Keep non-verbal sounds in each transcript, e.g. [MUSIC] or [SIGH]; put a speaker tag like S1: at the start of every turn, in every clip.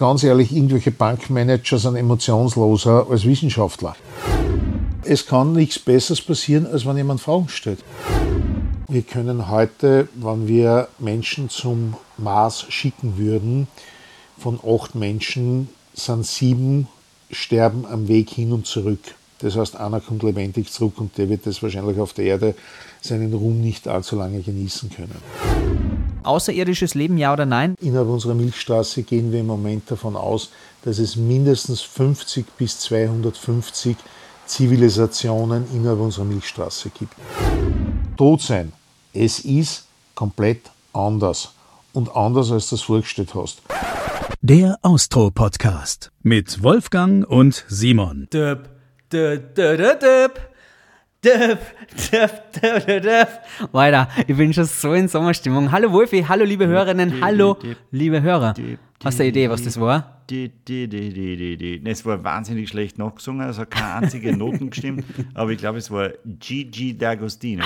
S1: ganz ehrlich, irgendwelche Bankmanager sind emotionsloser als Wissenschaftler. Es kann nichts Besseres passieren, als wenn jemand Fragen stellt. Wir können heute, wenn wir Menschen zum Mars schicken würden, von acht Menschen sind sieben sterben am Weg hin und zurück. Das heißt, einer kommt lebendig zurück und der wird das wahrscheinlich auf der Erde seinen Ruhm nicht allzu lange genießen können.
S2: Außerirdisches Leben, ja oder nein?
S1: Innerhalb unserer Milchstraße gehen wir im Moment davon aus, dass es mindestens 50 bis 250 Zivilisationen innerhalb unserer Milchstraße gibt. Tod sein, es ist komplett anders und anders, als du es vorgestellt hast.
S3: Der Austro-Podcast mit Wolfgang und Simon.
S2: Döp, döp, döp, döp, döp, döp, döp, döp. Weiter, ich bin schon so in Sommerstimmung. Hallo Wolfi, hallo liebe Hörerinnen, hallo liebe Hörer. Hast du eine Idee, was das war?
S4: Es war wahnsinnig schlecht nachgesungen, also keine einzige [LAUGHS] Noten gestimmt, aber ich glaube, es war Gigi D'Agostino.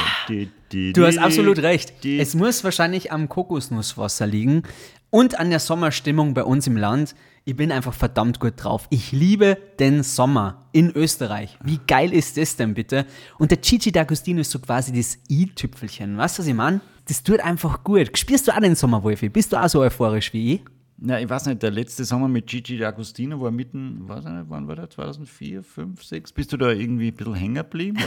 S2: Du hast absolut recht. Es muss wahrscheinlich am Kokosnusswasser liegen und an der Sommerstimmung bei uns im Land. Ich bin einfach verdammt gut drauf. Ich liebe den Sommer in Österreich. Wie geil ist das denn bitte? Und der Gigi D'Agostino ist so quasi das i-Tüpfelchen. Weißt du, was ich meine? Das tut einfach gut. Spürst du auch den Sommer, Wolfi? Bist du auch so euphorisch wie ich?
S4: Ja, ich weiß nicht, der letzte Sommer mit Gigi D'Agostino war mitten, weiß nicht, wann war der? 2004, 5, 6? Bist du da irgendwie ein bisschen hängen geblieben?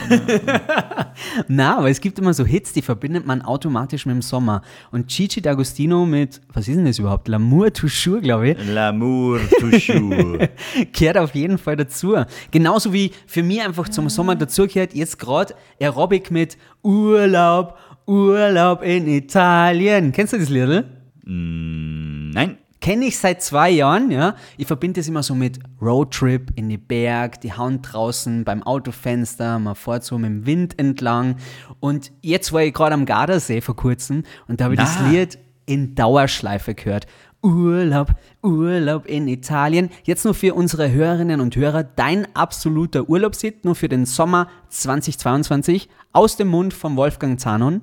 S4: [LAUGHS]
S2: Na, aber es gibt immer so Hits, die verbindet man automatisch mit dem Sommer. Und Gigi D'Agostino mit, was ist denn das überhaupt? L'amour toujours, glaube ich.
S4: L'amour toujours. [LAUGHS]
S2: Kehrt auf jeden Fall dazu. Genauso wie für mich einfach zum Sommer dazugehört, jetzt gerade Aerobic mit Urlaub, Urlaub in Italien. Kennst du das Lied?
S4: Mm, nein
S2: kenne ich seit zwei Jahren, ja. Ich verbinde das immer so mit Roadtrip in die Berg, die Hand draußen beim Autofenster, man fährt so mit dem Wind entlang. Und jetzt war ich gerade am Gardasee vor kurzem und da habe ich das Lied in Dauerschleife gehört. Urlaub, Urlaub in Italien. Jetzt nur für unsere Hörerinnen und Hörer dein absoluter Urlaubshit, nur für den Sommer 2022 aus dem Mund von Wolfgang Zanon.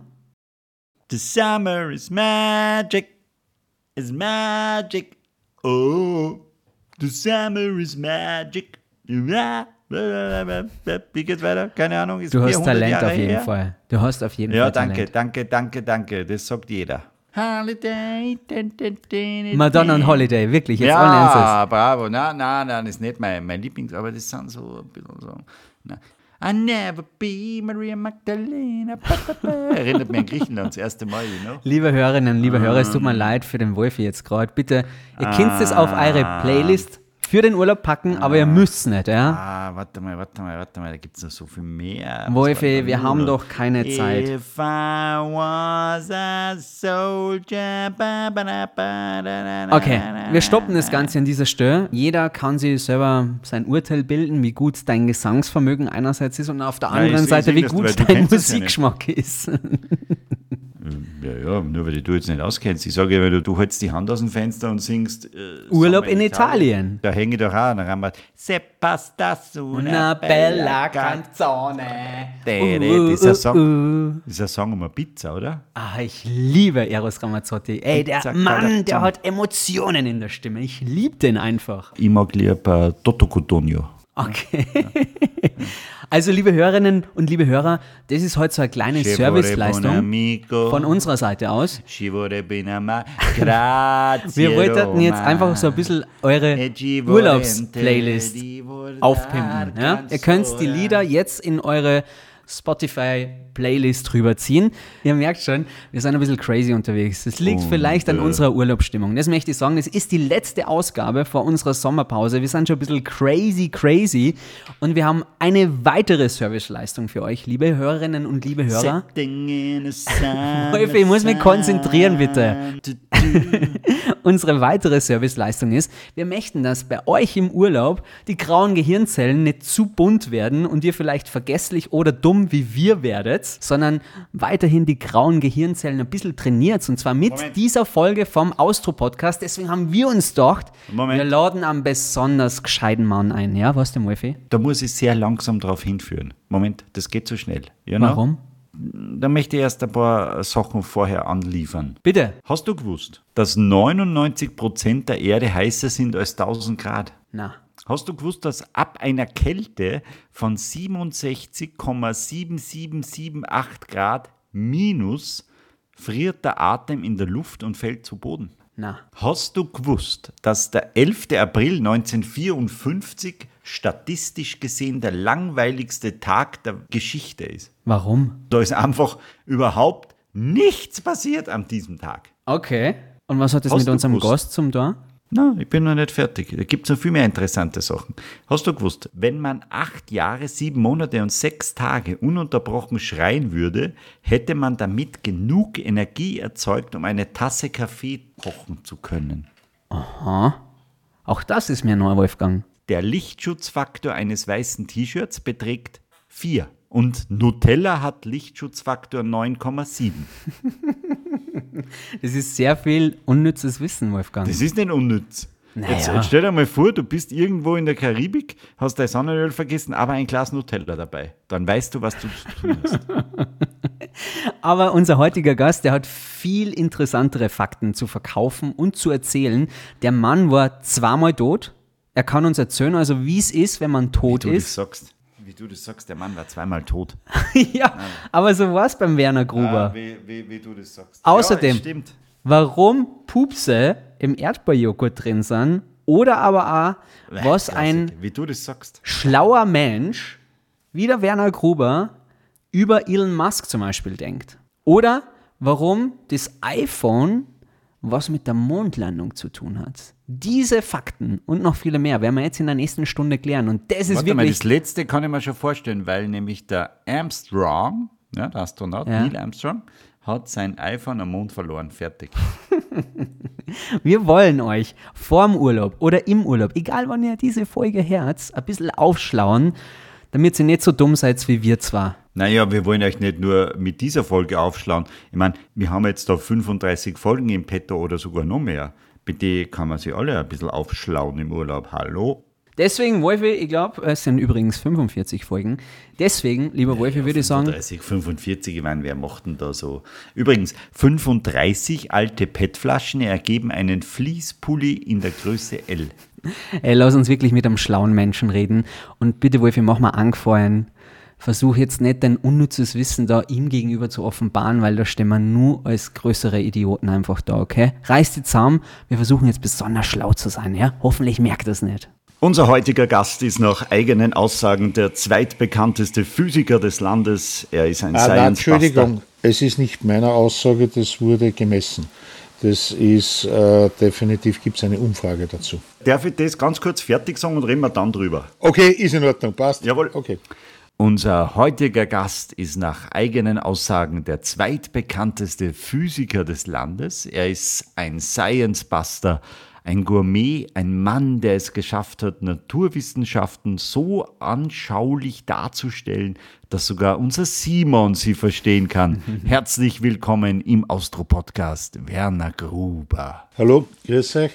S4: The summer is magic is magic. Oh, the summer is magic. Wie geht's weiter? Keine Ahnung.
S2: Ist du hast Talent Jahre auf jeden her? Fall. Du hast auf jeden
S4: ja,
S2: Fall. Ja,
S4: danke, danke, danke, danke. Das sagt jeder.
S2: Holiday. Madonna und Holiday, wirklich, jetzt
S4: Ja, bravo. Nein, nein, nein, das ist nicht mein, mein Lieblings, aber das sind so ein bisschen so. Na. I never be Maria Magdalena. Erinnert mich an Griechenland das erste Mal, you know?
S2: Liebe Hörerinnen, liebe Hörer, es tut mir leid für den Wolfi jetzt gerade. Bitte, ihr könnt es auf eure Playlist für den Urlaub packen, aber ihr müsst es nicht, ja?
S4: Ah, warte mal, warte mal, warte mal, da gibt es noch so viel mehr.
S2: Wolfi, wir haben doch keine Zeit.
S4: If I was a soldier, ba, ba, ba,
S2: okay, wir stoppen das Ganze an dieser Stelle. Jeder kann sich selber sein Urteil bilden, wie gut dein Gesangsvermögen einerseits ist und auf der anderen ja, Seite, wie gut dein Musikgeschmack ja ist. [LAUGHS]
S4: Ja, ja, nur weil du jetzt nicht auskennst. Ich sage ja, wenn du, du hältst die Hand aus dem Fenster und singst
S2: äh, Urlaub in, in Italien. Italien.
S4: Da hänge ich doch auch. Dann haben wir Se pasta su una bella canzone. Uh, das, ist ein Song, uh, das ist ein Song um eine Pizza, oder?
S2: Ah, ich liebe Eros Ramazzotti. Ey, der Pizza Mann, der hat Emotionen in der Stimme. Ich liebe den einfach.
S4: Ich mag lieber Toto Cotugno.
S2: Okay. Also, liebe Hörerinnen und liebe Hörer, das ist heute so eine kleine Serviceleistung von unserer Seite aus. Wir wollten jetzt einfach so ein bisschen eure Urlaubsplaylist aufpimpen. Ja? Ihr könnt die Lieder jetzt in eure Spotify-Playlist rüberziehen. Ihr merkt schon, wir sind ein bisschen crazy unterwegs. Das liegt und, vielleicht an äh, unserer Urlaubsstimmung. Das möchte ich sagen. Das ist die letzte Ausgabe vor unserer Sommerpause. Wir sind schon ein bisschen crazy, crazy. Und wir haben eine weitere Serviceleistung für euch, liebe Hörerinnen und liebe Hörer. Wolf, ich [LAUGHS] muss mich konzentrieren, bitte. [LAUGHS] Unsere weitere Serviceleistung ist, wir möchten, dass bei euch im Urlaub die grauen Gehirnzellen nicht zu bunt werden und ihr vielleicht vergesslich oder dumm wie wir werdet, sondern weiterhin die grauen Gehirnzellen ein bisschen trainiert. Und zwar mit Moment. dieser Folge vom Austro-Podcast. Deswegen haben wir uns gedacht, Moment. wir laden einen besonders gescheiten Mann ein. Ja, was, der Wolfi?
S4: Da muss ich sehr langsam darauf hinführen. Moment, das geht zu schnell.
S2: You know? Warum?
S4: da möchte ich erst ein paar Sachen vorher anliefern.
S2: Bitte.
S4: Hast du gewusst, dass 99% der Erde heißer sind als 1000 Grad?
S2: Na.
S4: Hast du gewusst, dass ab einer Kälte von 67,7778 Grad minus friert der Atem in der Luft und fällt zu Boden?
S2: Na.
S4: Hast du gewusst, dass der 11. April 1954 statistisch gesehen der langweiligste Tag der Geschichte ist?
S2: Warum?
S4: Da ist einfach überhaupt nichts passiert an diesem Tag.
S2: Okay. Und was hat das
S4: Hast
S2: mit unserem
S4: gewusst?
S2: Gast zum Tor?
S4: Na, ich bin noch nicht fertig. Da gibt es noch viel mehr interessante Sachen. Hast du gewusst, wenn man acht Jahre, sieben Monate und sechs Tage ununterbrochen schreien würde, hätte man damit genug Energie erzeugt, um eine Tasse Kaffee kochen zu können?
S2: Auch das ist mir neu, Wolfgang.
S4: Der Lichtschutzfaktor eines weißen T-Shirts beträgt 4 und Nutella hat Lichtschutzfaktor 9,7.
S2: Das ist sehr viel unnützes Wissen, Wolfgang.
S4: Das ist nicht unnütz.
S2: Naja.
S4: Jetzt, jetzt stell dir mal vor, du bist irgendwo in der Karibik, hast dein Sonnenöl vergessen, aber ein Glas Nutella dabei. Dann weißt du, was du zu tun hast. [LAUGHS]
S2: Aber unser heutiger Gast, der hat viel interessantere Fakten zu verkaufen und zu erzählen. Der Mann war zweimal tot. Er kann uns erzählen, also wie es ist, wenn man tot
S4: Wie du das
S2: ist.
S4: sagst. Wie du das sagst, der Mann war zweimal tot. [LAUGHS]
S2: ja, aber so war es beim Werner Gruber.
S4: wie, wie, wie du das sagst.
S2: Außerdem-
S4: Ja, stimmt.
S2: Warum Pupse im Erdbeerjoghurt drin sind oder aber auch, was ein
S4: Wie du das sagst.
S2: schlauer Mensch wie der Werner Gruber über Elon Musk zum Beispiel denkt. Oder warum das iPhone was mit der Mondlandung zu tun hat. Diese Fakten und noch viele mehr werden wir jetzt in der nächsten Stunde klären. Und das ist
S4: Warte mal,
S2: wirklich.
S4: das letzte kann ich mir schon vorstellen, weil nämlich der Armstrong, ja, der Astronaut,
S2: Ja.
S4: Neil Armstrong, hat sein iPhone am Mond verloren. Fertig. [LAUGHS]
S2: Wir wollen euch vorm Urlaub oder im Urlaub, egal wann ihr diese Folge hört, ein bisschen aufschlauen, damit ihr nicht so dumm seid wie wir zwar.
S4: Naja, wir wollen euch nicht nur mit dieser Folge aufschlauen. Ich meine, wir haben jetzt da 35 Folgen im Petto oder sogar noch mehr. Bitte kann man sich alle ein bisschen aufschlauen im Urlaub. Hallo?
S2: Deswegen, Wolfi, ich glaube, es sind übrigens 45 Folgen. Deswegen, lieber Wolfi, würde ich sagen,
S4: 35, 45, ich meine, wer macht denn da so? Übrigens, 35 alte PET-Flaschen ergeben einen Fließpulli in der Größe L.
S2: ey, lass uns wirklich mit einem schlauen Menschen reden. Und bitte, Wolfi, mach mal angefallen. Versuch jetzt nicht dein unnützes Wissen da ihm gegenüber zu offenbaren, weil da stehen wir nur als größere Idioten einfach da, okay? Reiß die zusammen, wir versuchen jetzt besonders schlau zu sein, ja? Hoffentlich merkt das nicht.
S4: Unser heutiger Gast ist nach eigenen Aussagen der zweitbekannteste Physiker des Landes. Er ist ein
S1: Ah, nein,
S4: Science
S1: Entschuldigung, es ist nicht meine Aussage, das wurde gemessen. Das ist äh, definitiv, gibt es eine Umfrage dazu.
S4: Darf ich das ganz kurz fertig sagen und reden wir dann drüber?
S1: Okay, ist in Ordnung, passt.
S4: Jawohl.
S1: Okay.
S4: Unser heutiger Gast ist nach eigenen Aussagen der zweitbekannteste Physiker des Landes. Er ist ein Science-Buster, ein Gourmet, ein Mann, der es geschafft hat, Naturwissenschaften so anschaulich darzustellen, dass sogar unser Simon sie verstehen kann. [LAUGHS] Herzlich willkommen im Austro-Podcast, Werner Gruber.
S1: Hallo, grüß euch.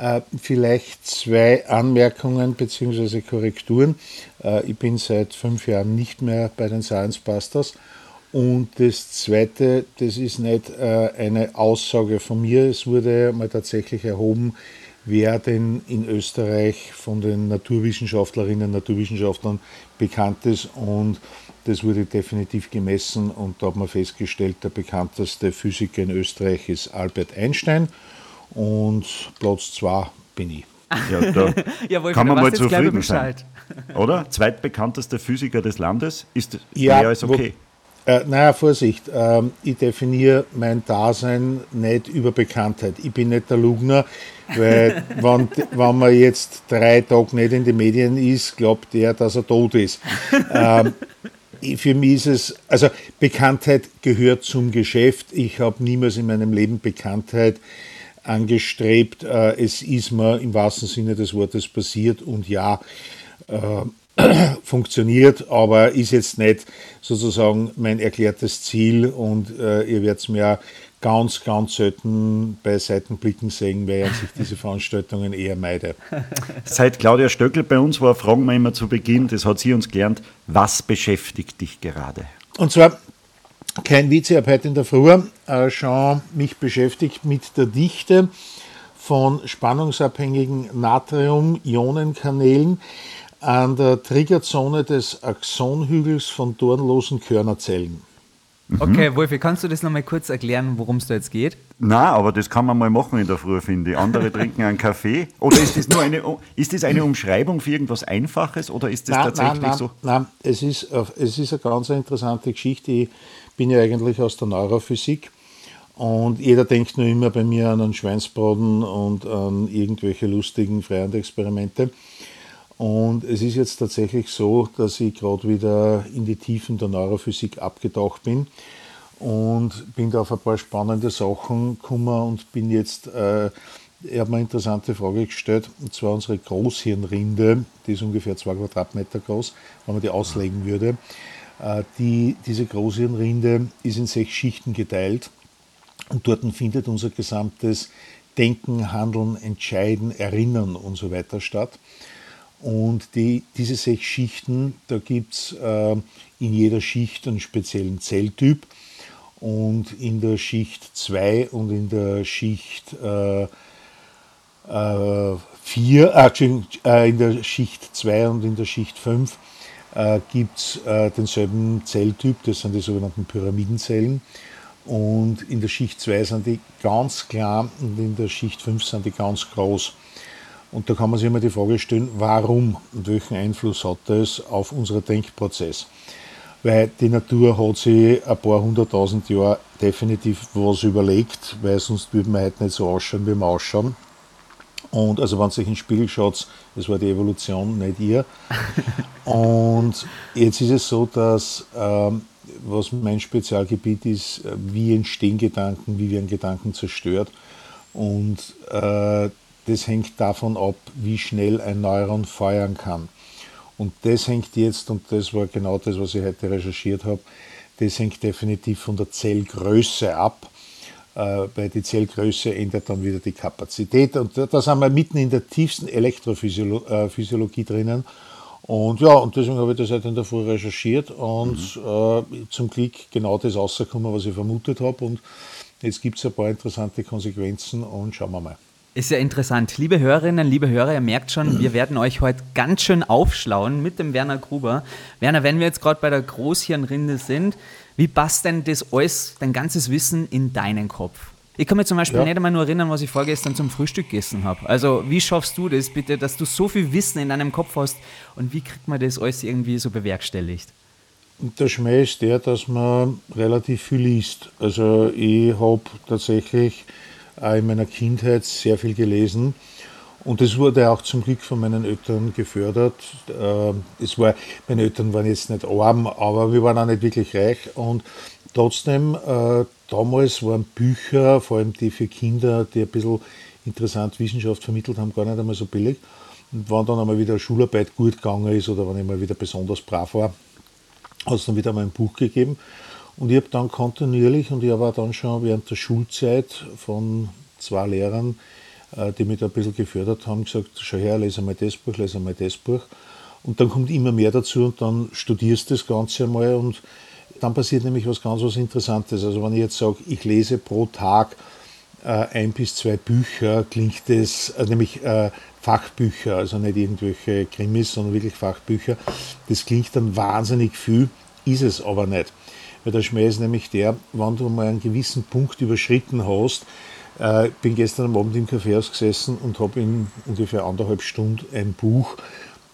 S1: Äh, vielleicht zwei Anmerkungen bzw. Korrekturen. Äh, ich bin seit fünf Jahren nicht mehr bei den Science Busters. Und das Zweite, das ist nicht äh, eine Aussage von mir, es wurde mal tatsächlich erhoben, wer denn in Österreich von den Naturwissenschaftlerinnen und Naturwissenschaftlern bekannt ist. Und das wurde definitiv gemessen und da hat man festgestellt, der bekannteste Physiker in Österreich ist Albert Einstein und Platz 2 bin ich.
S4: Ja, da [LAUGHS]
S2: Ja, Wolfi,
S4: kann man mal zufrieden sein.
S2: Bescheid. [LAUGHS]
S4: Oder? Zweitbekanntester Physiker des Landes ist
S1: Ja,
S4: mehr als okay.
S1: Äh, naja, Vorsicht, ähm, ich definiere mein Dasein nicht über Bekanntheit. Ich bin nicht der Lugner, weil [LAUGHS] wenn, wenn man jetzt drei Tage nicht in den Medien ist, glaubt er, dass er tot ist. Ähm, für mich ist es, also Bekanntheit gehört zum Geschäft. Ich habe niemals in meinem Leben Bekanntheit angestrebt. Äh, es ist mir im wahrsten Sinne des Wortes passiert und ja, [CLEARS THROAT] funktioniert, aber ist jetzt nicht sozusagen mein erklärtes Ziel und äh, ihr werdet es mir ganz, ganz selten bei Seitenblicken sehen, weil ich sich diese [LAUGHS] Veranstaltungen eher meide.
S4: Seit Claudia Stöckel bei uns war, fragen wir immer zu Beginn, das hat sie uns gelernt, was beschäftigt dich gerade?
S1: Und zwar kein Witz, ich habe heute in der Früh äh, schon mich beschäftigt mit der Dichte von spannungsabhängigen Natrium-Ionenkanälen an der Triggerzone des Axonhügels von dornlosen Körnerzellen.
S2: Mhm. Okay, Wolfi, kannst du das nochmal kurz erklären, worum es da jetzt geht?
S4: Na, aber das kann man mal machen in der Früh, finde ich. Andere [LAUGHS] trinken einen Kaffee. Oder ist das nur eine, ist das eine Umschreibung für irgendwas Einfaches oder ist das nein, tatsächlich
S1: nein, nein,
S4: so?
S1: Nein, es ist, es ist eine ganz interessante Geschichte. Ich bin ja eigentlich aus der Neurophysik und jeder denkt nur immer bei mir an einen Schweinsbraten und an irgendwelche lustigen Freihandexperimente. Und es ist jetzt tatsächlich so, dass ich gerade wieder in die Tiefen der Neurophysik abgetaucht bin und bin da auf ein paar spannende Sachen gekommen und bin jetzt, äh, ich habe mir eine interessante Frage gestellt, und zwar unsere Großhirnrinde, die ist ungefähr zwei Quadratmeter groß, wenn man die auslegen würde. Äh, die, diese Großhirnrinde ist in sechs Schichten geteilt und dort findet unser gesamtes Denken, Handeln, Entscheiden, Erinnern und so weiter statt. Und die, diese sechs Schichten, da gibt es äh, in jeder Schicht einen speziellen Zelltyp. Und in der Schicht 2 und in der Schicht 4, äh, äh, äh, in der Schicht 2 und in der Schicht 5 äh, gibt es äh, denselben Zelltyp, das sind die sogenannten Pyramidenzellen. Und in der Schicht 2 sind die ganz klein und in der Schicht 5 sind die ganz groß. Und da kann man sich immer die Frage stellen, warum und welchen Einfluss hat das auf unseren Denkprozess? Weil die Natur hat sich ein paar hunderttausend Jahre definitiv was überlegt, weil sonst würden wir heute nicht so ausschauen, wie wir ausschauen. Und also wenn ihr euch in den Spiegel schaut, das war die Evolution, nicht ihr. [LAUGHS] Und jetzt ist es so, dass ähm, was mein Spezialgebiet ist, wie entstehen Gedanken, wie werden Gedanken zerstört. Und äh, das hängt davon ab, wie schnell ein Neuron feuern kann. Und das hängt jetzt, und das war genau das, was ich heute recherchiert habe, das hängt definitiv von der Zellgröße ab, äh, weil die Zellgröße ändert dann wieder die Kapazität. Und da sind wir mitten in der tiefsten Elektrophysiologie äh, drinnen. Und ja, und deswegen habe ich das heute in der Früh recherchiert und mhm. äh, zum Glück genau das rausgekommen, was ich vermutet habe. Und jetzt gibt es ein paar interessante Konsequenzen und schauen wir mal.
S2: Ist ja interessant. Liebe Hörerinnen, liebe Hörer, ihr merkt schon, wir werden euch heute ganz schön aufschlauen mit dem Werner Gruber. Werner, wenn wir jetzt gerade bei der Großhirnrinde sind, wie passt denn das alles, dein ganzes Wissen in deinen Kopf? Ich kann mich zum Beispiel ja. nicht einmal nur erinnern, was ich vorgestern zum Frühstück gegessen habe. Also, wie schaffst du das bitte, dass du so viel Wissen in deinem Kopf hast und wie kriegt man das alles irgendwie so bewerkstelligt?
S1: Der Schmäh ist der, dass man relativ viel liest. Also, ich habe tatsächlich in meiner Kindheit sehr viel gelesen. Und das wurde auch zum Glück von meinen Eltern gefördert. Ähm, es war, meine Eltern waren jetzt nicht arm, aber wir waren auch nicht wirklich reich. Und trotzdem, äh, damals waren Bücher, vor allem die für Kinder, die ein bisschen interessant Wissenschaft vermittelt haben, gar nicht einmal so billig. Und wenn dann einmal wieder Schularbeit gut gegangen ist oder wenn ich mal wieder besonders brav war, hat es dann wieder mal ein Buch gegeben. Und ich habe dann kontinuierlich, und ich war dann schon während der Schulzeit von zwei Lehrern, äh, die mich da ein bisschen gefördert haben, gesagt, schau her, lese mal das Buch, lese mal das Buch. Und dann kommt immer mehr dazu und dann studierst du das Ganze einmal und dann passiert nämlich was ganz was Interessantes. Also wenn ich jetzt sage, ich lese pro Tag äh, ein bis zwei Bücher, klingt das, äh, nämlich Fachbücher, also nicht irgendwelche Krimis, sondern wirklich Fachbücher, das klingt dann wahnsinnig viel, ist es aber nicht. Weil der Schmäh ist nämlich der, wenn du mal einen gewissen Punkt überschritten hast, äh, ich bin gestern am Abend im Kaffeehaus gesessen und habe in ungefähr anderthalb Stunden ein Buch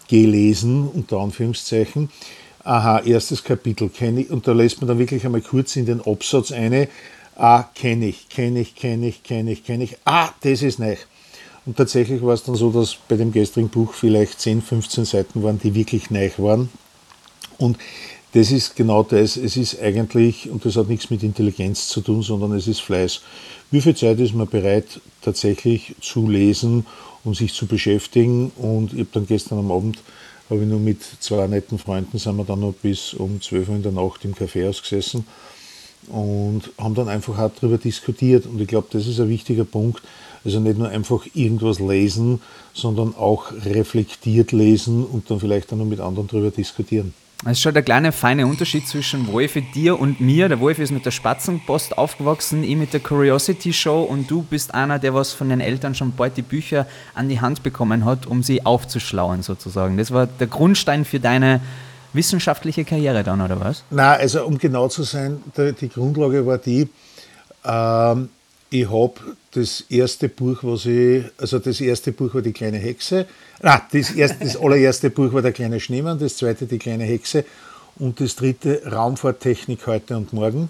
S1: gelesen, unter Anführungszeichen. Aha, erstes Kapitel kenne ich, und da lässt man dann wirklich einmal kurz in den Absatz eine, ah, kenne ich, kenne ich, kenne ich, kenne ich, kenne ich, ah, das ist neu. Und tatsächlich war es dann so, dass bei dem gestrigen Buch vielleicht 10, 15 Seiten waren, die wirklich neu waren. Und das ist genau das. Es ist eigentlich, und das hat nichts mit Intelligenz zu tun, sondern es ist Fleiß. Wie viel Zeit ist man bereit, tatsächlich zu lesen und sich zu beschäftigen? Und ich habe dann gestern am Abend, habe ich nur mit zwei netten Freunden, sind wir dann noch bis um 12 Uhr in der Nacht im Café ausgesessen und haben dann einfach auch darüber diskutiert. Und ich glaube, das ist ein wichtiger Punkt. Also nicht nur einfach irgendwas lesen, sondern auch reflektiert lesen und dann vielleicht auch noch mit anderen darüber diskutieren.
S2: Es ist schon der kleine feine Unterschied zwischen Wolfi, dir und mir. Der Wolfi ist mit der Spatzenpost aufgewachsen, ich mit der Curiosity Show und du bist einer, der was von den Eltern schon bald die Bücher an die Hand bekommen hat, um sie aufzuschlauen sozusagen. Das war der Grundstein für deine wissenschaftliche Karriere dann, oder was?
S1: Na, also um genau zu sein, die Grundlage war die, ähm, ich habe das erste Buch, was ich, also das erste Buch war die kleine Hexe, ah, das, erste, das allererste Buch war der kleine Schneemann, das zweite die kleine Hexe und das dritte Raumfahrttechnik heute und morgen.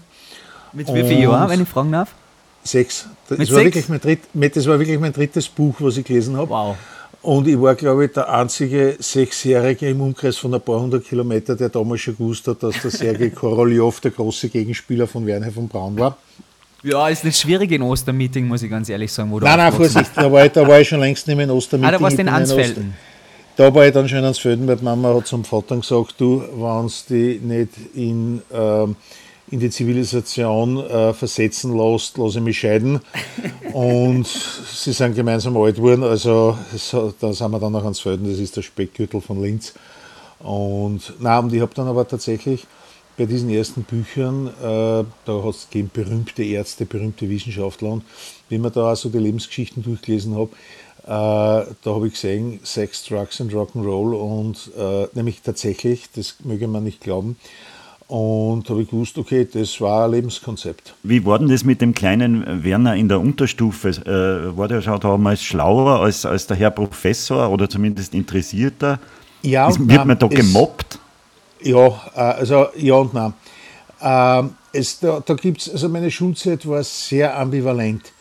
S2: Mit wie vielen Jahren, wenn ich fragen darf?
S1: Sechs. Das, Mit war, sechs? Wirklich mein dritt, das war wirklich mein drittes Buch, was ich gelesen habe.
S2: Wow.
S1: Und ich war, glaube ich, der einzige Sechsjährige im Umkreis von ein paar hundert Kilometer, der damals schon gewusst hat, dass der Sergei Korolev der große Gegenspieler von Werner von Braun war.
S2: Ja, ist nicht schwierig in Ostermeeting, muss ich ganz ehrlich sagen.
S1: Wo nein, nein, Vorsicht, da war, ich, da war ich schon längst nicht mehr in Ostermeeting.
S2: Ah, da warst du in Ansfelden.
S1: Da war ich dann schon in Ansfelden, weil die Mama hat zum Vater gesagt, du, wenn es die nicht in, ähm, in die Zivilisation äh, versetzen lässt, lasse ich mich scheiden. [LAUGHS] Und sie sind gemeinsam alt geworden, also so, da sind wir dann nach Ansfelden, das ist der Speckgürtel von Linz. Und, nein, und ich habe dann aber tatsächlich bei diesen ersten Büchern, äh, da hat es berühmte Ärzte, berühmte Wissenschaftler und wenn man da also die Lebensgeschichten durchgelesen habe, äh, da habe ich gesehen, Sex, Drugs and Rock'n'Roll und äh, nämlich tatsächlich, das möge man nicht glauben, und habe ich gewusst, okay, das war ein Lebenskonzept.
S4: Wie war denn das mit dem kleinen Werner in der Unterstufe? Äh, war der schon damals schlauer als, als der Herr Professor oder zumindest interessierter?
S1: Ja,
S4: Ist, wird man da gemobbt?
S1: Ja, äh, also ja und nein. Ähm, es, da da gibt es, also meine Schulzeit war sehr ambivalent.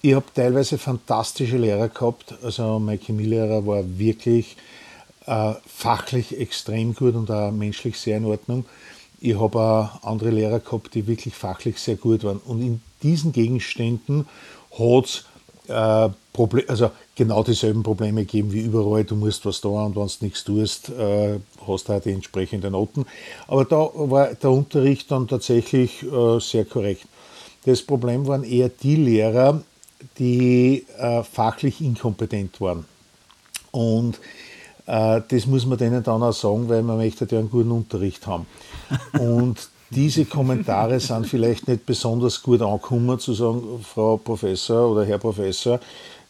S1: Ich habe teilweise fantastische Lehrer gehabt. Also mein Chemielehrer war wirklich äh, fachlich extrem gut und auch menschlich sehr in Ordnung. Ich habe auch andere Lehrer gehabt, die wirklich fachlich sehr gut waren. Und in diesen Gegenständen hat es äh, Problem, also genau dieselben Probleme geben wie überall. Du musst was da und wenn du nichts tust, äh, hast du halt die entsprechenden Noten. Aber da war der Unterricht dann tatsächlich äh, sehr korrekt. Das Problem waren eher die Lehrer, die äh, fachlich inkompetent waren. Und äh, das muss man denen dann auch sagen, weil man möchte ja einen guten Unterricht haben. Und diese Kommentare sind vielleicht nicht besonders gut angekommen, zu sagen, Frau Professor oder Herr Professor,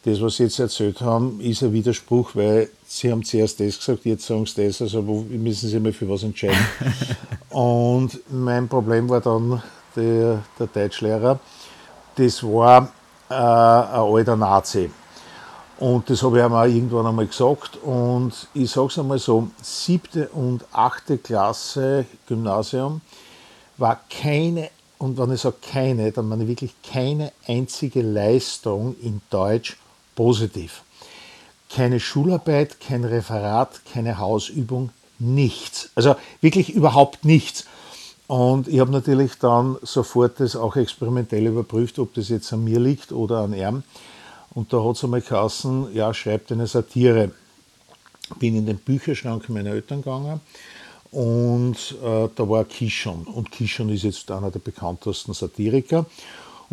S1: das, was Sie jetzt erzählt haben, ist ein Widerspruch, weil Sie haben zuerst das gesagt, jetzt sagen Sie das, also wo müssen Sie mal für was entscheiden. [LAUGHS] Und mein Problem war dann der, der Deutschlehrer, das war äh, ein alter Nazi. Und das habe ich auch irgendwann einmal gesagt. Und ich sage es einmal so, siebte und achte Klasse Gymnasium war keine, und wenn ich sage keine, dann meine ich wirklich keine einzige Leistung in Deutsch positiv. Keine Schularbeit, kein Referat, keine Hausübung, nichts. Also wirklich überhaupt nichts. Und ich habe natürlich dann sofort das auch experimentell überprüft, ob das jetzt an mir liegt oder an ihm. Und da hat es einmal geheißen, ja, schreibt eine Satire. Bin in den Bücherschrank meiner Eltern gegangen und äh, da war Kishon. Und Kishon ist jetzt einer der bekanntesten Satiriker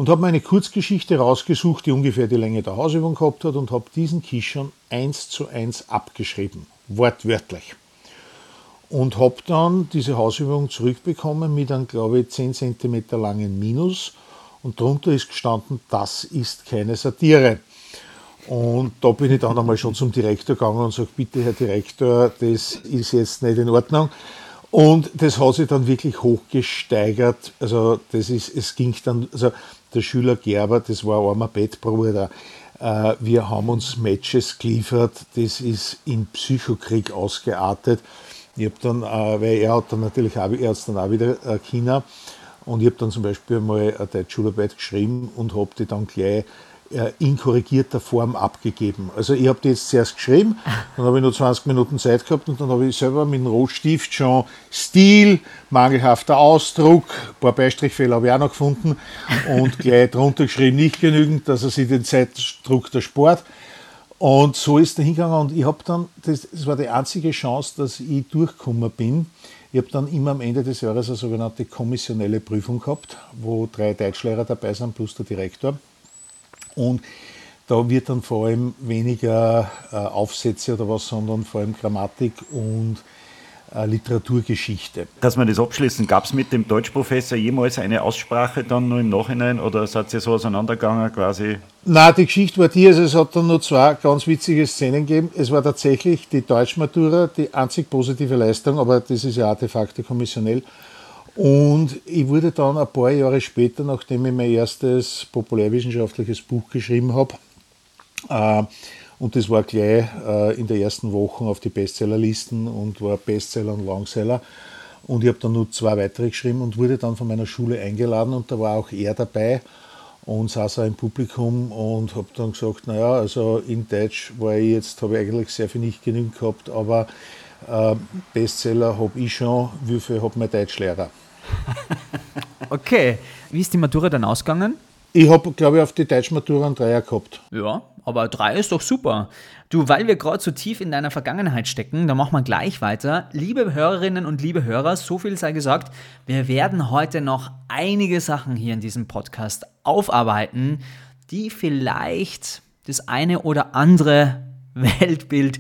S1: und habe mir eine Kurzgeschichte rausgesucht, die ungefähr die Länge der Hausübung gehabt hat und habe diesen Kishon eins zu eins abgeschrieben, wortwörtlich. Und habe dann diese Hausübung zurückbekommen mit einem, glaube ich, 10 cm langen Minus und darunter ist gestanden, das ist keine Satire. Und da bin ich dann einmal schon zum Direktor gegangen und sage, bitte Herr Direktor, das ist jetzt nicht in Ordnung. Und das hat sich dann wirklich hochgesteigert. Also das ist, es ging dann, also der Schüler Gerber, das war ein armer Bettbruder. Äh, wir haben uns Matches geliefert, das ist in Psychokrieg ausgeartet. Ich habe dann, äh, weil er hat dann natürlich auch, er hat dann auch wieder äh, China und ich habe dann zum Beispiel mal eine Deutschschularbeit geschrieben und habe die dann gleich in korrigierter Form abgegeben. Also ich habe die jetzt zuerst geschrieben, [LAUGHS] dann habe ich nur 20 Minuten Zeit gehabt und dann habe ich selber mit dem Rotstift schon Stil, mangelhafter Ausdruck, ein paar Beistrichfehler habe ich auch noch gefunden und [LAUGHS] gleich drunter geschrieben, nicht genügend, dass er sich den Zeitdruck der Sport. Und so ist er hingegangen und ich habe dann, das, das war die einzige Chance, dass ich durchgekommen bin. Ich habe dann immer am Ende des Jahres eine sogenannte kommissionelle Prüfung gehabt, wo drei Deutschlehrer dabei sind plus der Direktor. Und da wird dann vor allem weniger äh, Aufsätze oder was, sondern vor allem Grammatik und äh, Literaturgeschichte.
S4: Dass wir das abschließen, gab es mit dem Deutschprofessor jemals eine Aussprache dann nur im Nachhinein oder seid ihr so auseinandergegangen quasi?
S1: Na, die Geschichte war die, also es hat dann nur zwei ganz witzige Szenen gegeben. Es war tatsächlich die Deutschmatura, die einzig positive Leistung, aber das ist ja auch de facto kommissionell. Und ich wurde dann ein paar Jahre später, nachdem ich mein erstes populärwissenschaftliches Buch geschrieben habe, äh, und das war gleich äh, in der ersten Woche auf die Bestsellerlisten und war Bestseller und Longseller. Und ich habe dann nur zwei weitere geschrieben und wurde dann von meiner Schule eingeladen und da war auch er dabei und saß auch im Publikum und habe dann gesagt, naja, also in Deutsch war ich jetzt, habe ich eigentlich sehr viel nicht genügend gehabt, aber Bestseller habe ich schon, wie viel hat mein Deutschlehrer? [LAUGHS]
S2: okay, wie ist die Matura dann ausgegangen?
S1: Ich habe, glaube ich, auf die Deutschmatura einen Dreier gehabt.
S2: Ja, aber drei ist doch super. Du, weil wir gerade so tief in deiner Vergangenheit stecken, da machen wir gleich weiter. Liebe Hörerinnen und liebe Hörer, so viel sei gesagt, wir werden heute noch einige Sachen hier in diesem Podcast aufarbeiten, die vielleicht das eine oder andere [LAUGHS] Weltbild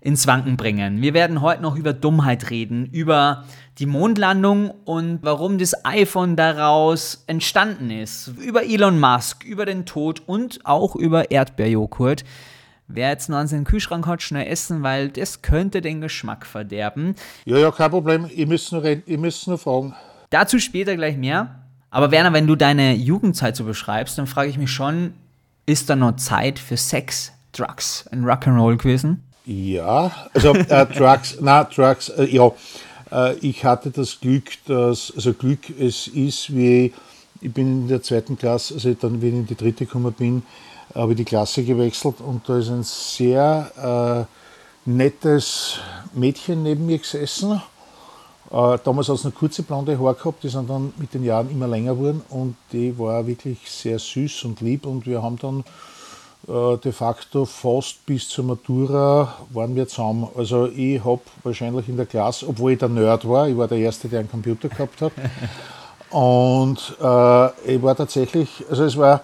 S2: ins Wanken bringen. Wir werden heute noch über Dummheit reden, über die Mondlandung und warum das iPhone daraus entstanden ist, über Elon Musk, über den Tod und auch über Erdbeerjoghurt. Wer jetzt noch an seinen Kühlschrank hat, schnell essen, weil das könnte den Geschmack verderben.
S1: Ja, ja, kein Problem. Ich muss nur, reden, ich muss nur fragen.
S2: Dazu später gleich mehr. Aber Werner, wenn du deine Jugendzeit so beschreibst, dann frage ich mich schon, ist da noch Zeit für Sex, Drugs und Rock'n'Roll gewesen?
S1: Ja, also äh, Drugs, na Drugs, äh, ja. Äh, ich hatte das Glück, dass, also Glück, es ist wie, ich bin in der zweiten Klasse, also dann, wenn ich in die dritte gekommen bin, habe ich die Klasse gewechselt und da ist ein sehr äh, nettes Mädchen neben mir gesessen. Äh, damals hat es noch kurze blonde Haare gehabt, die sind dann mit den Jahren immer länger geworden und die war wirklich sehr süß und lieb und wir haben dann de facto fast bis zur Matura waren wir zusammen. Also ich habe wahrscheinlich in der Klasse, obwohl ich der Nerd war, ich war der Erste, der einen Computer gehabt hat. [LAUGHS] Und äh, ich war tatsächlich, also es war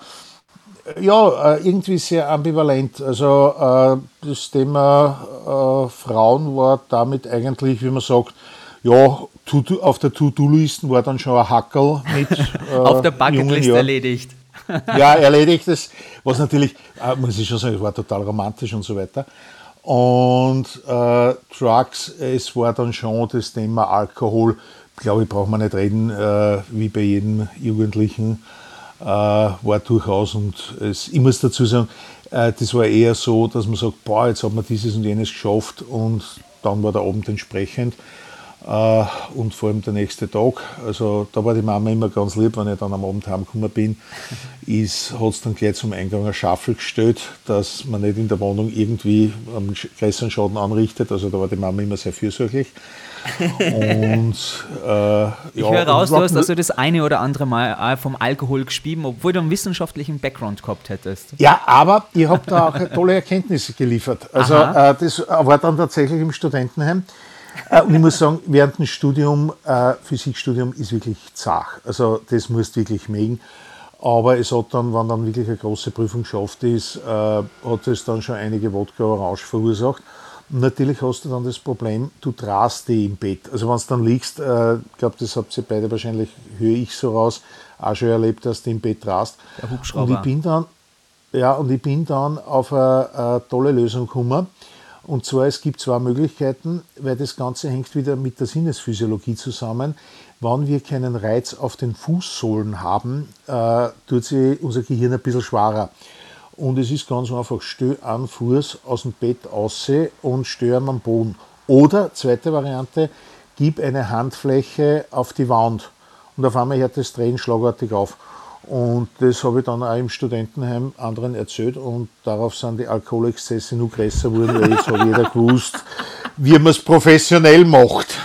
S1: ja äh, irgendwie sehr ambivalent. Also äh, das Thema äh, Frauen war damit eigentlich, wie man sagt, ja, auf der To-Do-Listen war dann schon ein Hackel mit. [LAUGHS]
S2: auf der Bucketlist erledigt. [LAUGHS]
S1: ja, erledigt es, was natürlich, äh, muss ich schon sagen, es war total romantisch und so weiter. Und äh, Drugs, es war dann schon das Thema Alkohol, glaube ich, braucht man nicht reden, äh, wie bei jedem Jugendlichen, äh, war durchaus. Und es, ich muss dazu sagen, äh, das war eher so, dass man sagt, boah, jetzt hat man dieses und jenes geschafft und dann war der Abend entsprechend. Äh, und vor allem der nächste Tag. Also da war die Mama immer ganz lieb, wenn ich dann am Abend heimgekommen bin, [LAUGHS] hat es dann gleich zum Eingang eine Schaffel gestellt, dass man nicht in der Wohnung irgendwie einen größeren Schaden anrichtet. Also da war die Mama immer sehr fürsorglich.
S2: und, äh, [LAUGHS] ich ja, höre raus, du hast also das eine oder andere Mal vom Alkohol gespieben, obwohl du einen wissenschaftlichen Background gehabt hättest.
S1: Ja, aber ich habe da auch tolle Erkenntnisse geliefert. Also äh, das war dann tatsächlich im Studentenheim. Äh, und ich muss sagen, während dem Studium, äh, Physikstudium ist wirklich zach. Also das musst du wirklich mögen. Aber es hat dann, wenn dann wirklich eine große Prüfung geschafft ist, äh, hat es dann schon einige Wodka-Orange verursacht. Und natürlich hast du dann das Problem, du drast die im Bett. Also wenn du dann liegst, ich äh, glaube, das habt ihr beide wahrscheinlich, höre ich so raus, auch schon erlebt, dass du im Bett drast.
S2: Der Hubschrauber.
S1: Und ich bin dann, ja, und ich bin dann auf eine, eine tolle Lösung gekommen. Und zwar, es gibt zwei Möglichkeiten, weil das Ganze hängt wieder mit der Sinnesphysiologie zusammen. Wenn wir keinen Reiz auf den Fußsohlen haben, äh, tut sich unser Gehirn ein bisschen schwerer. Und es ist ganz einfach, stell einen Fuß aus dem Bett aus und ihn am Boden. Oder, zweite Variante, gib eine Handfläche auf die Wand. Und auf einmal hört das Drehen schlagartig auf. Und das habe ich dann auch im Studentenheim anderen erzählt und darauf sind die Alkoholexzesse nur größer geworden, weil jetzt hat jeder gewusst, wie man es professionell macht.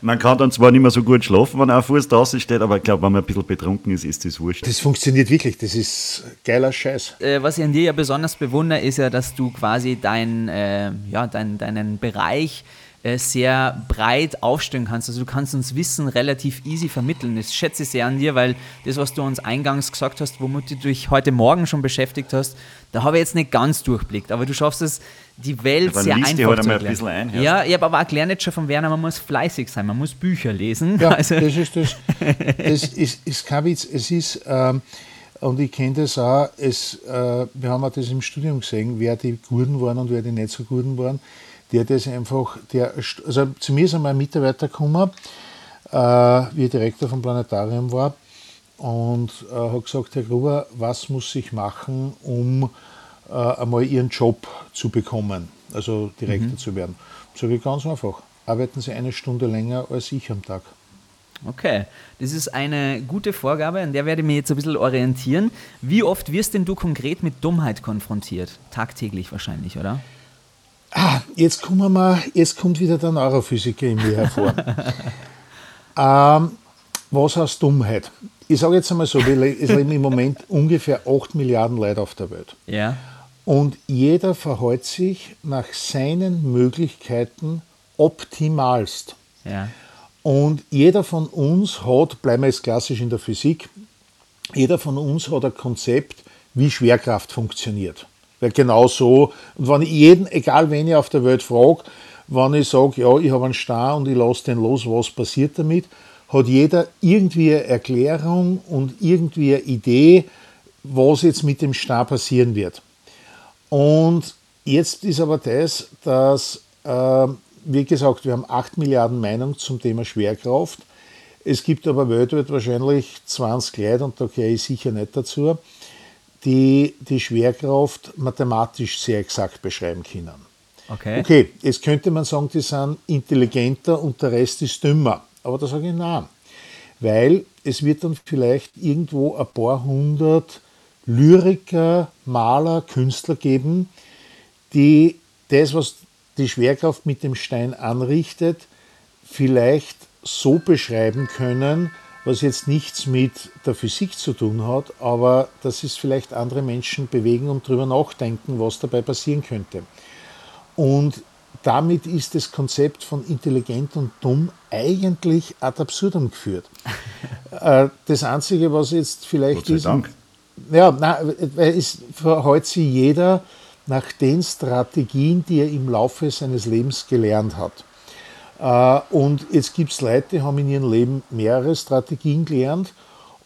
S4: Man kann dann zwar nicht mehr so gut schlafen, wenn ein Fuß draußen steht, aber ich glaube, wenn man ein bisschen betrunken ist, ist das wurscht.
S1: Das funktioniert wirklich, das ist geiler Scheiß.
S2: Äh, was ich an dir ja besonders bewundere, ist ja, dass du quasi dein, äh, ja, dein, deinen Bereich äh, sehr breit aufstellen kannst. Also du kannst uns Wissen relativ easy vermitteln. Das schätze ich sehr an dir, weil das, was du uns eingangs gesagt hast, womit du dich heute Morgen schon beschäftigt hast, da habe ich jetzt nicht ganz durchblickt. Aber du schaffst es, die Welt sehr einfach die
S4: halt zu erklären. Ein bisschen ein,
S2: ja, ich habe aber auch gelernt schon von Werner, man muss fleißig sein, man muss Bücher lesen.
S1: Ja, [LAUGHS] also. das ist das. Das ist, ist kein Witz. Es ist, ähm, und ich kenne das auch, es, äh, wir haben auch das im Studium gesehen, wer die Guten waren und wer die nicht so Guten waren der das einfach, der, also zu mir ist einmal ein Mitarbeiter gekommen, äh, wie Direktor vom Planetarium war und äh, hat gesagt, Herr Gruber, was muss ich machen, um äh, einmal Ihren Job zu bekommen, also Direktor mhm. zu werden? Sage ich ganz einfach, arbeiten Sie eine Stunde länger als ich am Tag.
S2: Okay, das ist eine gute Vorgabe, an der werde ich mich jetzt ein bisschen orientieren. Wie oft wirst denn du konkret mit Dummheit konfrontiert? Tagtäglich wahrscheinlich, oder?
S1: Ah, jetzt, kommen wir, jetzt kommt wieder der Neurophysiker in mir hervor. [LAUGHS] ähm, was heißt Dummheit? Ich sage jetzt einmal so, es leben im Moment ungefähr 8 Milliarden Leute auf der Welt.
S2: Ja.
S1: Und jeder verhält sich nach seinen Möglichkeiten optimalst.
S2: Ja.
S1: Und jeder von uns hat, bleiben wir jetzt klassisch in der Physik, jeder von uns hat ein Konzept, wie Schwerkraft funktioniert. Weil genau so, und wenn ich jeden, egal wen ich auf der Welt frage, wenn ich sage, ja, ich habe einen Star und ich lasse den los, was passiert damit, hat jeder irgendwie eine Erklärung und irgendwie eine Idee, was jetzt mit dem Star passieren wird. Und jetzt ist aber das, dass, äh, wie gesagt, wir haben 8 Milliarden Meinungen zum Thema Schwerkraft. Es gibt aber weltweit wahrscheinlich 20 Leute, und da gehe ich sicher nicht dazu, die die Schwerkraft mathematisch sehr exakt beschreiben können.
S2: Okay.
S1: Okay, jetzt könnte man sagen, die sind intelligenter und der Rest ist dümmer. Aber da sage ich nein. Weil es wird dann vielleicht irgendwo ein paar hundert Lyriker, Maler, Künstler geben, die das, was die Schwerkraft mit dem Stein anrichtet, vielleicht so beschreiben können, was jetzt nichts mit der Physik zu tun hat, aber dass es vielleicht andere Menschen bewegen und darüber nachdenken, was dabei passieren könnte. Und damit ist das Konzept von intelligent und dumm eigentlich ad absurdum geführt. [LAUGHS] Äh, das Einzige, was jetzt vielleicht ist. Dank. Ja, nein, es verhält sich jeder nach den Strategien, die er im Laufe seines Lebens gelernt hat. Äh, und jetzt gibt es Leute, die haben in ihrem Leben mehrere Strategien gelernt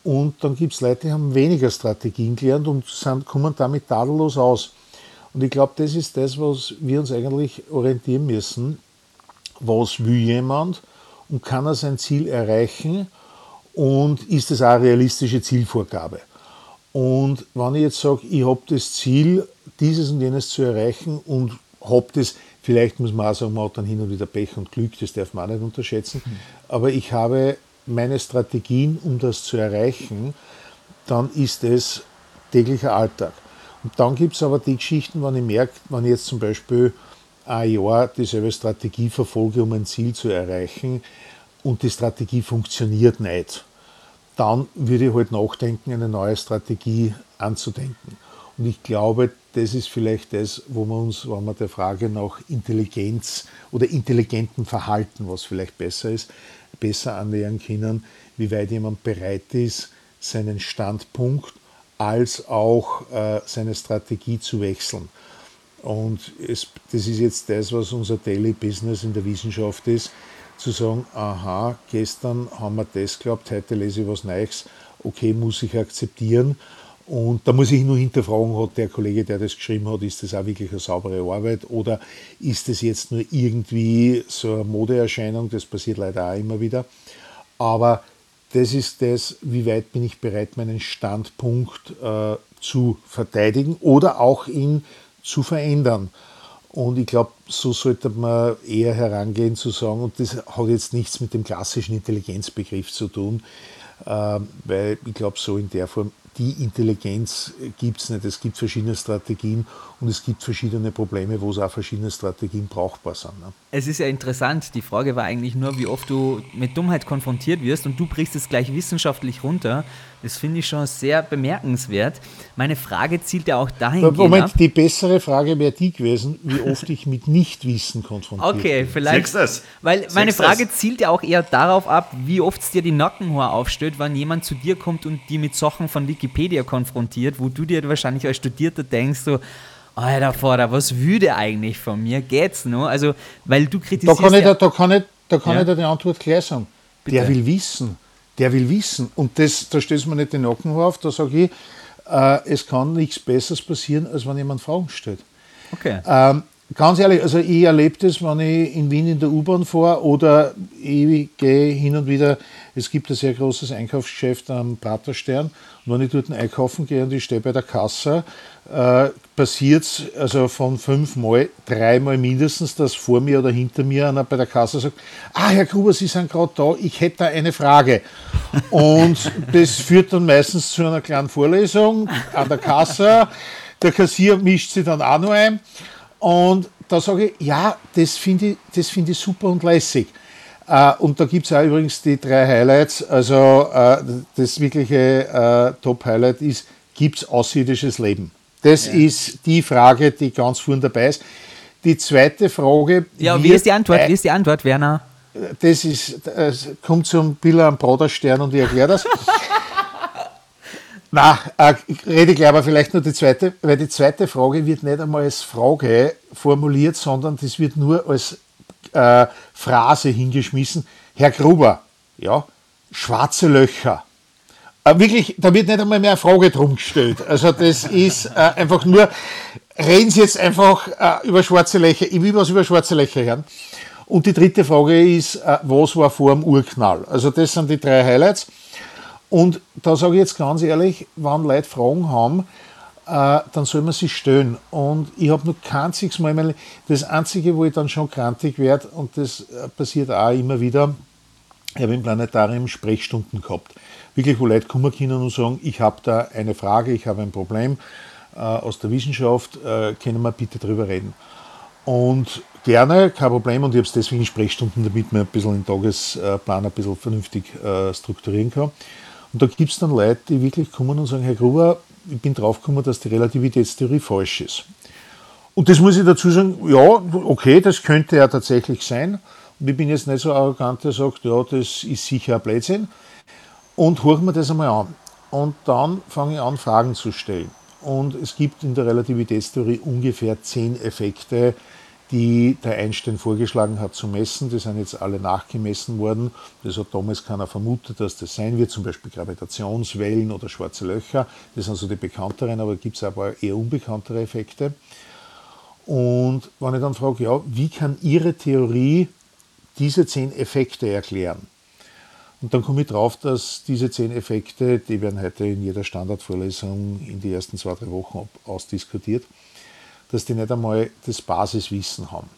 S1: und dann gibt es Leute, die haben weniger Strategien gelernt und sind, kommen damit tadellos aus. Und ich glaube, das ist das, was wir uns eigentlich orientieren müssen. Was will jemand und kann er sein Ziel erreichen und ist das auch eine realistische Zielvorgabe? Und wenn ich jetzt sage, ich habe das Ziel, dieses und jenes zu erreichen und habe das Vielleicht muss man auch sagen, man hat dann hin und wieder Pech und Glück, das darf man auch nicht unterschätzen. Aber ich habe meine Strategien, um das zu erreichen, dann ist es täglicher Alltag. Und dann gibt es aber die Geschichten, wenn ich merke, wenn ich jetzt zum Beispiel ein Jahr dieselbe Strategie verfolge, um ein Ziel zu erreichen und die Strategie funktioniert nicht, dann würde ich halt nachdenken, eine neue Strategie anzudenken. Und ich glaube, das ist vielleicht das, wo wir uns, wenn wir der Frage nach Intelligenz oder intelligentem Verhalten, was vielleicht besser ist, besser annähern können, wie weit jemand bereit ist, seinen Standpunkt als auch äh, seine Strategie zu wechseln. Und es, das ist jetzt das, was unser Daily Business in der Wissenschaft ist, zu sagen, aha, gestern haben wir das geglaubt, heute lese ich was Neues, okay, muss ich akzeptieren und da muss ich nur hinterfragen, hat der Kollege, der das geschrieben hat, ist das auch wirklich eine saubere Arbeit oder ist das jetzt nur irgendwie so eine Modeerscheinung? Das passiert leider auch immer wieder. Aber das ist das, wie weit bin ich bereit, meinen Standpunkt äh, zu verteidigen oder auch ihn zu verändern. Und ich glaube, so sollte man eher herangehen zu sagen, und das hat jetzt nichts mit dem klassischen Intelligenzbegriff zu tun, äh, weil ich glaube, so in der Form die Intelligenz gibt es nicht. Es gibt verschiedene Strategien und es gibt verschiedene Probleme, wo es auch verschiedene Strategien brauchbar sind. Ne?
S2: Es ist ja interessant. Die Frage war eigentlich nur, wie oft du mit Dummheit konfrontiert wirst und du brichst es gleich wissenschaftlich runter. Das finde ich schon sehr bemerkenswert. Meine Frage zielt ja auch dahin.
S1: Moment, ab. die bessere Frage wäre die gewesen, wie [LAUGHS] oft ich mit Nichtwissen konfrontiert
S2: okay, bin. vielleicht. Sechstes. Weil meine Sechstes. Frage zielt ja auch eher darauf ab, wie oft es dir die Nackenhaar aufstellt, wenn jemand zu dir kommt und die mit Sachen von Wikipedia konfrontiert, wo du dir wahrscheinlich als Studierter denkst, so, Alter Vater, was würde eigentlich von mir? Geht's noch? Also, weil du kritisierst.
S1: Da kann ich, ja, da kann ich, da kann ja? ich dir die Antwort klar sagen. Bitte. Der will wissen. Der will wissen. Und das, da du mir nicht den Nacken auf, da sage ich, äh, es kann nichts Besseres passieren, als wenn jemand Fragen stellt.
S2: Okay.
S1: Ähm, ganz ehrlich, also ich erlebe das, wenn ich in Wien in der U-Bahn fahre oder ich gehe hin und wieder, es gibt ein sehr großes Einkaufsgeschäft am Praterstern und wenn ich dort einkaufen gehe und ich stehe bei der Kasse, äh, passiert es also von fünfmal, dreimal mindestens, dass vor mir oder hinter mir einer bei der Kasse sagt, ah, Herr Gruber, Sie sind gerade da, ich hätte da eine Frage. Und [LAUGHS] das führt dann meistens zu einer kleinen Vorlesung an der Kasse. Der Kassier mischt sich dann auch noch ein. Und da sage ich, ja, das finde ich, find ich super und lässig. Uh, und da gibt es auch übrigens die drei Highlights. Also uh, das wirkliche uh, Top-Highlight ist, gibt es außerirdisches Leben? Das ja. ist die Frage, die ganz vorne dabei ist. Die zweite Frage.
S2: Ja, wie ist die Antwort? Wie ist die Antwort, Werner?
S1: Das ist, das kommt zum Billa am Broderstern und ich erkläre das. [LAUGHS] Na, äh, rede gleich aber vielleicht nur die zweite, weil die zweite Frage wird nicht einmal als Frage formuliert, sondern das wird nur als äh, Phrase hingeschmissen. Herr Gruber, ja, schwarze Löcher. Äh, wirklich, da wird nicht einmal mehr eine Frage drum gestellt. Also das ist äh, einfach nur, reden Sie jetzt einfach äh, über schwarze Löcher. Ich will was über schwarze Löcher hören. Und die dritte Frage ist, äh, was war vor dem Urknall? Also das sind die drei Highlights. Und da sage ich jetzt ganz ehrlich, wenn Leute Fragen haben, äh, dann soll man sie stellen. Und ich habe noch kein einziges Mal, meine, das Einzige, wo ich dann schon krantig werde, und das äh, passiert auch immer wieder, ich habe im Planetarium Sprechstunden gehabt wirklich, wo Leute kommen können und sagen, ich habe da eine Frage, ich habe ein Problem äh, aus der Wissenschaft, äh, können wir bitte drüber reden. Und gerne, kein Problem, und ich habe es deswegen Sprechstunden, damit man ein bisschen den Tagesplan ein bisschen vernünftig äh, strukturieren kann. Und da gibt es dann Leute, die wirklich kommen und sagen, Herr Gruber, ich bin draufgekommen, dass die Relativitätstheorie falsch ist. Und das muss ich dazu sagen, ja, okay, das könnte ja tatsächlich sein. Und ich bin jetzt nicht so arrogant, der sagt, ja, das ist sicher ein Blödsinn und hören wir das einmal an. Und dann fange ich an, Fragen zu stellen. Und es gibt in der Relativitätstheorie ungefähr zehn Effekte, die der Einstein vorgeschlagen hat zu messen. Die sind jetzt alle nachgemessen worden. Das hat damals keiner vermutet, dass das sein wird, zum Beispiel Gravitationswellen oder schwarze Löcher. Das sind so die bekannteren, aber gibt es aber eher unbekanntere Effekte. Und wenn ich dann frage, ja, wie kann Ihre Theorie diese zehn Effekte erklären? Und dann komme ich drauf, dass diese zehn Effekte, die werden heute in jeder Standardvorlesung in die ersten zwei, drei Wochen ausdiskutiert, dass die nicht einmal das Basiswissen haben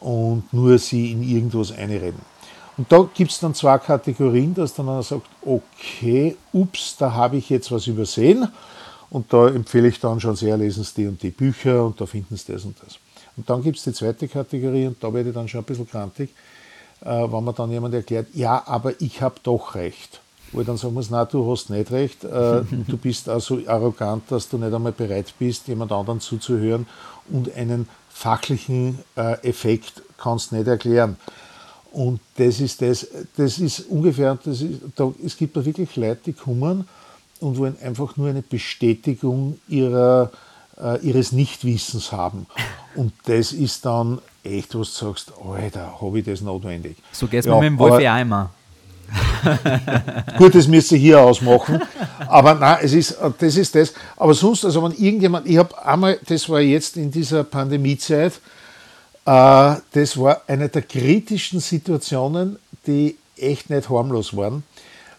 S1: und nur sie in irgendwas einreden. Und da gibt es dann zwei Kategorien, dass dann einer sagt, okay, ups, da habe ich jetzt was übersehen. Und da empfehle ich dann schon sehr, lesen Sie die und die Bücher und da finden Sie das und das. Und dann gibt es die zweite Kategorie und da werde ich dann schon ein bisschen krantig äh, wenn man dann jemand erklärt, ja, aber ich habe doch recht. Wo ich dann sagen muss, nein, du hast nicht recht, äh, [LAUGHS] du bist also arrogant, dass du nicht einmal bereit bist, jemand anderen zuzuhören und einen fachlichen äh, Effekt kannst nicht erklären. Und das ist das, das ist ungefähr, das ist, da, es gibt da wirklich Leute, die kommen und wollen einfach nur eine Bestätigung ihrer, äh, ihres Nichtwissens haben. Und das ist dann echt, was du sagst, Alter, habe ich das notwendig.
S2: So geht es ja, mir mit dem Wolfi Eimer. [LAUGHS]
S1: Gut, das müsst ihr hier ausmachen. Aber nein, es ist, das ist das. Aber sonst, also wenn irgendjemand, ich habe einmal, das war jetzt in dieser Pandemiezeit, äh, das war eine der kritischsten Situationen, die echt nicht harmlos waren.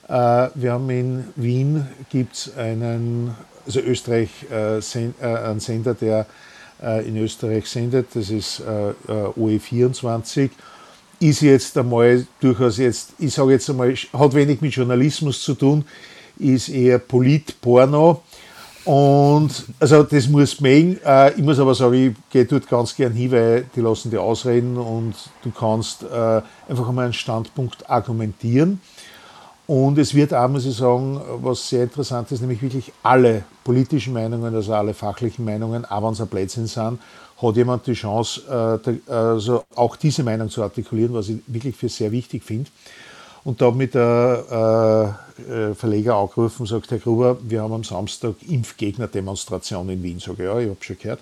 S1: Äh, wir haben in Wien gibt einen, also Österreich, äh, sen, äh, einen Sender, der äh, in Österreich sendet. Das ist äh, OE24 ist jetzt einmal durchaus jetzt, ich sage jetzt einmal, hat wenig mit Journalismus zu tun, ist eher Polit-Porno. Und also das muss mögen. Äh, ich muss aber sagen, ich gehe dort ganz gern hin, weil die lassen die ausreden und du kannst äh, einfach einmal einen Standpunkt argumentieren. Und es wird auch, muss ich sagen, was sehr interessant ist, nämlich wirklich alle politischen Meinungen, also alle fachlichen Meinungen, auch wenn es ein Blödsinn sind, hat jemand die Chance, äh, also auch diese Meinung zu artikulieren, was ich wirklich für sehr wichtig finde. Und da habe mit der äh, Verleger angerufen und sagt, Herr Gruber, wir haben am Samstag Impfgegner-Demonstration in Wien. Sage ja, ich habe schon gehört.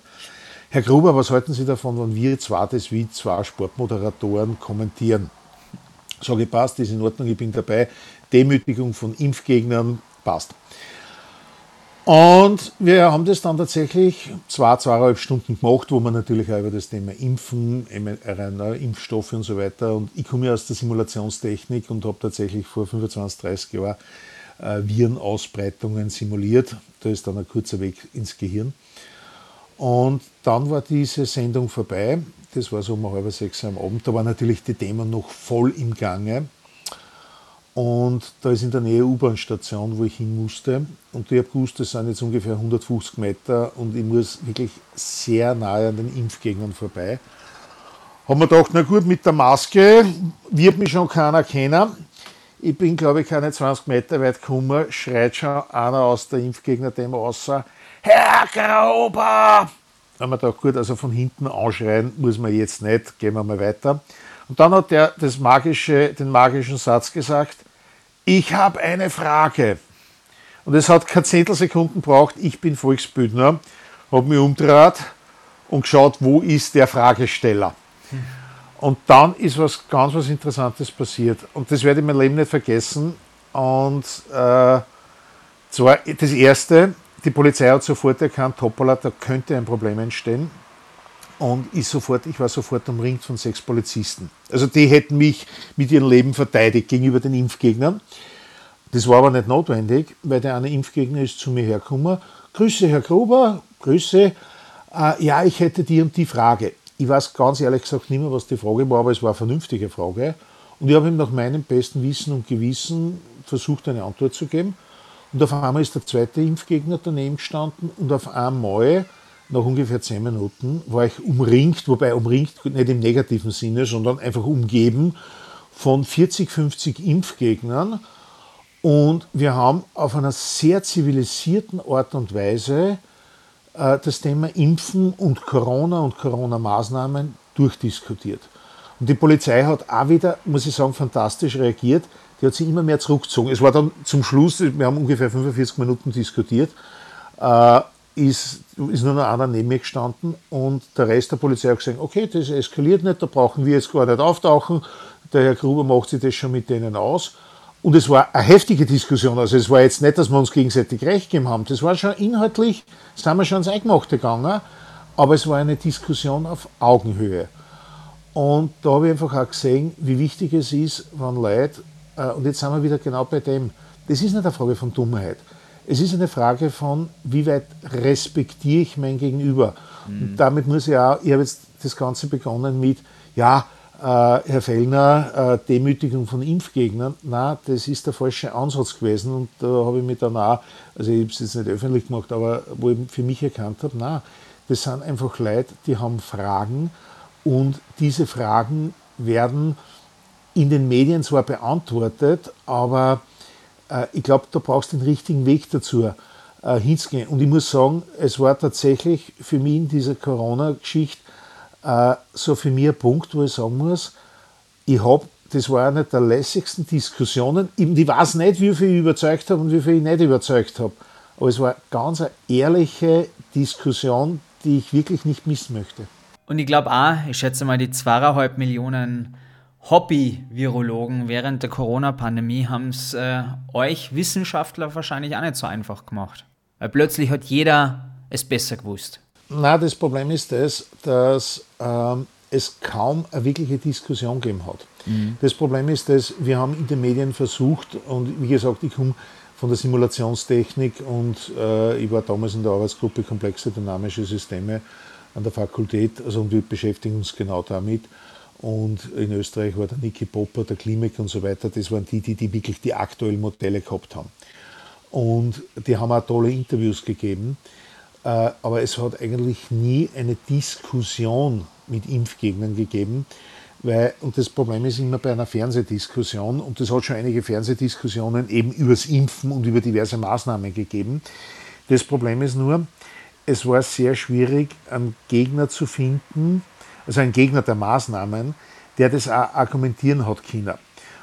S1: Herr Gruber, was halten Sie davon, wenn wir zwar das wie zwei Sportmoderatoren kommentieren? Sage ich, passt, ist in Ordnung, ich bin dabei. Demütigung von Impfgegnern, passt. Und wir haben das dann tatsächlich zwei, zweieinhalb Stunden gemacht, wo man natürlich auch über das Thema Impfen, mRNA-Impfstoffe und so weiter. Und ich komme ja aus der Simulationstechnik und habe tatsächlich vor 25, 30 Jahren äh, Virenausbreitungen simuliert. Da ist dann ein kurzer Weg ins Gehirn. Und dann war diese Sendung vorbei. Das war so um halb sechs am Abend. Da war natürlich die Themen noch voll im Gange. Und da ist in der Nähe U-Bahn-Station, wo ich hin musste. Und ich habe gewusst, das sind jetzt ungefähr 150 Meter und ich muss wirklich sehr nahe an den Impfgegnern vorbei. Haben wir gedacht, na gut, mit der Maske wird mich schon keiner kennen. Ich bin, glaube ich, keine 20 Meter weit gekommen, schreit schon einer aus der Impfgegner-Demo außer, Herr Grauber! Da haben wir gedacht, gut, also von hinten anschreien muss man jetzt nicht, gehen wir mal weiter. Und dann hat er das magische, den magischen Satz gesagt, ich habe eine Frage. Und es hat keine Zehntelsekunden gebraucht, ich bin Volksbündner, habe mich umgedreht und geschaut, wo ist der Fragesteller. Und dann ist was ganz was Interessantes passiert. Und das werde ich mein Leben nicht vergessen. Und äh, zwar das Erste, die Polizei hat sofort erkannt, hoppala, da könnte ein Problem entstehen und ich, sofort, ich war sofort umringt von sechs Polizisten. Also die hätten mich mit ihrem Leben verteidigt gegenüber den Impfgegnern. Das war aber nicht notwendig, weil der eine Impfgegner ist zu mir hergekommen. Grüße, Herr Gruber, Grüße. Äh, ja, ich hätte die und die Frage. Ich weiß ganz ehrlich gesagt nicht mehr, was die Frage war, aber es war eine vernünftige Frage. Und ich habe ihm nach meinem besten Wissen und Gewissen versucht, eine Antwort zu geben. Und auf einmal ist der zweite Impfgegner daneben gestanden und auf einmal nach ungefähr zehn Minuten war ich umringt, wobei umringt nicht im negativen Sinne, sondern einfach umgeben von 40, 50 Impfgegnern. Und wir haben auf einer sehr zivilisierten Art und Weise äh, das Thema Impfen und Corona und Corona-Maßnahmen durchdiskutiert. Und die Polizei hat auch wieder, muss ich sagen, fantastisch reagiert. Die hat sich immer mehr zurückgezogen. Es war dann zum Schluss, wir haben ungefähr 45 Minuten diskutiert. Äh, ist, ist nur noch einer neben mir gestanden und der Rest der Polizei hat gesagt, okay, das eskaliert nicht, da brauchen wir jetzt gar nicht auftauchen. Der Herr Gruber macht sich das schon mit denen aus. Und es war eine heftige Diskussion. Also es war jetzt nicht, dass wir uns gegenseitig recht gegeben haben. Das war schon inhaltlich, sind wir schon ins Eingemachte gegangen, aber es war eine Diskussion auf Augenhöhe. Und da habe ich einfach auch gesehen, wie wichtig es ist, wenn Leute, äh, und jetzt sind wir wieder genau bei dem, das ist nicht eine Frage von Dummheit. Es ist eine Frage von, wie weit respektiere ich mein Gegenüber. Mhm. Und damit muss ich auch, ich habe jetzt das Ganze begonnen mit, ja, äh, Herr Fellner, äh, Demütigung von Impfgegnern. Na, das ist der falsche Ansatz gewesen. Und da habe ich mich dann auch, also ich habe es jetzt nicht öffentlich gemacht, aber wo ich für mich erkannt habe, na, das sind einfach Leute, die haben Fragen und diese Fragen werden in den Medien zwar beantwortet, aber ich glaube, da brauchst du den richtigen Weg dazu äh, hinzugehen. Und ich muss sagen, es war tatsächlich für mich in dieser Corona-Geschichte äh, so für mich ein Punkt, wo ich sagen muss, ich habe, das war eine der lässigsten Diskussionen. Ich weiß nicht, wie viel ich überzeugt habe und wie viel ich nicht überzeugt habe. Aber es war ganz eine ehrliche Diskussion, die ich wirklich nicht missen möchte.
S2: Und ich glaube auch, ich schätze mal, die zweieinhalb Millionen Hobby-Virologen während der Corona-Pandemie haben es äh, euch Wissenschaftler wahrscheinlich auch nicht so einfach gemacht. Weil plötzlich hat jeder es besser gewusst.
S1: Na, das Problem ist das, dass ähm, es kaum eine wirkliche Diskussion gegeben hat. Mhm. Das Problem ist dass wir haben in den Medien versucht, und wie gesagt, ich komme von der Simulationstechnik und äh, ich war damals in der Arbeitsgruppe Komplexe Dynamische Systeme an der Fakultät, also und wir beschäftigen uns genau damit. Und in Österreich war der Niki Popper, der Klimek und so weiter, das waren die, die, die wirklich die aktuellen Modelle gehabt haben. Und die haben auch tolle Interviews gegeben. Äh, aber es hat eigentlich nie eine Diskussion mit Impfgegnern gegeben. Weil, und das Problem ist immer bei einer Fernsehdiskussion, und es hat schon einige Fernsehdiskussionen eben übers Impfen und über diverse Maßnahmen gegeben. Das Problem ist nur, es war sehr schwierig, einen Gegner zu finden, also einen Gegner der Maßnahmen, der das auch argumentieren hat können.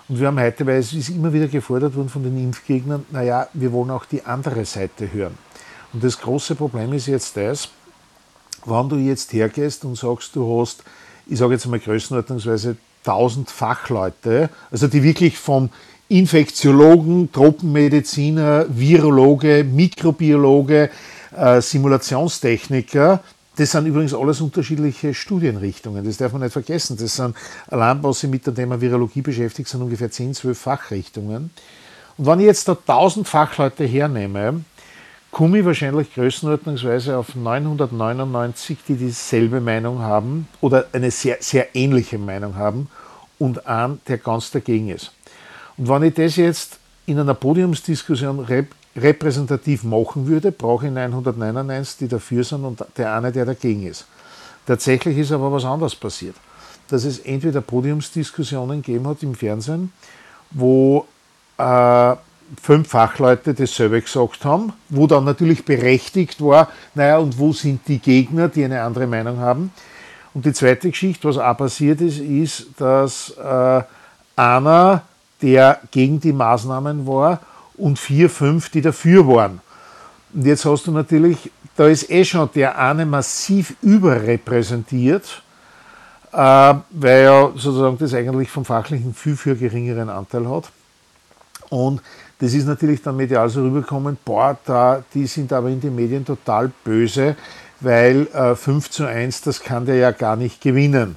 S1: Und wir haben heute, weil es ist immer wieder gefordert worden von den Impfgegnern, naja, wir wollen auch die andere Seite hören. Und das große Problem ist jetzt das, wenn du jetzt hergehst und sagst, du hast, ich sage jetzt mal größenordnungsweise 1000 Fachleute, also die wirklich vom Infektiologen, Tropenmediziner, Virologe, Mikrobiologe, äh, Simulationstechniker, das sind übrigens alles unterschiedliche Studienrichtungen. Das darf man nicht vergessen. Das sind allein, was sich mit dem Thema Virologie beschäftigt, sind ungefähr 10, 12 Fachrichtungen. Und wenn ich jetzt da 1000 Fachleute hernehme, komme ich wahrscheinlich größenordnungsweise auf 999, die dieselbe Meinung haben oder eine sehr, sehr ähnliche Meinung haben und einen, der ganz dagegen ist. Und wenn ich das jetzt in einer Podiumsdiskussion repräsentativ machen würde, brauche ich 999, die dafür sind und der eine, der dagegen ist. Tatsächlich ist aber was anderes passiert. Dass es entweder Podiumsdiskussionen gegeben hat im Fernsehen, wo äh, fünf Fachleute dasselbe gesagt haben, wo dann natürlich berechtigt war, naja, und wo sind die Gegner, die eine andere Meinung haben. Und die zweite Geschichte, was auch passiert ist, ist, dass äh, einer, der gegen die Maßnahmen war, und vier, fünf, die dafür waren. Und jetzt hast du natürlich, da ist eh schon der eine massiv überrepräsentiert, äh, weil er sozusagen das eigentlich vom fachlichen viel für geringeren Anteil hat. Und das ist natürlich dann medial so rübergekommen, boah, da, die sind aber in den Medien total böse, weil äh, 5 zu 1, das kann der ja gar nicht gewinnen.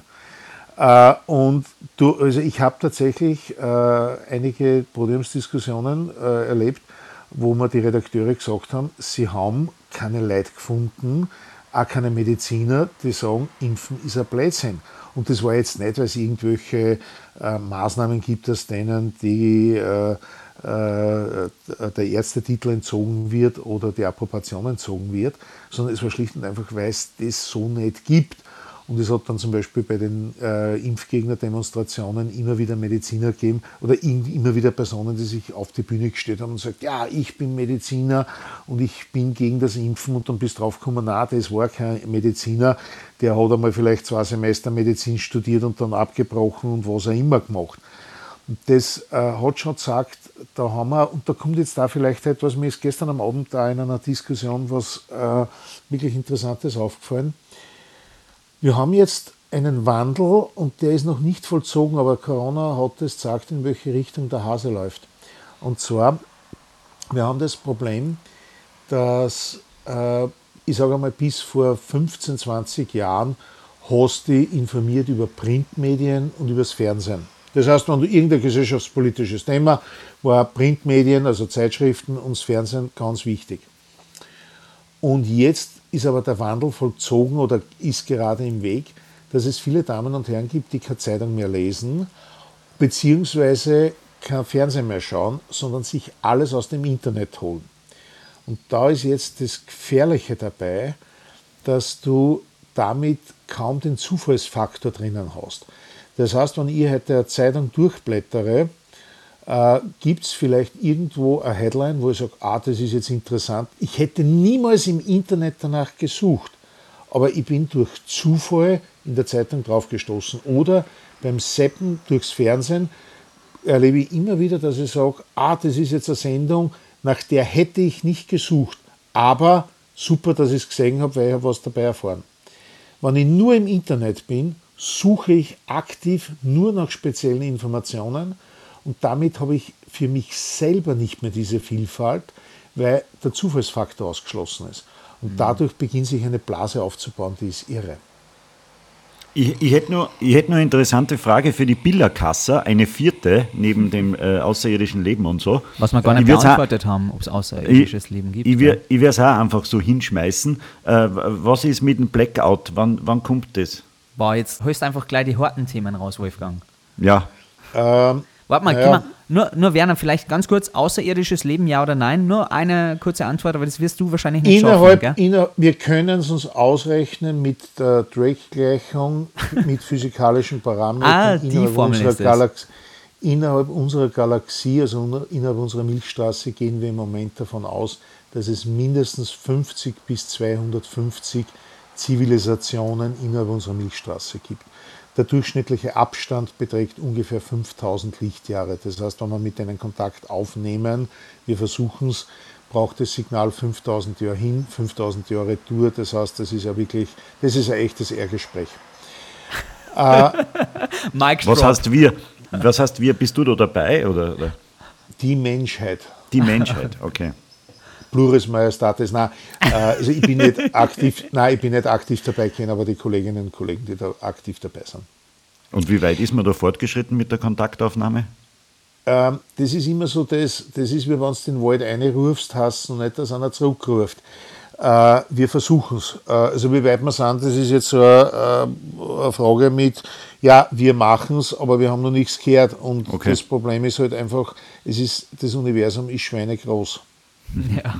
S1: Äh, und du, also ich habe tatsächlich äh, einige Podiumsdiskussionen äh, erlebt, wo mir die Redakteure gesagt haben, sie haben keine Leute gefunden, auch keine Mediziner, die sagen, Impfen ist ein Blödsinn. Und das war jetzt nicht, weil es irgendwelche äh, Maßnahmen gibt, aus denen die, äh, äh, der Ärztetitel entzogen wird oder die Approbation entzogen wird, sondern es war schlicht und einfach, weil es das so nicht gibt. Und es hat dann zum Beispiel bei den äh, Impfgegner-Demonstrationen immer wieder Mediziner gegeben oder immer wieder Personen, die sich auf die Bühne gestellt haben und gesagt, ja, ich bin Mediziner und ich bin gegen das Impfen und dann bist drauf gekommen, na, das war kein Mediziner, der hat einmal vielleicht zwei Semester Medizin studiert und dann abgebrochen und was er immer gemacht. Und das äh, hat schon gesagt, da haben wir, und da kommt jetzt da vielleicht etwas, mir ist gestern am Abend da in einer Diskussion was äh, wirklich Interessantes aufgefallen wir haben jetzt einen Wandel und der ist noch nicht vollzogen, aber Corona hat es gesagt, in welche Richtung der Hase läuft. Und zwar, wir haben das Problem, dass äh, ich sage einmal, bis vor 15, 20 Jahren hast du informiert über Printmedien und übers Fernsehen. Das heißt, wenn du irgendein gesellschaftspolitisches Thema war Printmedien, also Zeitschriften und das Fernsehen ganz wichtig. Und jetzt ist aber der Wandel vollzogen oder ist gerade im Weg, dass es viele Damen und Herren gibt, die keine Zeitung mehr lesen, beziehungsweise kein Fernsehen mehr schauen, sondern sich alles aus dem Internet holen. Und da ist jetzt das Gefährliche dabei, dass du damit kaum den Zufallsfaktor drinnen hast. Das heißt, wenn ich heute eine Zeitung durchblättere, äh, gibt es vielleicht irgendwo eine Headline, wo ich sage, ah, das ist jetzt interessant. Ich hätte niemals im Internet danach gesucht, aber ich bin durch Zufall in der Zeitung draufgestoßen oder beim Seppen durchs Fernsehen erlebe ich immer wieder, dass ich sage, ah, das ist jetzt eine Sendung, nach der hätte ich nicht gesucht, aber super, dass ich es gesehen habe, weil ich habe was dabei erfahren. Wenn ich nur im Internet bin, suche ich aktiv nur nach speziellen Informationen und damit habe ich für mich selber nicht mehr diese Vielfalt, weil der Zufallsfaktor ausgeschlossen ist. Und mhm. dadurch beginnt sich eine Blase aufzubauen, die ist irre.
S4: Ich, ich, hätte nur, ich hätte nur eine interessante Frage für die Billerkasse, eine vierte neben dem äh, außerirdischen Leben und so.
S2: Was wir gar nicht beantwortet haben, ob es außerirdisches ich, Leben gibt.
S4: Ich, ich, ich werde es auch einfach so hinschmeißen. Äh, was ist mit dem Blackout? Wann, wann kommt das?
S2: Boah, jetzt holst du einfach gleich die harten Themen raus, Wolfgang.
S4: Ja.
S2: Ähm, Warte mal, ja. nur, nur Werner, vielleicht ganz kurz, außerirdisches Leben, ja oder nein? Nur eine kurze Antwort, aber das wirst du wahrscheinlich nicht
S1: innerhalb,
S2: schaffen,
S1: inner, wir können es uns ausrechnen mit der Drake-Gleichung, mit physikalischen Parametern
S2: ah, die innerhalb, unserer Galaxie,
S1: innerhalb unserer Galaxie, also innerhalb unserer Milchstraße, gehen wir im Moment davon aus, dass es mindestens 50 bis 250 Zivilisationen innerhalb unserer Milchstraße gibt. Der durchschnittliche Abstand beträgt ungefähr 5000 Lichtjahre. Das heißt, wenn wir mit denen Kontakt aufnehmen, wir versuchen es, braucht das Signal 5000 Jahre hin, 5000 Jahre retour. Das heißt, das ist ja wirklich, das ist ein echtes Ehrgespräch. [LAUGHS]
S4: äh, Mike was heißt wir? Was heißt wir? Bist du da dabei? Oder, oder?
S1: Die Menschheit.
S4: Die Menschheit, okay.
S1: Plures Majestatis. Nein, äh, also ich bin nicht aktiv, nein, ich bin nicht aktiv dabei, kenne aber die Kolleginnen und Kollegen, die da aktiv dabei sind.
S4: Und wie weit ist man da fortgeschritten mit der Kontaktaufnahme?
S1: Ähm, das ist immer so, das, das ist wie wenn du den Wald reinrufst, hast und nicht, dass einer zurückruft. Äh, wir versuchen es. Äh, also wie weit wir sind, das ist jetzt so eine, äh, eine Frage mit, ja, wir machen es, aber wir haben noch nichts gehört. Und okay. das Problem ist halt einfach, es ist, das Universum ist schweinegroß.
S2: Ja.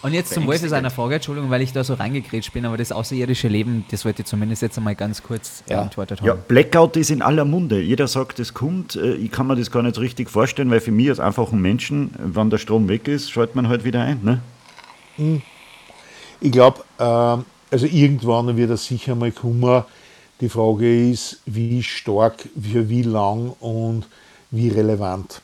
S2: Und jetzt zum Wolf ist eine Frage, Entschuldigung, weil ich da so reingekrätscht bin, aber das außerirdische Leben, das wollte ich zumindest jetzt einmal ganz kurz
S4: ja. beantwortet haben. Ja, Blackout ist in aller Munde. Jeder sagt, es kommt. Äh, ich kann mir das gar nicht richtig vorstellen, weil für mich als einfachen Menschen, wenn der Strom weg ist, schaltet man halt wieder ein. Ne?
S1: Hm. Ich glaube, äh, also irgendwann wird das sicher mal kommen. Die Frage ist, wie stark, für wie lang und wie relevant.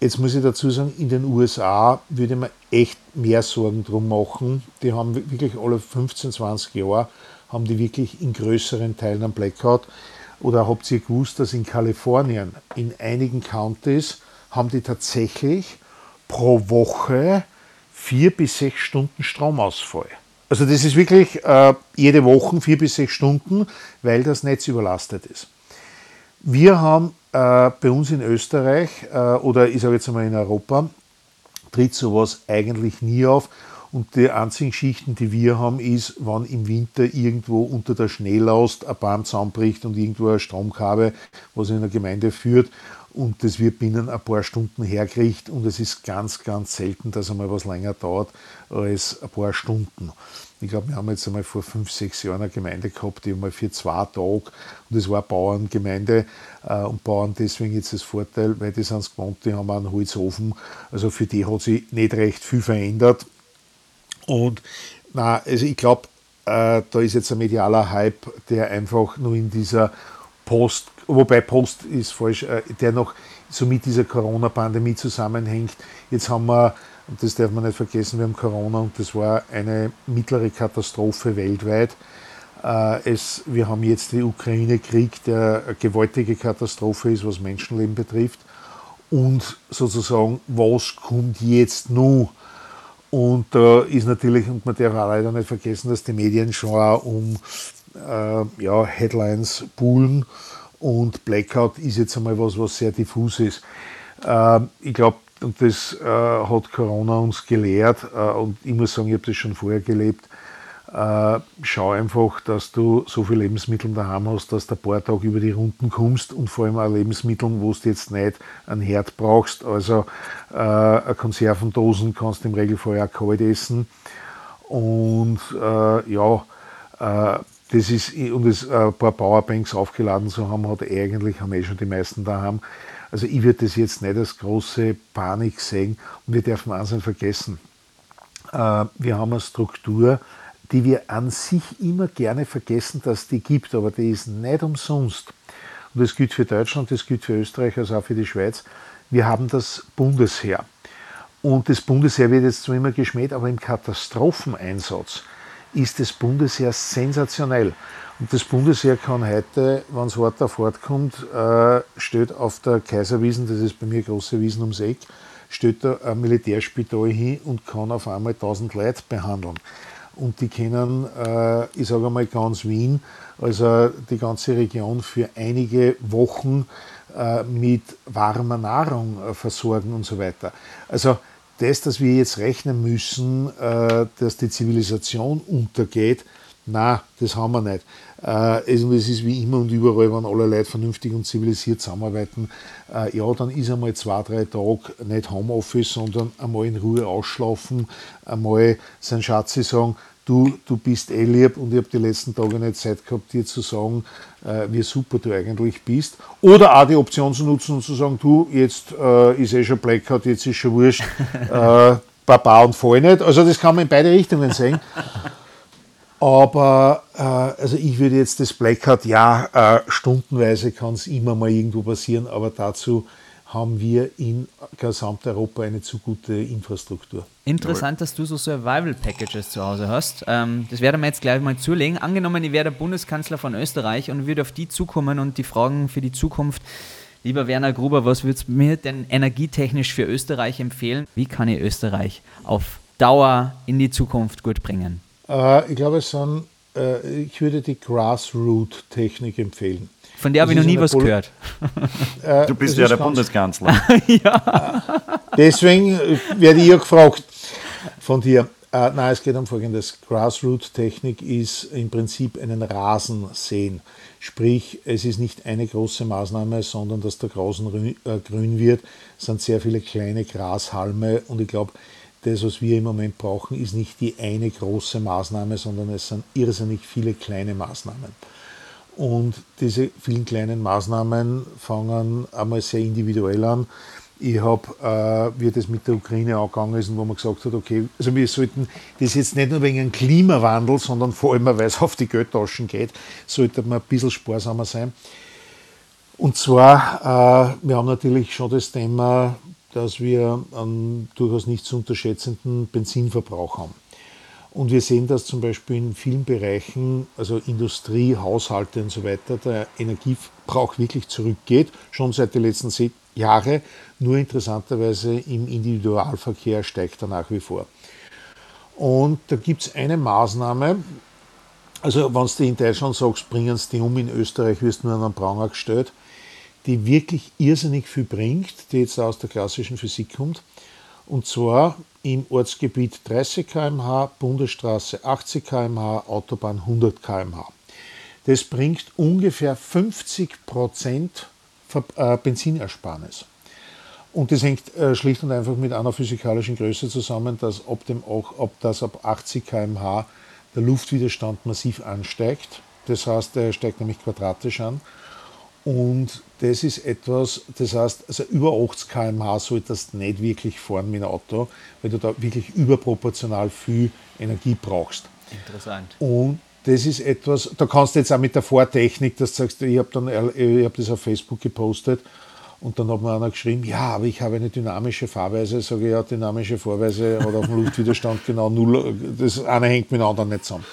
S1: Jetzt muss ich dazu sagen, in den USA würde man echt mehr Sorgen drum machen. Die haben wirklich alle 15, 20 Jahre, haben die wirklich in größeren Teilen einen Blackout. Oder habt ihr gewusst, dass in Kalifornien, in einigen Counties, haben die tatsächlich pro Woche vier bis sechs Stunden Stromausfall. Also das ist wirklich äh, jede Woche vier bis sechs Stunden, weil das Netz überlastet ist. Wir haben äh, bei uns in Österreich äh, oder ich sage jetzt einmal in Europa, tritt sowas eigentlich nie auf. Und die einzigen Schichten, die wir haben, ist, wenn im Winter irgendwo unter der Schneelast ein Baum zusammenbricht und irgendwo ein Stromkabel, was in der Gemeinde führt, und das wird binnen ein paar Stunden hergerichtet und es ist ganz, ganz selten, dass einmal was länger dauert als ein paar Stunden. Ich glaube, wir haben jetzt einmal vor fünf, sechs Jahren eine Gemeinde gehabt, die einmal für zwei Tage, und das war eine Bauerngemeinde, äh, und Bauern deswegen jetzt das Vorteil, weil die sind es gewohnt, die haben einen Holzofen, also für die hat sich nicht recht viel verändert. Und na, also ich glaube, äh, da ist jetzt ein medialer Hype, der einfach nur in dieser Post, wobei Post ist falsch, äh, der noch so mit dieser Corona-Pandemie zusammenhängt. Jetzt haben wir und das darf man nicht vergessen, wir haben Corona und das war eine mittlere Katastrophe weltweit. Äh, es, wir haben jetzt den Ukraine-Krieg, der eine gewaltige Katastrophe ist, was Menschenleben betrifft. Und sozusagen, was kommt jetzt nun? Und da ist natürlich, und man darf auch leider nicht vergessen, dass die Medien schon auch um äh, ja, Headlines buhlen. Und Blackout ist jetzt einmal was, was sehr diffus ist. Äh, ich glaube, und das äh, hat Corona uns gelehrt. Äh, und ich muss sagen, ich habe das schon vorher gelebt. Äh, schau einfach, dass du so viele Lebensmittel daheim hast, dass du ein paar Tage über die Runden kommst und vor allem auch Lebensmittel, wo du jetzt nicht einen Herd brauchst. Also äh, Konservendosen kannst du im Regelfall auch kalt essen. Und äh, ja, äh, das ist, und das, äh, ein paar Powerbanks aufgeladen zu haben, hat eigentlich, haben eh schon die meisten daheim. Also ich würde das jetzt nicht als große Panik sehen und wir dürfen eins vergessen. Äh, wir haben eine Struktur, die wir an sich immer gerne vergessen, dass die gibt, aber die ist nicht umsonst. Und das gilt für Deutschland, das gilt für Österreich, als auch für die Schweiz. Wir haben das Bundesheer. Und das Bundesheer wird jetzt zwar immer geschmäht, aber im Katastropheneinsatz ist das Bundesheer sensationell. Und das Bundesheer kann heute, wenn es hart auf hart kommt, äh, steht auf der Kaiserwiesen, das ist bei mir große Wiesen ums Eck, steht da ein Militärspital hin und kann auf einmal 1000 Leute behandeln. Und die können, äh, ich sage einmal ganz Wien, also die ganze Region für einige Wochen äh, mit warmer Nahrung äh, versorgen und so weiter. Also das, dass wir jetzt rechnen müssen, äh, dass die Zivilisation untergeht, Nein, das haben wir nicht. Äh, es ist wie immer und überall, wenn alle Leute vernünftig und zivilisiert zusammenarbeiten, äh, ja, dann ist einmal zwei, drei Tage nicht Homeoffice, sondern einmal in Ruhe ausschlafen, einmal sein Schatzi sagen, du, du bist eh lieb und ich habe die letzten Tage nicht Zeit gehabt, dir zu sagen, äh, wie super du eigentlich bist. Oder auch die Option zu nutzen und zu sagen, du, jetzt ist eh schon Blackout, jetzt ist schon wurscht, [LAUGHS] Baba und Fall nicht. Also das kann man in beide Richtungen sehen. Aber äh, also ich würde jetzt das Blackout, ja, äh, stundenweise kann es immer mal irgendwo passieren, aber dazu haben wir in Gesamteuropa eine zu gute Infrastruktur.
S2: Interessant, dass du so Survival-Packages zu Hause hast. Ähm, das werden wir jetzt gleich mal zulegen. Angenommen, ich wäre der Bundeskanzler von Österreich und würde auf die zukommen und die Fragen für die Zukunft. Lieber Werner Gruber, was würdest du mir denn energietechnisch für Österreich empfehlen? Wie kann ich Österreich auf Dauer in die Zukunft gut bringen?
S1: Äh, ich glaube, es sind, äh, ich würde die Grassroot-Technik empfehlen.
S2: Von der habe ich noch nie was Pol gehört.
S4: Äh, du bist ja der Bundeskanzler. [LAUGHS]
S1: ja. Deswegen werde ich ja gefragt von dir. Äh, nein, es geht um Folgendes. Grassroot-Technik ist im Prinzip einen Rasen sehen. Sprich, es ist nicht eine große Maßnahme, sondern dass der Grasen grün wird. Es sind sehr viele kleine Grashalme und ich glaube, das, was wir im Moment brauchen, ist nicht die eine große Maßnahme, sondern es sind irrsinnig viele kleine Maßnahmen. Und diese vielen kleinen Maßnahmen fangen einmal sehr individuell an. Ich habe, äh, wie das mit der Ukraine angegangen ist, wo man gesagt hat, okay, also wir sollten das jetzt nicht nur wegen dem Klimawandel, sondern vor allem, weil es auf die Geldtaschen geht, sollte man ein bisschen sparsamer sein. Und zwar, äh, wir haben natürlich schon das Thema, dass wir einen durchaus nicht zu unterschätzenden Benzinverbrauch haben. Und wir sehen das zum Beispiel in vielen Bereichen, also Industrie, Haushalte und so weiter, der Energieverbrauch wirklich zurückgeht, schon seit den letzten Jahren. Nur interessanterweise im Individualverkehr steigt er nach wie vor. Und da gibt es eine Maßnahme, also wenn du in Deutschland sagst, bringen sie die um, in Österreich wirst du nur an den Pranger gestellt, die wirklich irrsinnig viel bringt, die jetzt aus der klassischen Physik kommt. Und zwar im Ortsgebiet 30 km/h, Bundesstraße 80 km/h, Autobahn 100 km/h. Das bringt ungefähr 50 Prozent äh, Benzinersparnis. Und das hängt äh, schlicht und einfach mit einer physikalischen Größe zusammen, dass ob, dem ob das ab 80 km/h der Luftwiderstand massiv ansteigt. Das heißt, er steigt nämlich quadratisch an. Und das ist etwas, das heißt, also über 80 km/h solltest du nicht wirklich fahren mit dem Auto, weil du da wirklich überproportional viel Energie brauchst.
S2: Interessant.
S1: Und das ist etwas, da kannst du jetzt auch mit der Vortechnik, dass du sagst, ich habe hab das auf Facebook gepostet und dann hat mir einer geschrieben, ja, aber ich habe eine dynamische Fahrweise. Sage ich, ja, dynamische Fahrweise hat auf dem Luftwiderstand genau null, das eine hängt mit dem anderen nicht zusammen.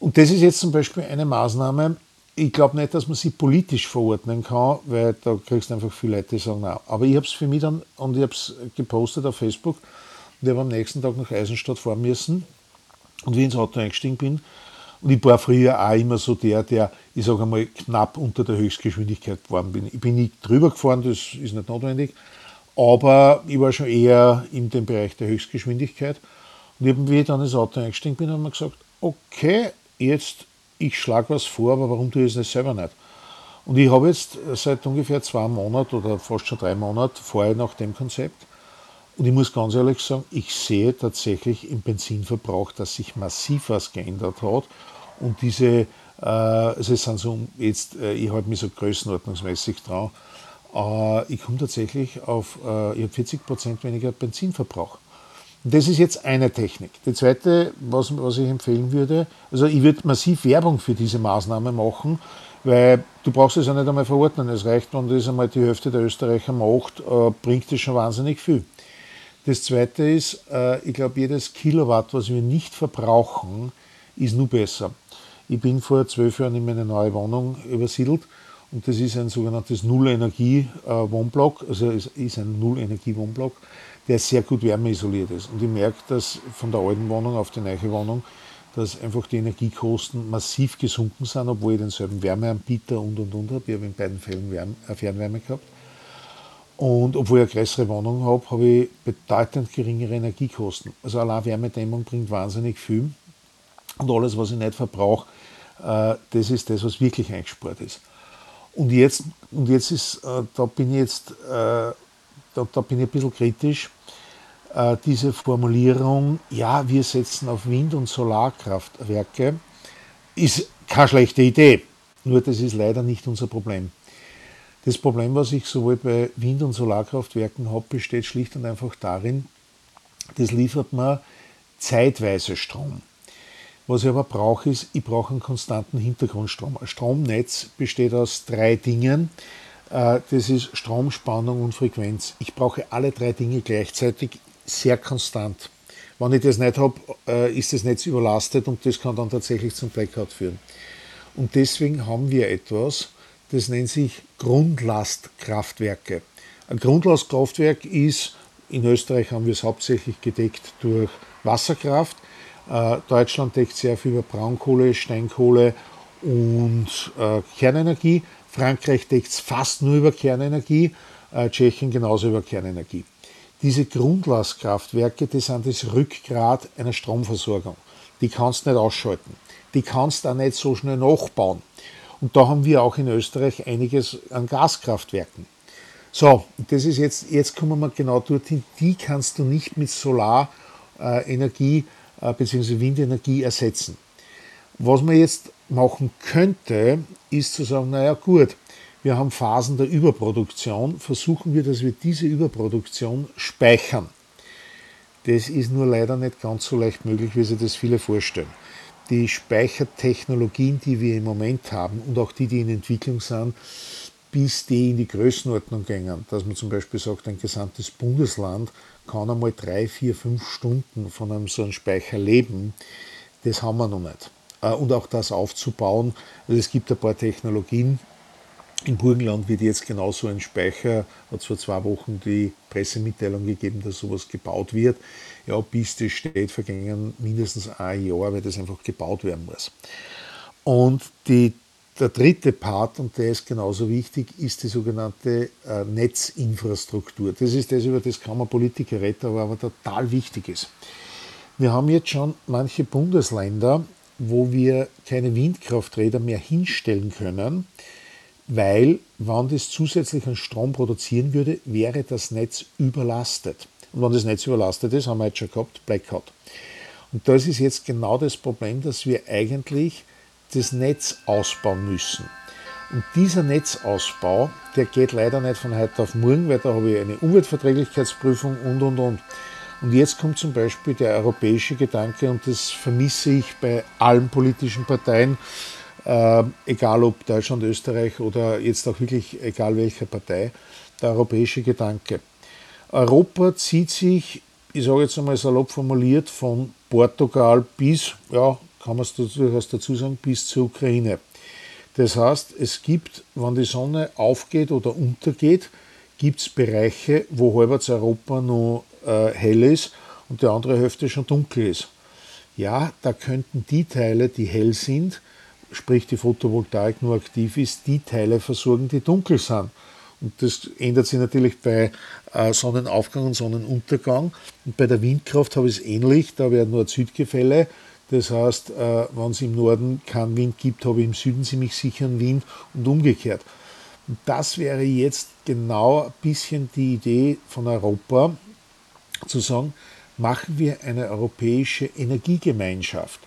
S1: Und das ist jetzt zum Beispiel eine Maßnahme, ich glaube nicht, dass man sie politisch verordnen kann, weil da kriegst du einfach viele Leute, die sagen, nein. Aber ich habe es für mich dann, und ich habe es gepostet auf Facebook, und ich habe am nächsten Tag nach Eisenstadt fahren müssen. Und wie ich ins Auto eingestiegen bin, und ich war früher auch immer so der, der, ich sage einmal, knapp unter der Höchstgeschwindigkeit gefahren bin. Ich bin nicht drüber gefahren, das ist nicht notwendig, aber ich war schon eher in dem Bereich der Höchstgeschwindigkeit. Und habe, wie ich dann ins Auto eingestiegen bin, habe ich gesagt, okay, jetzt ich schlage was vor, aber warum tue ich es nicht selber nicht? Und ich habe jetzt seit ungefähr zwei Monaten oder fast schon drei Monaten vorher nach dem Konzept. Und ich muss ganz ehrlich sagen, ich sehe tatsächlich im Benzinverbrauch, dass sich massiv was geändert hat. Und diese, äh, also es sind so jetzt, äh, ich halte mich so größenordnungsmäßig dran, äh, ich komme tatsächlich auf, äh, ich habe 40 Prozent weniger Benzinverbrauch. Das ist jetzt eine Technik. Die zweite, was, was ich empfehlen würde, also ich würde massiv Werbung für diese Maßnahme machen, weil du brauchst es ja nicht einmal verordnen. Es reicht, wenn das einmal die Hälfte der Österreicher macht, äh, bringt das schon wahnsinnig viel. Das zweite ist, äh, ich glaube, jedes Kilowatt, was wir nicht verbrauchen, ist nur besser. Ich bin vor zwölf Jahren in meine neue Wohnung übersiedelt und das ist ein sogenanntes Null-Energie-Wohnblock, also es ist ein Null-Energie-Wohnblock der sehr gut wärmeisoliert ist. Und ich merke, dass von der alten Wohnung auf die neue Wohnung, dass einfach die Energiekosten massiv gesunken sind, obwohl ich denselben Wärmeanbieter und und und habe. Ich habe in beiden Fällen Wärme, äh, Fernwärme gehabt. Und obwohl ich eine größere Wohnung habe, habe ich bedeutend geringere Energiekosten. Also allein Wärmedämmung bringt wahnsinnig viel. Und alles, was ich nicht verbrauche, äh, das ist das, was wirklich eingespart ist. Und jetzt, und jetzt ist, äh, da bin ich jetzt, da, da bin ich ein bisschen kritisch, diese Formulierung, ja, wir setzen auf Wind- und Solarkraftwerke, ist keine schlechte Idee. Nur das ist leider nicht unser Problem. Das Problem, was ich sowohl bei Wind- und Solarkraftwerken habe, besteht schlicht und einfach darin, das liefert mir zeitweise Strom. Was ich aber brauche, ist, ich brauche einen konstanten Hintergrundstrom. Ein Stromnetz besteht aus drei Dingen. Äh, das ist Strom, Spannung und Frequenz. Ich brauche alle drei Dinge gleichzeitig sehr konstant. Wenn ich das nicht habe, äh, ist das Netz überlastet und das kann dann tatsächlich zum Blackout führen. Und deswegen haben wir etwas, das nennt sich Grundlastkraftwerke. Ein Grundlastkraftwerk ist, in Österreich haben wir es hauptsächlich gedeckt durch Wasserkraft. Äh, Deutschland deckt sehr viel über Braunkohle, Steinkohle und äh, Kernenergie. Frankreich deckt es fast nur über Kernenergie, Tschechien genauso über Kernenergie. Diese Grundlastkraftwerke, das sind das Rückgrat einer Stromversorgung. Die kannst du nicht ausschalten. Die kannst du auch nicht so schnell nachbauen. Und da haben wir auch in Österreich einiges an Gaskraftwerken. So, das ist jetzt, jetzt kommen wir genau dorthin, die kannst du nicht mit Solarenergie äh, bzw. Windenergie ersetzen. Was man jetzt machen könnte, ist zu sagen, naja gut, wir haben Phasen der Überproduktion, versuchen wir, dass wir diese Überproduktion speichern. Das ist nur leider nicht ganz so leicht möglich, wie sich das viele vorstellen die Speichertechnologien, die wir im Moment haben und auch die, die in Entwicklung sind, bis die in die Größenordnung gehen, dass man zum Beispiel sagt, ein gesamtes Bundesland kann einmal drei, vier, fünf Stunden von einem so einem Speicher leben, das haben wir noch nicht. Äh, und auch das aufzubauen, also es gibt ein paar Technologien, im Burgenland wird jetzt genauso ein Speicher, hat vor zwei Wochen die Pressemitteilung gegeben, dass sowas gebaut wird. Ja, bis das steht, vergängen mindestens ein Jahr, weil das einfach gebaut werden muss. Und die, der dritte Part, und der ist genauso wichtig, ist die sogenannte äh, Netzinfrastruktur. Das ist das, über das kann man Politiker reden, aber, aber total wichtig ist. Wir haben jetzt schon manche Bundesländer, wo wir keine Windkrafträder mehr hinstellen können, weil, wenn das zusätzlich an Strom produzieren würde, wäre das Netz überlastet. Und wenn das Netz überlastet ist, haben wir jetzt schon gehabt, Blackout. Und das ist jetzt genau das Problem, dass wir eigentlich das Netz ausbauen müssen. Und dieser Netzausbau, der geht leider nicht von heute auf morgen, weil da habe ich eine Umweltverträglichkeitsprüfung und, und, und. Und jetzt kommt zum Beispiel der europäische Gedanke, und das vermisse ich bei allen politischen Parteien, egal ob Deutschland, Österreich oder jetzt auch wirklich egal welche Partei, der europäische Gedanke. Europa zieht sich, ich sage jetzt einmal salopp formuliert, von Portugal bis, ja, kann man es durchaus dazu sagen, bis zur Ukraine. Das heißt, es gibt, wenn die Sonne aufgeht oder untergeht, gibt es Bereiche, wo halbwegs Europa noch äh, hell ist und die andere Hälfte schon dunkel ist. Ja, da könnten die Teile, die hell sind, sprich die Photovoltaik nur aktiv ist, die Teile versorgen, die dunkel sind. Und das ändert sich natürlich bei äh, Sonnenaufgang und Sonnenuntergang. Und bei der Windkraft habe ich es ähnlich, da werden nur Südgefälle. Das heißt, äh, wenn es im Norden keinen Wind gibt, habe ich im Süden ziemlich sicheren Wind und umgekehrt. Und das wäre jetzt genau ein bisschen die Idee von Europa, zu sagen, machen wir eine europäische Energiegemeinschaft.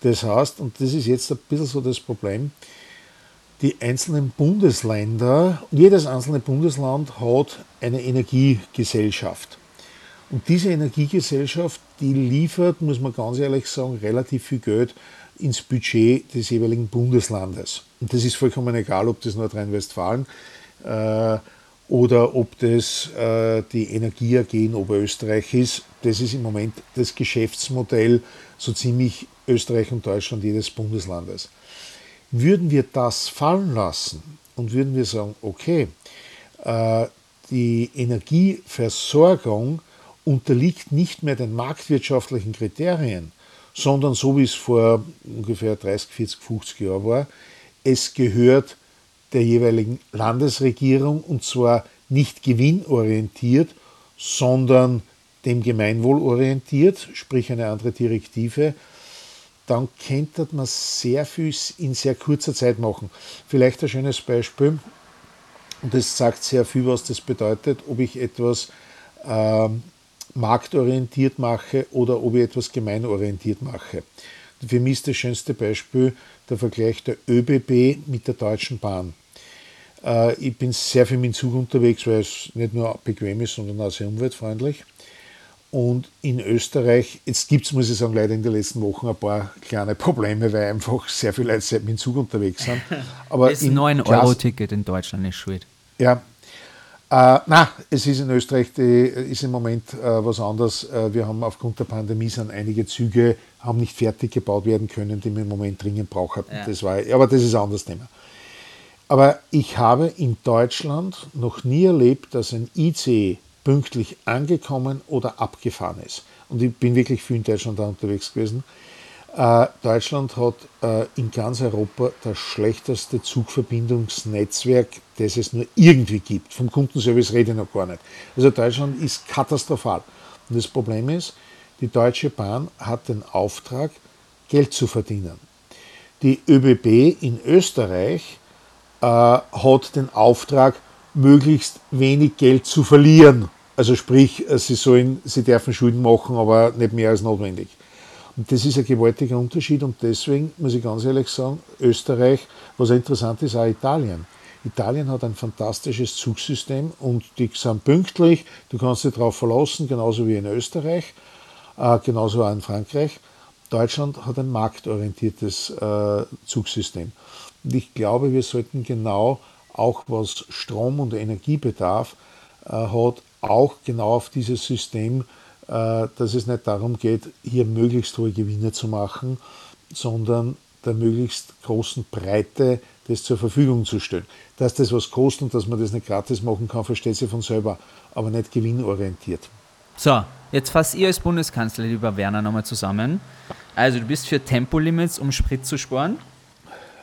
S1: Das heißt, und das ist jetzt ein bisschen so das Problem, die einzelnen Bundesländer, jedes einzelne Bundesland hat eine Energiegesellschaft. Und diese Energiegesellschaft, die liefert, muss man ganz ehrlich sagen, relativ viel Geld ins Budget des jeweiligen Bundeslandes. Und das ist vollkommen egal, ob das Nordrhein-Westfalen äh, oder ob das äh, die Energie AG in Oberösterreich ist. Das ist im Moment das Geschäftsmodell so ziemlich Österreich und Deutschland jedes Bundeslandes. Würden wir das fallen lassen und würden wir sagen, okay, äh, die Energieversorgung unterliegt nicht mehr den marktwirtschaftlichen Kriterien, sondern so wie es vor ungefähr 30, 40, 50 Jahren war, es gehört der jeweiligen Landesregierung und zwar nicht gewinnorientiert, sondern dem Gemeinwohl orientiert, sprich eine andere Direktive, dann könnte man sehr viel in sehr kurzer Zeit machen. Vielleicht ein schönes Beispiel, und das sagt sehr viel, was das bedeutet, ob ich etwas äh, marktorientiert mache oder ob ich etwas gemeinorientiert mache. Für mich ist das schönste Beispiel der Vergleich der ÖBB mit der Deutschen Bahn. Äh, ich bin sehr viel mit dem Zug unterwegs, weil es nicht nur bequem ist, sondern auch sehr umweltfreundlich. Und in Österreich, jetzt gibt es, muss ich sagen, leider in den letzten Wochen ein paar kleine Probleme, weil einfach sehr viele Leute mit dem Zug unterwegs sind. [LAUGHS]
S2: Aber das 9-Euro-Ticket in Deutschland ist schuld.
S1: Ja. Äh, na, es ist in Österreich die, ist im Moment äh, was anderes. Äh, wir haben aufgrund der Pandemie sind einige Züge haben nicht fertig gebaut werden können, die man im Moment dringend braucht. Ja. Das war, aber das ist ein anderes Thema. Aber ich habe in Deutschland noch nie erlebt, dass ein ICE pünktlich angekommen oder abgefahren ist. Und ich bin wirklich viel in Deutschland da unterwegs gewesen. Äh, Deutschland hat äh, in ganz Europa das schlechteste Zugverbindungsnetzwerk, das es nur irgendwie gibt. Vom Kundenservice rede ich noch gar nicht. Also Deutschland ist katastrophal. Und das Problem ist, die Deutsche Bahn hat den Auftrag, Geld zu verdienen. Die ÖBB in Österreich äh, hat den Auftrag, möglichst wenig Geld zu verlieren. Also sprich, sie, sollen, sie dürfen Schulden machen, aber nicht mehr als notwendig. Und das ist ein gewaltiger Unterschied und deswegen muss ich ganz ehrlich sagen, Österreich, was interessant ist, auch Italien. Italien hat ein fantastisches Zugsystem und die sind pünktlich, du kannst dich darauf verlassen, genauso wie in Österreich, äh, genauso auch in Frankreich. Deutschland hat ein marktorientiertes äh, Zugsystem. Und ich glaube, wir sollten genau auch was Strom- und Energiebedarf äh, hat, auch genau auf dieses System, äh, dass es nicht darum geht, hier möglichst hohe Gewinne zu machen, sondern der möglichst großen Breite das zur Verfügung zu stellen. Dass das was kostet und dass man das nicht gratis machen kann, versteht sich von selber, aber nicht gewinnorientiert.
S2: So, jetzt fasst ihr als Bundeskanzler, lieber Werner, nochmal zusammen. Also du bist für Tempolimits, um Sprit zu sparen.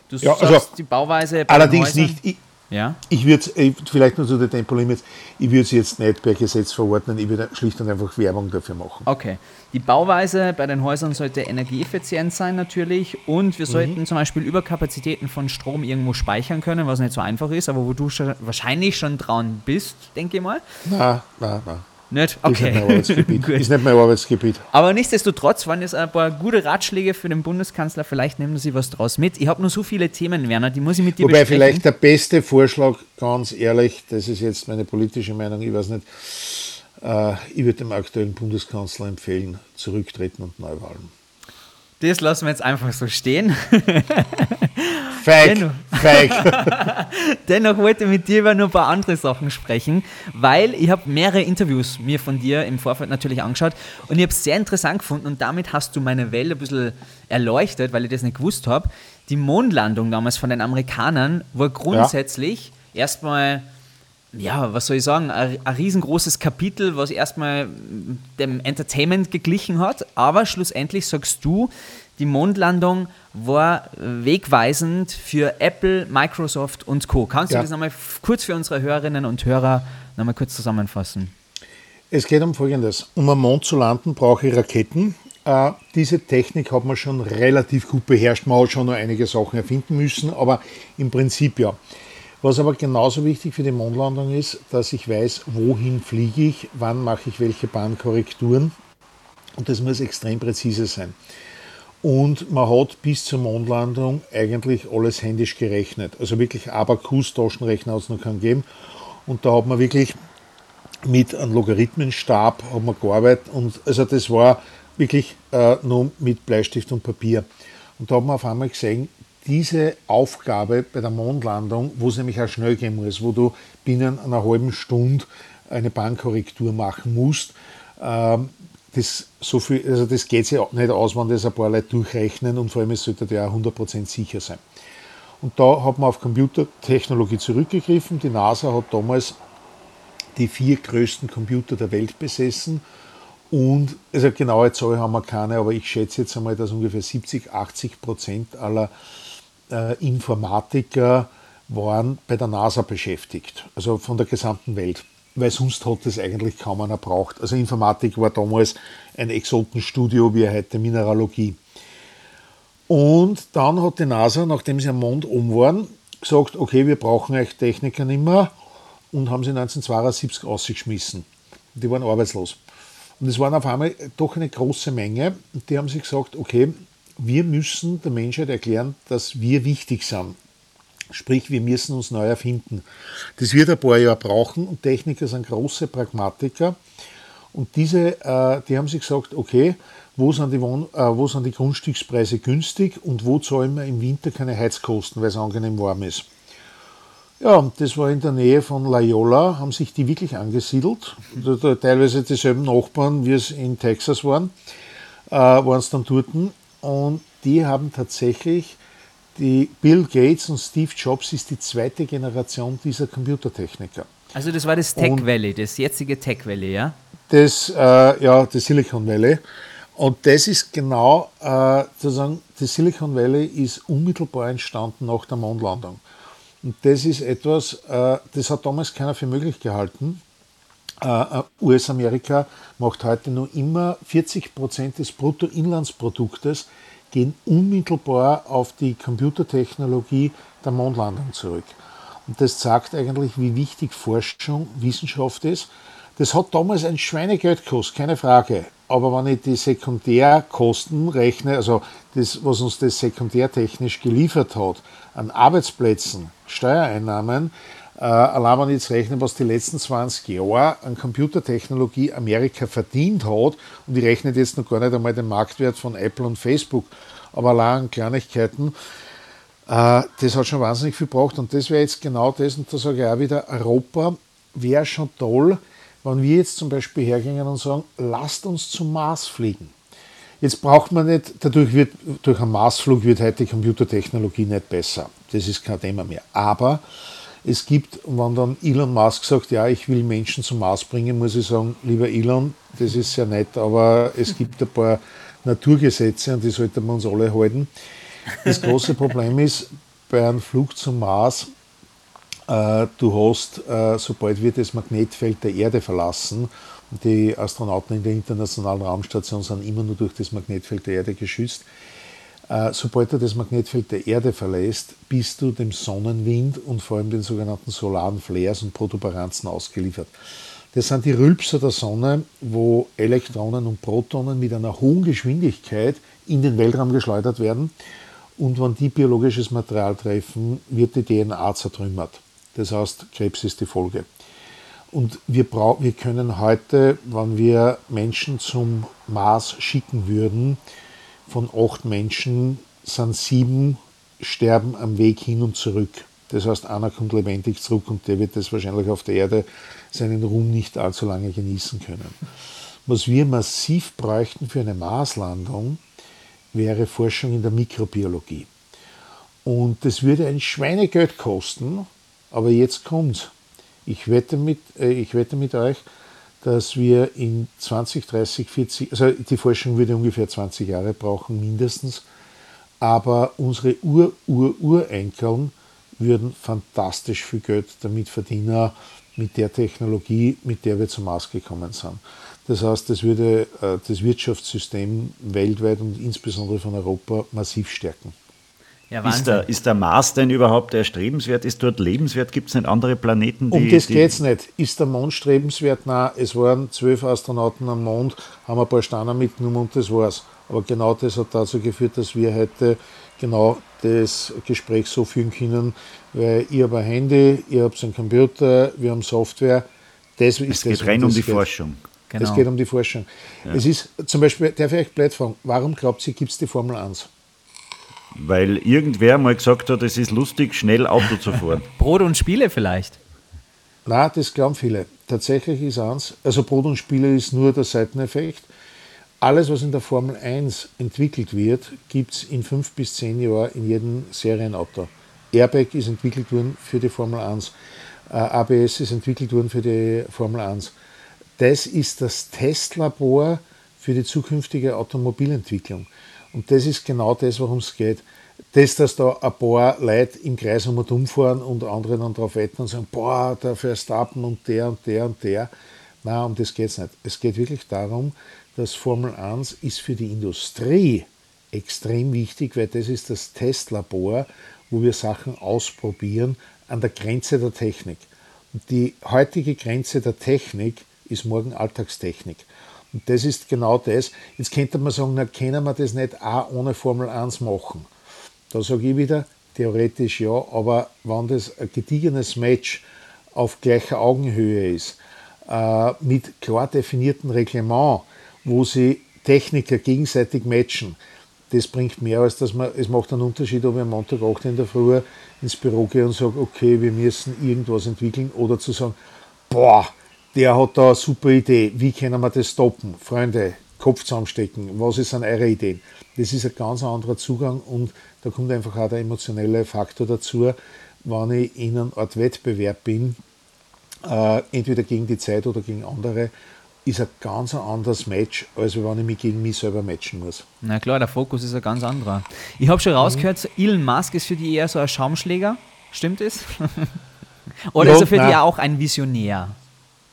S2: Du ja, also die Bauweise.
S1: allerdings nicht. Ich, ja? Ich würde vielleicht nur zu den Tempolimits, ich würde es jetzt nicht per Gesetz verordnen, ich würde schlicht und einfach Werbung dafür machen.
S2: Okay. Die Bauweise bei den Häusern sollte energieeffizient sein natürlich und wir sollten mhm. zum Beispiel Überkapazitäten von Strom irgendwo speichern können, was nicht so einfach ist, aber wo du schon, wahrscheinlich schon dran bist, denke ich mal.
S1: Na, na, na.
S2: Nicht? Okay. Ist nicht mein
S1: Arbeitsgebiet. [LAUGHS] ist nicht mein Arbeitsgebiet.
S2: Aber nichtsdestotrotz waren es ein paar gute Ratschläge für den Bundeskanzler. Vielleicht nehmen Sie was draus mit. Ich habe nur so viele Themen, Werner, die muss ich mit dir
S1: Wobei besprechen. vielleicht der beste Vorschlag, ganz ehrlich, das ist jetzt meine politische Meinung, ich weiß nicht, äh, ich würde dem aktuellen Bundeskanzler empfehlen, zurücktreten und Neuwahlen.
S2: Das lassen wir jetzt einfach so stehen. [LAUGHS]
S1: Fake, Dennoch, fake. [LAUGHS]
S2: Dennoch wollte ich mit dir über noch ein paar andere Sachen sprechen, weil ich habe mehrere Interviews mir von dir im Vorfeld natürlich angeschaut und ich habe es sehr interessant gefunden und damit hast du meine Welt ein bisschen erleuchtet, weil ich das nicht gewusst habe. Die Mondlandung damals von den Amerikanern war grundsätzlich ja. erstmal ja, was soll ich sagen, ein, ein, riesengroßes Kapitel, was erstmal dem Entertainment geglichen hat, aber schlussendlich sagst du, die Mondlandung war wegweisend für Apple, Microsoft und Co. Kannst ja. du das nochmal kurz für unsere Hörerinnen und Hörer nochmal kurz zusammenfassen?
S1: Es geht um Folgendes. Um am Mond zu landen, brauche ich Raketen. Äh, diese Technik hat man schon relativ gut beherrscht. Man hat schon noch einige Sachen erfinden müssen, aber im Prinzip ja. Was aber genauso wichtig für die Mondlandung ist, dass ich weiß, wohin fliege ich, wann mache ich welche Bahnkorrekturen. Und das muss extrem präzise sein. Und man hat bis zur Mondlandung eigentlich alles händisch gerechnet. Also wirklich Abakus, Taschenrechner hat es noch keinen gegeben. Und da hat man wirklich mit einem Logarithmenstab hat man gearbeitet. Und also das war wirklich äh, nur mit Bleistift und Papier. Und da hat man auf einmal gesehen, diese Aufgabe bei der Mondlandung, wo es nämlich auch schnell gehen muss, wo du binnen einer halben Stunde eine Bahnkorrektur machen musst, ähm, das, so viel, also das geht sich nicht aus, wenn das ein paar Leute durchrechnen und vor allem es sollte ja 100% sicher sein. Und da hat man auf Computertechnologie zurückgegriffen. Die NASA hat damals die vier größten Computer der Welt besessen und, also genaue Zahl haben wir keine, aber ich schätze jetzt einmal, dass ungefähr 70, 80 Prozent aller Informatiker waren bei der NASA beschäftigt, also von der gesamten Welt weil sonst hat es eigentlich kaum einer braucht. Also Informatik war damals ein Exotenstudio wie heute Mineralogie. Und dann hat die NASA, nachdem sie am Mond um waren, gesagt, okay, wir brauchen euch Techniker nicht mehr und haben sie 1972 ausgeschmissen. Die waren arbeitslos. Und es waren auf einmal doch eine große Menge. Die haben sich gesagt, okay, wir müssen der Menschheit erklären, dass wir wichtig sind. Sprich, wir müssen uns neu erfinden. Das wird ein paar Jahre brauchen und Techniker sind große Pragmatiker. Und diese, äh, die haben sich gesagt, okay, wo sind, die äh, wo sind die Grundstückspreise günstig und wo zahlen wir im Winter keine Heizkosten, weil es angenehm warm ist. Ja, und das war in der Nähe von Loyola, haben sich die wirklich angesiedelt. Teilweise dieselben Nachbarn, wie es in Texas waren, äh, waren es dann dort. Und die haben tatsächlich, die Bill Gates und Steve Jobs ist die zweite Generation dieser Computertechniker.
S2: Also das war das Tech Valley, das jetzige Tech Valley, ja?
S1: Das, äh, ja, das Silicon Valley. Und das ist genau, äh, sozusagen, das Silicon Valley ist unmittelbar entstanden nach der Mondlandung. Und das ist etwas, äh, das hat damals keiner für möglich gehalten. Äh, äh US-Amerika macht heute nur immer 40 Prozent des Bruttoinlandsproduktes gehen unmittelbar auf die Computertechnologie der Mondlandung zurück. Und das zeigt eigentlich, wie wichtig Forschung, Wissenschaft ist. Das hat damals ein Schweinegeld gekostet, keine Frage. Aber wenn ich die Sekundärkosten rechne, also das, was uns das sekundärtechnisch geliefert hat, an Arbeitsplätzen, Steuereinnahmen, äh, allein wenn ich jetzt rechne, was die letzten 20 Jahre an Computertechnologie Amerika verdient hat, und ich rechne jetzt noch gar nicht einmal den Marktwert von Apple und Facebook, aber allein an Kleinigkeiten, äh, das hat schon wahnsinnig viel gebracht. Und das wäre jetzt genau das, und da sage ich auch wieder, Europa wäre schon toll, wenn wir jetzt zum Beispiel hergingen und sagen, lasst uns zum Mars fliegen. Jetzt braucht man nicht, dadurch wird, durch einen Marsflug wird heute die Computertechnologie nicht besser. Das ist kein Thema mehr. Aber es gibt, wenn dann Elon Musk sagt, ja, ich will Menschen zum Mars bringen, muss ich sagen, lieber Elon, das ist sehr nett, aber es gibt ein paar Naturgesetze und die sollten wir uns alle halten. Das große Problem ist, bei einem Flug zum Mars, äh, du hast, äh, sobald wir das Magnetfeld der Erde verlassen, die Astronauten in der Internationalen Raumstation sind immer nur durch das Magnetfeld der Erde geschützt, sobald du das Magnetfeld der Erde verlässt, bist du dem Sonnenwind und vor allem den sogenannten solaren Flares und Protuberanzen ausgeliefert. Das sind die Rülpser der Sonne, wo Elektronen und Protonen mit einer hohen Geschwindigkeit in den Weltraum geschleudert werden. Und wenn die biologisches Material treffen, wird die DNA zertrümmert. Das heißt, Krebs ist die Folge. Und wir, wir können heute, wenn wir Menschen zum Mars schicken würden, von acht Menschen sind sieben sterben am Weg hin und zurück. Das heißt, einer kommt lebendig zurück und der wird das wahrscheinlich auf der Erde seinen Ruhm nicht allzu lange genießen können. Was wir massiv bräuchten für eine Marslandung, wäre Forschung in der Mikrobiologie. Und das würde ein Schweinegeld kosten, aber jetzt kommt's. Ich wette mit, äh, ich wette mit euch, dass wir in 20, 30, 40, also die Forschung würde ungefähr 20 Jahre brauchen, mindestens, aber unsere Ur-Ur-Urenkeln würden fantastisch viel Geld damit verdienen, mit der Technologie, mit der wir zum Mars gekommen sind. Das heißt, das würde äh, das Wirtschaftssystem weltweit und insbesondere von Europa massiv stärken.
S4: Ja, ist, der, ist der Mars denn überhaupt erstrebenswert? Ist dort lebenswert? Gibt es nicht andere Planeten?
S1: Die, um das geht es nicht. Ist der Mond strebenswert? Nein, es waren zwölf Astronauten am Mond, haben ein paar Steine mitgenommen und das war's. Aber genau das hat dazu geführt, dass wir heute genau das Gespräch so führen können, weil ich habe ein Handy, ihr habt einen Computer, wir haben Software.
S4: Das es geht das, rein um die geht. Forschung.
S1: Genau. Es geht um die Forschung. Ja. Es ist zum Beispiel, darf ich euch blöd fragen, warum glaubt ihr, gibt es die Formel 1?
S4: Weil irgendwer mal gesagt hat, es ist lustig, schnell Auto zu fahren. [LAUGHS]
S2: Brot und Spiele vielleicht?
S1: Na, das glauben viele. Tatsächlich ist eins, also Brot und Spiele ist nur der Seiteneffekt. Alles, was in der Formel 1 entwickelt wird, gibt es in fünf bis zehn Jahren in jedem Serienauto. Airbag ist entwickelt worden für die Formel 1. Äh, ABS ist entwickelt worden für die Formel 1. Das ist das Testlabor für die zukünftige Automobilentwicklung. Und das ist genau das, worum es geht. Das, dass da ein paar Leute im Kreis um und umfahren und andere dann darauf wetten und sagen, boah, der Verstappen und der und der und der. Nein, um das geht es nicht. Es geht wirklich darum, dass Formel 1 ist für die Industrie extrem wichtig, weil das ist das Testlabor, wo wir Sachen ausprobieren an der Grenze der Technik. Und die heutige Grenze der Technik ist morgen Alltagstechnik. Und das ist genau das. Jetzt könnte man sagen, na, können wir das nicht auch ohne Formel 1 machen? Da sage ich wieder, theoretisch ja, aber wenn das ein gediegenes Match auf gleicher Augenhöhe ist, äh, mit klar definierten Reglement, wo sie Techniker gegenseitig matchen, das bringt mehr als dass man, es macht einen Unterschied, ob ich am Montag 8 in der Früh ins Büro gehe und sage, okay, wir müssen irgendwas entwickeln oder zu sagen, boah, der hat da eine super Idee, wie können wir das stoppen? Freunde, Kopf zusammenstecken, was sind eure Ideen? Das ist ein ganz anderer Zugang und da kommt einfach auch der emotionelle Faktor dazu, wenn ich in einer Art Wettbewerb bin, äh, entweder gegen die Zeit oder gegen andere, ist ein ganz anderes Match, als wenn ich mich gegen mich selber matchen muss.
S2: Na klar, der Fokus ist ein ganz anderer. Ich habe schon rausgehört, mhm. Elon Musk ist für die eher so ein Schaumschläger. Stimmt es? [LAUGHS] Oder no, ist er für nein. die auch ein Visionär?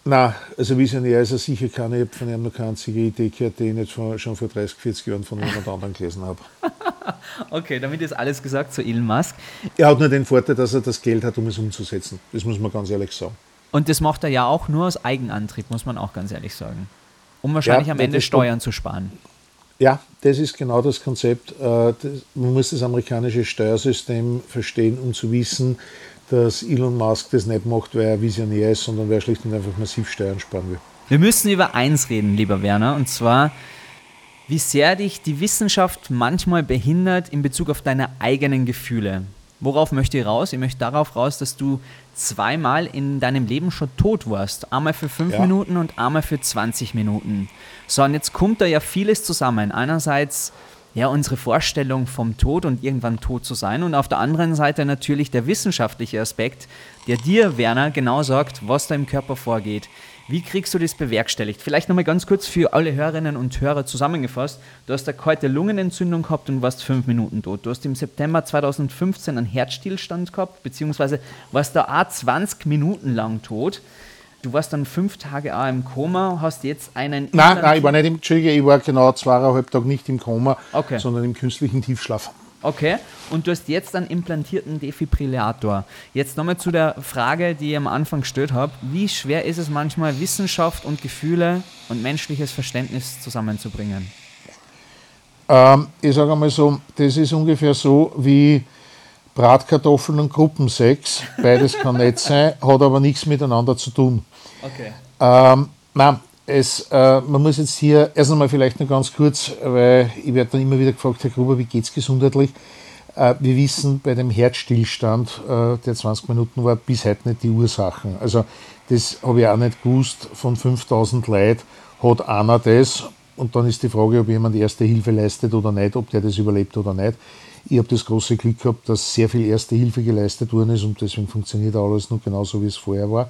S1: Na, also Visionär ist er sicher keine. Ich habe von ihm noch keine einzige Idee gehört, die ich nicht von, schon vor 30, 40 Jahren von jemand anderem gelesen habe. [LAUGHS]
S2: okay, damit ist alles gesagt zu Elon Musk.
S1: Er hat nur den Vorteil, dass er das Geld hat, um es umzusetzen. Das muss man ganz ehrlich sagen.
S2: Und das macht er ja auch nur aus Eigenantrieb, muss man auch ganz ehrlich sagen. Um wahrscheinlich ja, am Ende Steuern zu sparen.
S1: Ja, das ist genau das Konzept. Äh, man muss das amerikanische Steuersystem verstehen, um zu wissen, dass Elon Musk das nicht macht, weil er visionär ist, sondern weil er schlicht und einfach massiv Steuern sparen will.
S2: Wir müssen über eins reden, lieber Werner, und zwar, wie sehr dich die Wissenschaft manchmal behindert in Bezug auf deine eigenen Gefühle. Worauf möchte ich raus? Ich möchte darauf raus, dass du zweimal in deinem Leben schon tot warst. Einmal für fünf ja. Minuten und einmal für 20 Minuten. So, und jetzt kommt da ja vieles zusammen. Einerseits ja unsere Vorstellung vom Tod und irgendwann tot zu sein und auf der anderen Seite natürlich der wissenschaftliche Aspekt, der dir, Werner, genau sagt, was da im Körper vorgeht. Wie kriegst du das bewerkstelligt? Vielleicht nochmal ganz kurz für alle Hörerinnen und Hörer zusammengefasst. Du hast eine kalte Lungenentzündung gehabt und warst fünf Minuten tot. Du hast im September 2015 einen Herzstillstand gehabt, beziehungsweise warst da auch 20 Minuten lang tot. Du warst dann fünf Tage auch im Koma, hast jetzt einen.
S1: Nein, nein, ich war nicht im Entschuldige, ich war genau zweieinhalb Tage nicht im Koma, okay. sondern im künstlichen Tiefschlaf.
S2: Okay, und du hast jetzt einen implantierten Defibrillator. Jetzt nochmal zu der Frage, die ich am Anfang gestellt habe. Wie schwer ist es manchmal, Wissenschaft und Gefühle und menschliches Verständnis zusammenzubringen?
S1: Ähm, ich sage einmal so, das ist ungefähr so wie Bratkartoffeln und Gruppensex. Beides kann nett sein, hat aber nichts miteinander zu tun. Okay. Ähm, nein, es, äh, man muss jetzt hier erst einmal vielleicht noch ganz kurz, weil ich werde dann immer wieder gefragt, Herr Gruber, wie geht es gesundheitlich? Äh, wir wissen bei dem Herzstillstand, äh, der 20 Minuten war, bis heute nicht die Ursachen. Also das habe ich auch nicht gewusst. Von 5000 Leuten hat einer das und dann ist die Frage, ob jemand Erste Hilfe leistet oder nicht, ob der das überlebt oder nicht. Ich habe das große Glück gehabt, dass sehr viel Erste Hilfe geleistet worden ist und deswegen funktioniert alles noch genauso, wie es vorher war.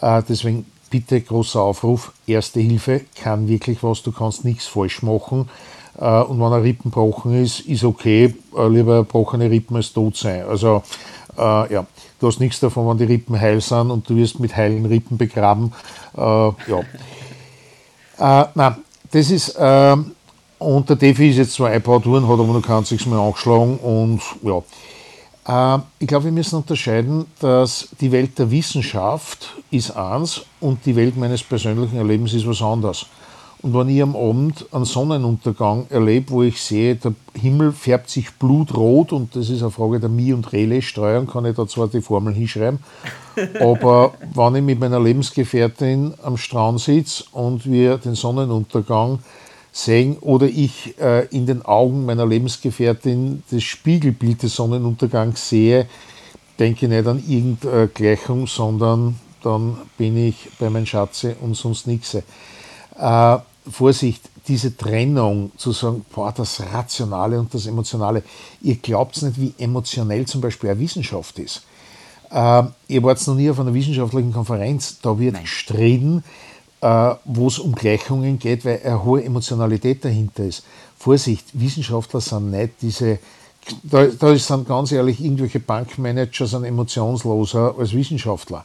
S1: Äh, deswegen bitte großer Aufruf, Erste Hilfe kann wirklich was, du kannst nichts falsch machen. Äh, und wenn ein Rippen gebrochen ist, ist okay, äh, lieber gebrochene Rippen als tot sein. Also äh, ja, du hast nichts davon, wenn die Rippen heil sind und du wirst mit heilen Rippen begraben. Äh, ja. Äh, nein, das ist, äh, und der Defi ist jetzt zwar eingebaut worden, hat aber noch kein einziges Mal angeschlagen und ja. Ähm, ich glaube, wir müssen unterscheiden, dass die Welt der Wissenschaft ist eins und die Welt meines persönlichen Erlebens ist was anderes. Und wenn ich am Abend einen Sonnenuntergang erlebe, wo ich sehe, der Himmel färbt sich blutrot und das ist eine Frage der Mi- und Relais-Steuern, kann ich da zwar die Formel hinschreiben, [LAUGHS] aber wenn ich mit meiner Lebensgefährtin am Strand sitze und wir den Sonnenuntergang sehen oder ich äh, in den Augen meiner Lebensgefährtin das Spiegelbild des Sonnenuntergangs sehe, denke nicht an irgendeine Gleichung, sondern dann bin ich bei meinem Schatze und sonst nichts. Äh, Vorsicht, diese Trennung zu sagen, boah, das Rationale und das Emotionale, ihr glaubt nicht, wie emotionell zum Beispiel eine Wissenschaft ist. Äh, ihr wart noch nie auf einer wissenschaftlichen Konferenz, da wird Nein. gestritten, wo es um Gleichungen geht, weil eine hohe Emotionalität dahinter ist. Vorsicht, Wissenschaftler sind nicht diese, da, da sind ganz ehrlich irgendwelche Bankmanager sind emotionsloser als Wissenschaftler.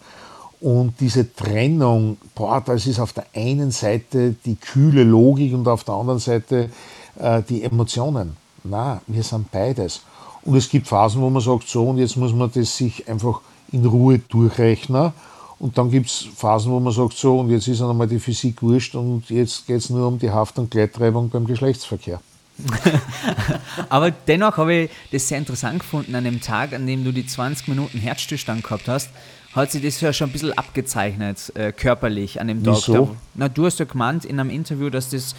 S1: Und diese Trennung, boah, das ist auf der einen Seite die kühle Logik und auf der anderen Seite äh, die Emotionen. Na, wir sind beides. Und es gibt Phasen, wo man sagt, so und jetzt muss man das sich einfach in Ruhe durchrechnen. Und dann gibt es Phasen, wo man sagt, so und jetzt ist dann einmal die Physik wurscht und jetzt geht es nur um die Haft- und Gleittreibung beim Geschlechtsverkehr. [LAUGHS]
S2: Aber dennoch habe ich das sehr interessant gefunden an dem Tag, an dem du die 20 Minuten Herzstillstand gehabt hast. Hat sich das ja schon ein bisschen abgezeichnet, äh, körperlich an dem Tag.
S1: Wieso?
S2: Na, du hast ja gemeint in einem Interview, dass das,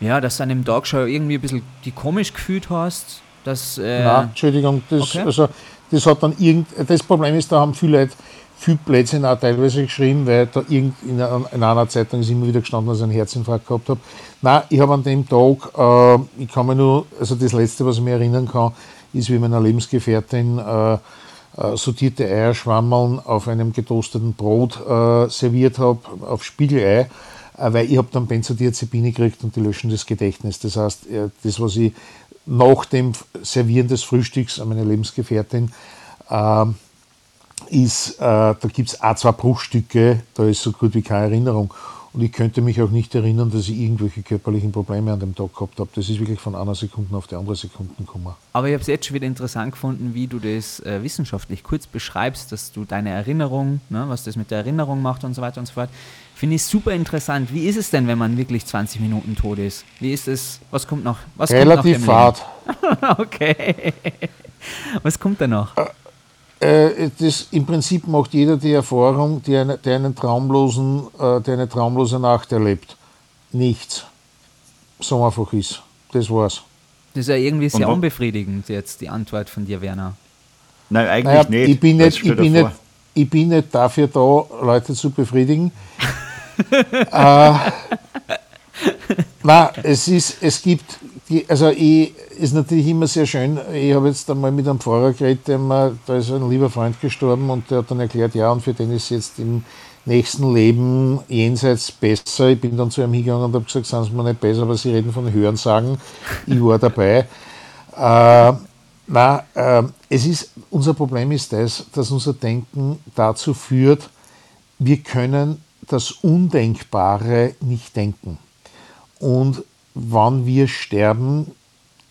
S2: ja, dass du an dem Tag schon irgendwie ein bisschen die komisch gefühlt hast. Dass, äh,
S1: Nein, Entschuldigung, das,
S2: okay.
S1: also, das hat dann irgend, das Problem ist, da haben viele Leute viel Blödsinn auch teilweise geschrieben, weil da in, einer, in einer Zeitung ist immer wieder gestanden, dass ich einen Herzinfarkt gehabt habe. Nein, ich habe an dem Tag, äh, ich kann mir nur, also das Letzte, was ich mir erinnern kann, ist, wie meiner Lebensgefährtin äh, äh, sortierte Eierschwammeln auf einem getoasteten Brot äh, serviert habe, auf Spiegelei, äh, weil ich habe dann Benzodiazepine gekriegt und die löschen das Gedächtnis. Das heißt, äh, das, was ich nach dem Servieren des Frühstücks an meine Lebensgefährtin ähm, ist, äh, da gibt es auch zwei Bruchstücke, da ist so gut wie keine Erinnerung. Und ich könnte mich auch nicht erinnern, dass ich irgendwelche körperlichen Probleme an dem Tag gehabt habe. Das ist wirklich von einer Sekunde auf die andere Sekunde gekommen.
S2: Aber ich habe es jetzt schon wieder interessant gefunden, wie du das äh, wissenschaftlich kurz beschreibst, dass du deine Erinnerung, ne, was das mit der Erinnerung macht und so weiter und so fort. Finde ich super interessant. Wie ist es denn, wenn man wirklich 20 Minuten tot ist? Wie ist es? Was kommt noch? Was
S1: Relativ fad. [LAUGHS]
S2: okay. Was kommt da noch?
S1: Äh, das, Im Prinzip macht jeder die Erfahrung, die eine, der, einen traumlosen, äh, der eine traumlose Nacht erlebt. Nichts. So einfach ist. Das war's.
S2: Das ist ja irgendwie sehr
S4: Und-
S2: unbefriedigend jetzt, die Antwort von dir, Werner.
S4: Nein, eigentlich
S1: Naja,
S4: nicht.
S1: ich, bin nicht, ich, bin nicht, ich bin nicht dafür da, Leute zu befriedigen. [LAUGHS] äh, nein, es, ist, es gibt, die, also ich, ist natürlich immer sehr schön. Ich habe jetzt einmal mit einem Pfarrer geredet, der mir, da ist ein lieber Freund gestorben und der hat dann erklärt, ja, und für den ist jetzt im nächsten Leben jenseits besser. Ich bin dann zu ihm hingegangen und habe gesagt, sind Sie mir nicht besser, aber Sie reden von Hörensagen. Ich war dabei. Äh, na, äh, es ist, unser Problem ist das, dass unser Denken dazu führt, wir können das Undenkbare nicht denken. Und wann wir sterben,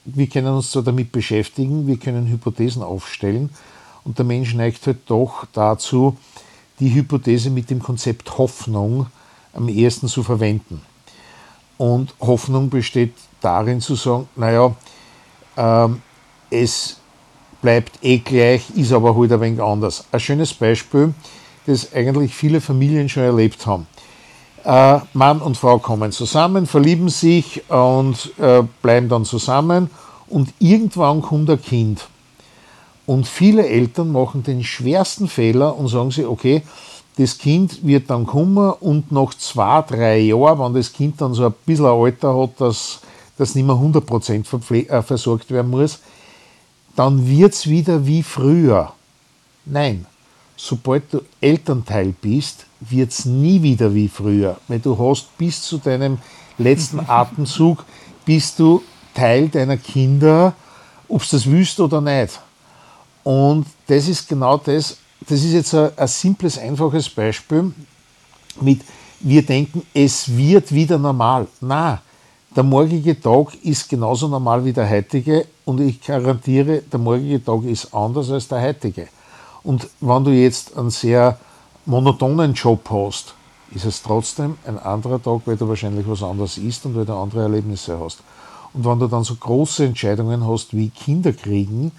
S1: wir können uns zwar damit beschäftigen, wir können Hypothesen aufstellen und der Mensch neigt halt doch dazu, die Hypothese mit dem Konzept Hoffnung am ehesten zu verwenden. Und Hoffnung besteht darin zu sagen, naja, ähm, es bleibt eh gleich, ist aber halt ein wenig anders. Ein schönes Beispiel, das eigentlich viele Familien schon erlebt haben. Äh, Mann und Frau kommen zusammen, verlieben sich und äh, bleiben dann zusammen und irgendwann kommt ein Kind. Und viele Eltern machen den schwersten Fehler und sagen sich, okay, das Kind wird dann kommen und nach zwei, drei Jahren, wenn das Kind dann so ein bisschen ein Alter hat, dass das nicht mehr 100% verpfle- äh, versorgt werden muss, dann wird es wieder wie früher. Nein, sobald du Elternteil bist, wird es nie wieder wie früher. Weil du hast bis zu deinem letzten [LAUGHS] Atemzug, bist du Teil deiner Kinder, ob du das willst oder nicht. Und das ist genau das, das ist jetzt ein, ein simples, einfaches Beispiel mit, wir denken, es wird wieder normal. Na, der morgige Tag ist genauso normal wie der heutige und ich garantiere, der morgige Tag ist anders als der heutige. Und wenn du jetzt einen sehr monotonen Job hast, ist es trotzdem ein anderer Tag, weil du wahrscheinlich was anderes isst und weil du andere Erlebnisse hast. Und wenn du dann so große Entscheidungen hast wie Kinder kriegen,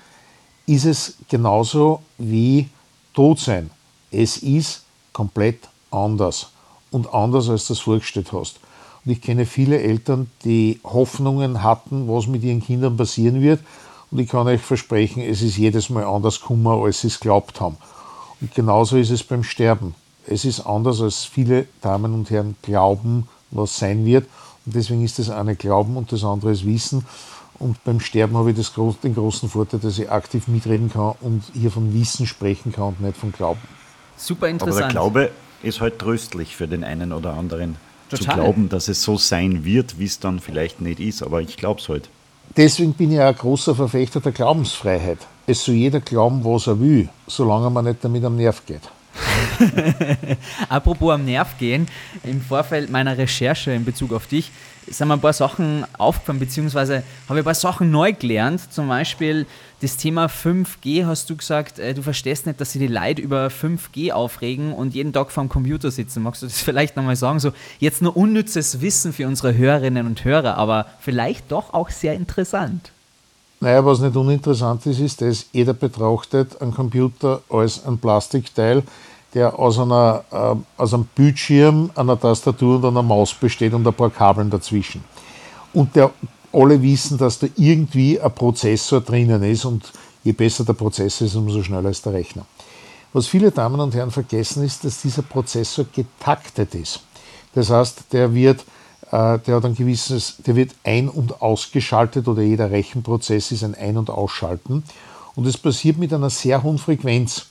S1: ist es genauso wie tot sein. Es ist komplett anders und anders, als du es vorgestellt hast. Und ich kenne viele Eltern, die Hoffnungen hatten, was mit ihren Kindern passieren wird. Und ich kann euch versprechen, es ist jedes Mal anders gekommen, als sie es glaubt haben. Und genauso ist es beim Sterben. Es ist anders, als viele Damen und Herren glauben, was sein wird. Und deswegen ist das eine Glauben und das andere ist Wissen. Und beim Sterben habe ich das, den großen Vorteil, dass ich aktiv mitreden kann und hier von Wissen sprechen kann und nicht von Glauben.
S2: Super
S4: Aber der
S2: interessant.
S4: Glaube ist halt tröstlich für den einen oder anderen. Zu
S2: Total.
S4: glauben, dass es so sein wird, wie es dann vielleicht nicht ist. Aber ich glaube es halt.
S1: Deswegen bin ich auch ein großer Verfechter der Glaubensfreiheit. Es soll jeder glauben, was er will, solange man nicht damit am Nerv geht. [LAUGHS]
S2: Apropos am Nerv gehen, im Vorfeld meiner Recherche in Bezug auf dich sind mir ein paar Sachen aufgefallen, beziehungsweise habe ich ein paar Sachen neu gelernt. Zum Beispiel das Thema 5G hast du gesagt, äh, du verstehst nicht, dass sie die Leute über 5G aufregen und jeden Tag vor dem Computer sitzen. Magst du das [LAUGHS] vielleicht nochmal sagen? So, jetzt nur unnützes Wissen für unsere Hörerinnen und Hörer, aber vielleicht doch auch sehr interessant.
S1: Naja, was nicht uninteressant ist, ist, dass jeder betrachtet einen Computer als ein Plastikteil, der aus, einer, äh, aus einem Bildschirm, einer Tastatur und einer Maus besteht und ein paar Kabeln dazwischen. Und der, alle wissen, dass da irgendwie ein Prozessor drinnen ist und je besser der Prozessor ist, umso schneller ist der Rechner. Was viele Damen und Herren vergessen ist, dass dieser Prozessor getaktet ist. Das heißt, der wird, der hat ein gewisses, der wird ein- und ausgeschaltet oder jeder Rechenprozess ist ein Ein- und Ausschalten. Und es passiert mit einer sehr hohen Frequenz.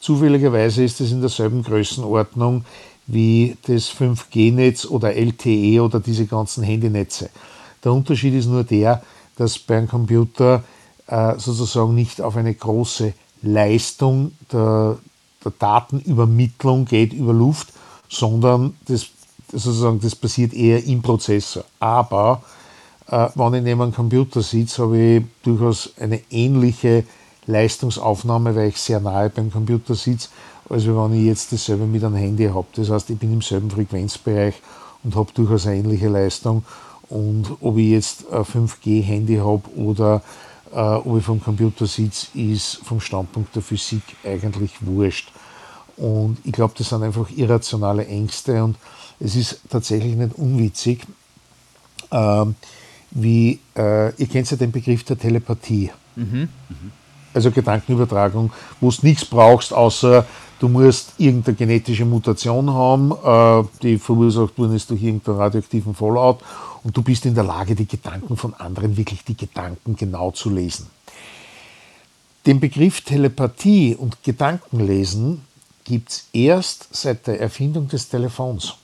S1: Zufälligerweise ist es in derselben Größenordnung wie das 5G-Netz oder LTE oder diese ganzen Handynetze. Der Unterschied ist nur der, dass bei einem Computer äh, sozusagen nicht auf eine große Leistung der, der, Datenübermittlung geht über Luft, sondern das, sozusagen, das passiert eher im Prozessor. Aber äh, wenn ich neben einem Computer sitze, habe ich durchaus eine ähnliche Leistungsaufnahme, weil ich sehr nahe beim Computer sitze, als wenn ich jetzt dasselbe mit einem Handy habe. Das heißt, ich bin im selben Frequenzbereich und habe durchaus eine ähnliche Leistung. Und ob ich jetzt ein 5G-Handy habe oder äh, ob ich vom Computer sitze, ist vom Standpunkt der Physik eigentlich wurscht. Und ich glaube, das sind einfach irrationale Ängste und es ist tatsächlich nicht unwitzig, äh, wie, äh, ihr kennt ja den Begriff der Telepathie. Mhm. Mhm also Gedankenübertragung, wo du nichts brauchst, außer du musst irgendeine genetische Mutation haben, äh, die verursacht worden ist durch irgendeinen radioaktiven Fallout und du bist in der Lage, die Gedanken von anderen, wirklich die Gedanken genau zu lesen. Den Begriff Telepathie und Gedankenlesen gibt es erst seit der Erfindung des Telefons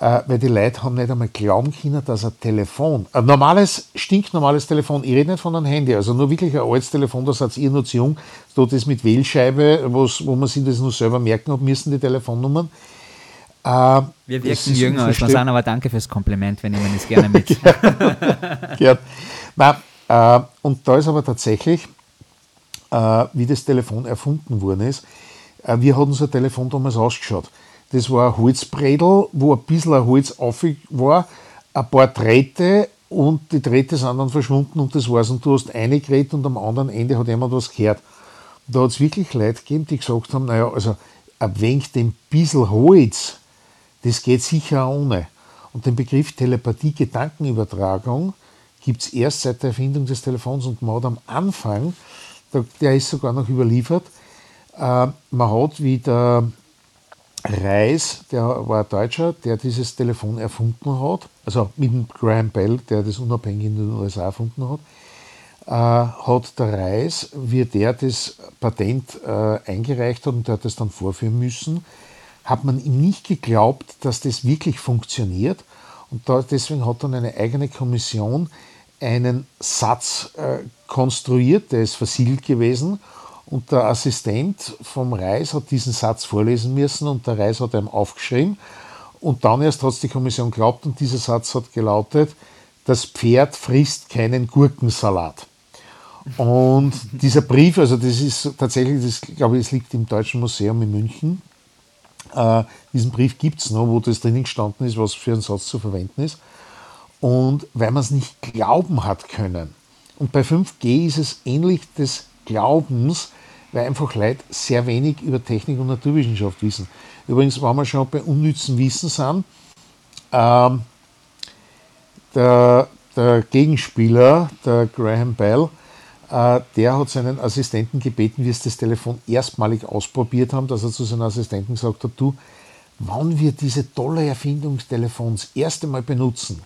S1: äh, weil die Leute haben nicht einmal glauben können, dass ein Telefon, ein normales, stinknormales Telefon, ich rede nicht von einem Handy, also nur wirklich ein altes Telefon, da seid ihr noch zu jung, da das mit Wählscheibe, wo man sich das nur selber merken hat müssen, die Telefonnummern.
S2: Äh, wir wirken jünger als wir sind, aber danke fürs Kompliment, wir nehmen es gerne mit. [LAUGHS]
S1: ja, Nein, äh, und da ist aber tatsächlich, äh, wie das Telefon erfunden worden ist, äh, wie hat unser Telefon damals ausgeschaut? Das war ein Holzbredel, wo ein bisschen ein Holz auf war, ein paar Drähte und die Drähte sind dann verschwunden und das war's. Und du hast eine gerät und am anderen Ende hat jemand was gehört. Und da hat es wirklich Leute gegeben, die gesagt haben, naja, also ein wenig dem bisschen Holz, das geht sicher auch ohne. Und den Begriff Telepathie, Gedankenübertragung, gibt es erst seit der Erfindung des Telefons und man hat am Anfang, der ist sogar noch überliefert, äh, man hat, wie der Reis, der war Deutscher, der dieses Telefon erfunden hat, also mit Graham Bell, der das unabhängig in den USA erfunden hat, äh, hat der Reis, wie der das Patent äh, eingereicht hat und der hat das dann vorführen müssen, hat man ihm nicht geglaubt, dass das wirklich funktioniert. Und da, deswegen hat dann eine eigene Kommission einen Satz äh, konstruiert, der ist versiegelt gewesen und der Assistent vom Reis hat diesen Satz vorlesen müssen und der Reis hat ihm aufgeschrieben. Und dann erst hat es die Kommission geglaubt und dieser Satz hat gelautet, das Pferd frisst keinen Gurkensalat. Und dieser Brief, also das ist tatsächlich, das glaube ich, es liegt im Deutschen Museum in München. Äh, diesen Brief gibt es noch, wo das drinnen gestanden ist, was für einen Satz zu verwenden ist. Und weil man es nicht glauben hat können. Und bei 5G ist es ähnlich des Glaubens, weil einfach Leute sehr wenig über Technik und Naturwissenschaft wissen. Übrigens, wenn wir schon bei unnützen Wissen sind, ähm, der, der, Gegenspieler, der Graham Bell, äh, der hat seinen Assistenten gebeten, wie es das Telefon erstmalig ausprobiert haben, dass er zu seinem Assistenten gesagt hat, du, wann wir diese tolle Erfindung des Telefons das erste Mal benutzen,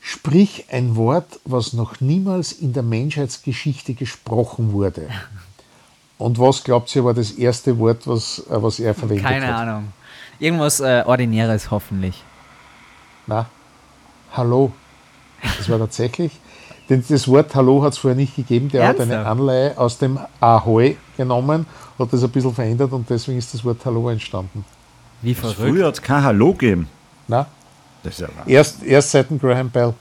S1: sprich ein Wort, was noch niemals in der Menschheitsgeschichte gesprochen wurde. Und was glaubt ihr war das erste Wort, was, äh, was er verwendet
S2: Keine
S1: hat?
S2: Keine Ahnung. Irgendwas äh, Ordinäres hoffentlich.
S1: Na, Hallo. Das war tatsächlich. [LAUGHS] Denn das Wort Hallo hat es vorher nicht gegeben. Der Ernsthaft? hat eine Anleihe aus dem Ahoi genommen, hat das ein bisschen verändert und deswegen ist das Wort Hallo entstanden.
S4: Wie verrückt. Früher hat es kein Hallo gegeben.
S1: Nein. Das ist ja erst, erst seit dem Graham Bell.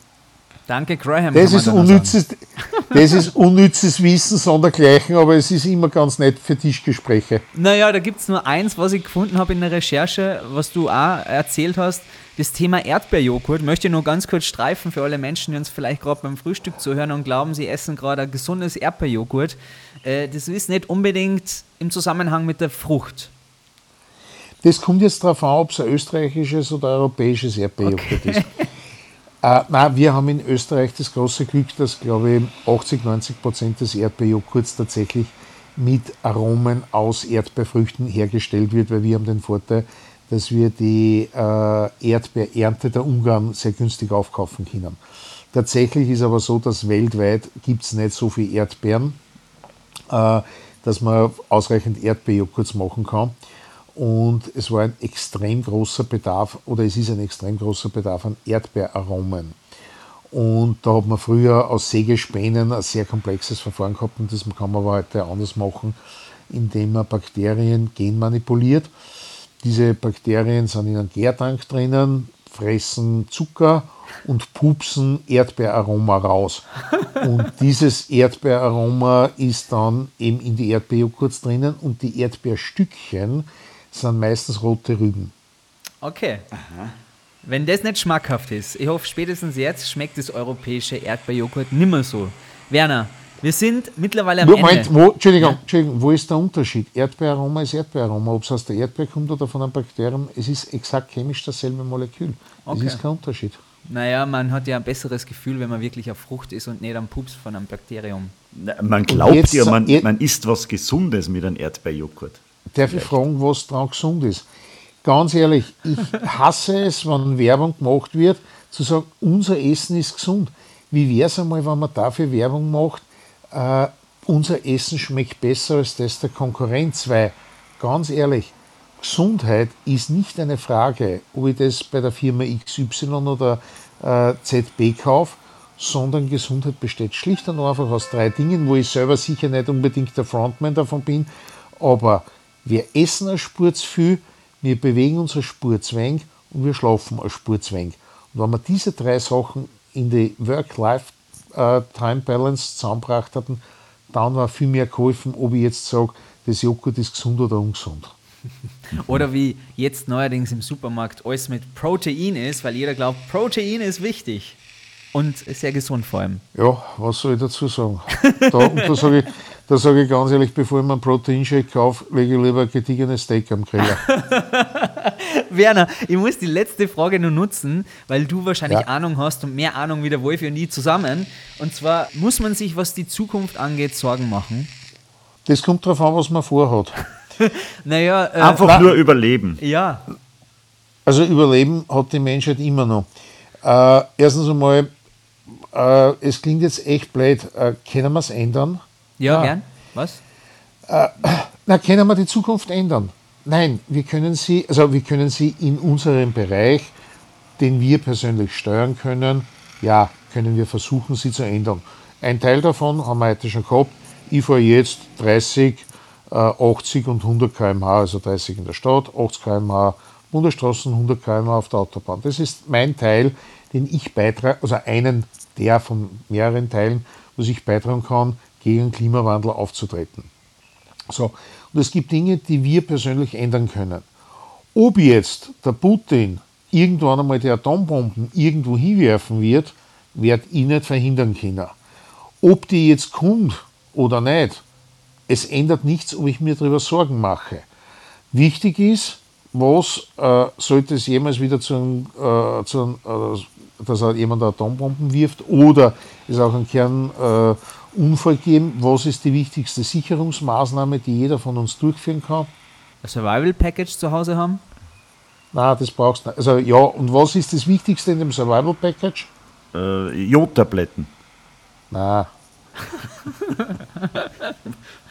S2: Danke, Graham.
S1: Das ist, unnützes, [LAUGHS] das ist unnützes Wissen sondergleichen, aber es ist immer ganz nett für Tischgespräche.
S2: Naja, da gibt es nur eins, was ich gefunden habe in der Recherche, was du auch erzählt hast. Das Thema Erdbeerjoghurt möchte ich nur ganz kurz streifen für alle Menschen, die uns vielleicht gerade beim Frühstück zuhören und glauben, sie essen gerade ein gesundes Erdbeerjoghurt. Äh, das ist nicht unbedingt im Zusammenhang mit der Frucht.
S1: Das kommt jetzt darauf an, ob es ein österreichisches oder europäisches Erdbeerjoghurt okay. ist. [LAUGHS] Äh, nein, wir haben in Österreich das große Glück, dass, glaube ich, 80, 90 Prozent des Erdbeerjoghurts tatsächlich mit Aromen aus Erdbeerfrüchten hergestellt wird, weil wir haben den Vorteil, dass wir die äh, Erdbeerernte der Ungarn sehr günstig aufkaufen können. Tatsächlich ist aber so, dass weltweit gibt es nicht so viel Erdbeeren, äh, dass man ausreichend Erdbeerjoghurt machen kann. Und es war ein extrem großer Bedarf, oder es ist ein extrem großer Bedarf an Erdbeeraromen. Und da hat man früher aus Sägespänen ein sehr komplexes Verfahren gehabt und das kann man aber heute anders machen, indem man Bakterien genmanipuliert. Diese Bakterien sind in einem Gärtank drinnen, fressen Zucker und pupsen Erdbeeraroma raus. Und dieses Erdbeeraroma ist dann eben in die Erdbeerjoghurts drinnen und die Erdbeerstückchen sind meistens rote Rüben.
S2: Okay. Aha. Wenn das nicht schmackhaft ist, ich hoffe, spätestens jetzt schmeckt das europäische Erdbeerjoghurt nimmer so. Werner, wir sind mittlerweile am
S1: Moment, Ende. Wo, Entschuldigung, ja? Entschuldigung, wo ist der Unterschied? Erdbeeraroma ist Erdbeeraroma. Ob es aus der Erdbeer kommt oder von einem Bakterium, es ist exakt chemisch dasselbe Molekül. Okay. Es ist kein Unterschied.
S2: Naja, man hat ja ein besseres Gefühl, wenn man wirklich auf Frucht ist und nicht am Pups von einem Bakterium.
S4: Man glaubt ja, man, man isst was Gesundes mit einem Erdbeerjoghurt.
S1: Darf ich fragen, was daran gesund ist? Ganz ehrlich, ich hasse es, wenn Werbung gemacht wird, zu sagen, unser Essen ist gesund. Wie wäre es einmal, wenn man dafür Werbung macht, äh, unser Essen schmeckt besser als das der Konkurrenz? Weil, ganz ehrlich, Gesundheit ist nicht eine Frage, ob ich das bei der Firma XY oder äh, ZB kaufe, sondern Gesundheit besteht schlicht und einfach aus drei Dingen, wo ich selber sicher nicht unbedingt der Frontman davon bin, aber wir essen eine Spur zu viel, wir bewegen uns eine Spur zu wenig und wir schlafen eine Spur zu wenig. Und wenn wir diese drei Sachen in die Work-Life-Time-Balance zusammengebracht hatten, dann war viel mehr geholfen, ob ich jetzt sage, das Joghurt ist gesund oder ungesund. [LAUGHS]
S2: Oder wie jetzt neuerdings im Supermarkt alles mit Protein ist, weil jeder glaubt, Protein ist wichtig und sehr gesund vor allem.
S1: Ja, was soll ich dazu sagen? Da, da sage ich, [LAUGHS] da sage ich ganz ehrlich, bevor ich mir einen Proteinshake kaufe, lege ich lieber ein gediegenes Steak am Griller. [LAUGHS]
S2: Werner, ich muss die letzte Frage nur nutzen, weil du wahrscheinlich ja. Ahnung hast und mehr Ahnung wie der Wolf und nie zusammen. Und zwar, muss man sich, was die Zukunft angeht, Sorgen machen?
S1: Das kommt darauf an, was man vorhat. [LAUGHS]
S2: naja,
S4: äh, Einfach nur überleben.
S2: Ja.
S1: Also überleben hat die Menschheit immer noch. Äh, erstens einmal, äh, es klingt jetzt echt blöd, äh, können wir es ändern?
S2: Ja, gern. Was?
S1: Äh, na, können wir die Zukunft ändern? Nein, wir können sie, also wir können sie in unserem Bereich, den wir persönlich steuern können, ja, können wir versuchen, sie zu ändern. Ein Teil davon haben wir heute schon gehabt. Ich fahre jetzt 30, äh, 80 und 100 km/h, also 30 in der Stadt, 80 km/h Bundesstraßen, 100 km/h auf der Autobahn. Das ist mein Teil, den ich beitrage, also einen der von mehreren Teilen, was ich beitragen kann, gegen Klimawandel aufzutreten. So, und es gibt Dinge, die wir persönlich ändern können. Ob jetzt der Putin irgendwann einmal die Atombomben irgendwo hinwerfen wird, wird ich nicht verhindern können. Ob die jetzt kommt oder nicht, es ändert nichts, ob ich mir darüber Sorgen mache. Wichtig ist, was äh, sollte es jemals wieder zu einem, äh, zu einem äh, dass jemand Atombomben wirft oder es auch einen Kern äh, Unfall geben. Was ist die wichtigste Sicherungsmaßnahme, die jeder von uns durchführen kann?
S2: Ein Survival Package zu Hause haben?
S1: Nein, das brauchst du nicht. Also ja, und was ist das Wichtigste in dem Survival Package?
S4: Äh, Jodtabletten.
S1: Nein. [LAUGHS]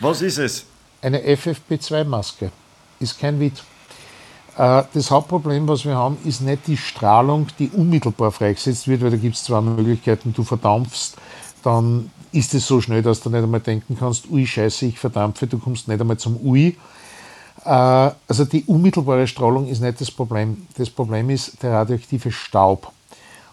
S4: was ist es?
S1: Eine FFP2-Maske. Ist kein Witz. Äh, das Hauptproblem, was wir haben, ist nicht die Strahlung, die unmittelbar freigesetzt wird, weil da gibt es zwei Möglichkeiten. Du verdampfst dann ist es so schnell, dass du nicht einmal denken kannst, ui, scheiße, ich verdampfe, du kommst nicht einmal zum ui. Äh, also die unmittelbare Strahlung ist nicht das Problem. Das Problem ist der radioaktive Staub.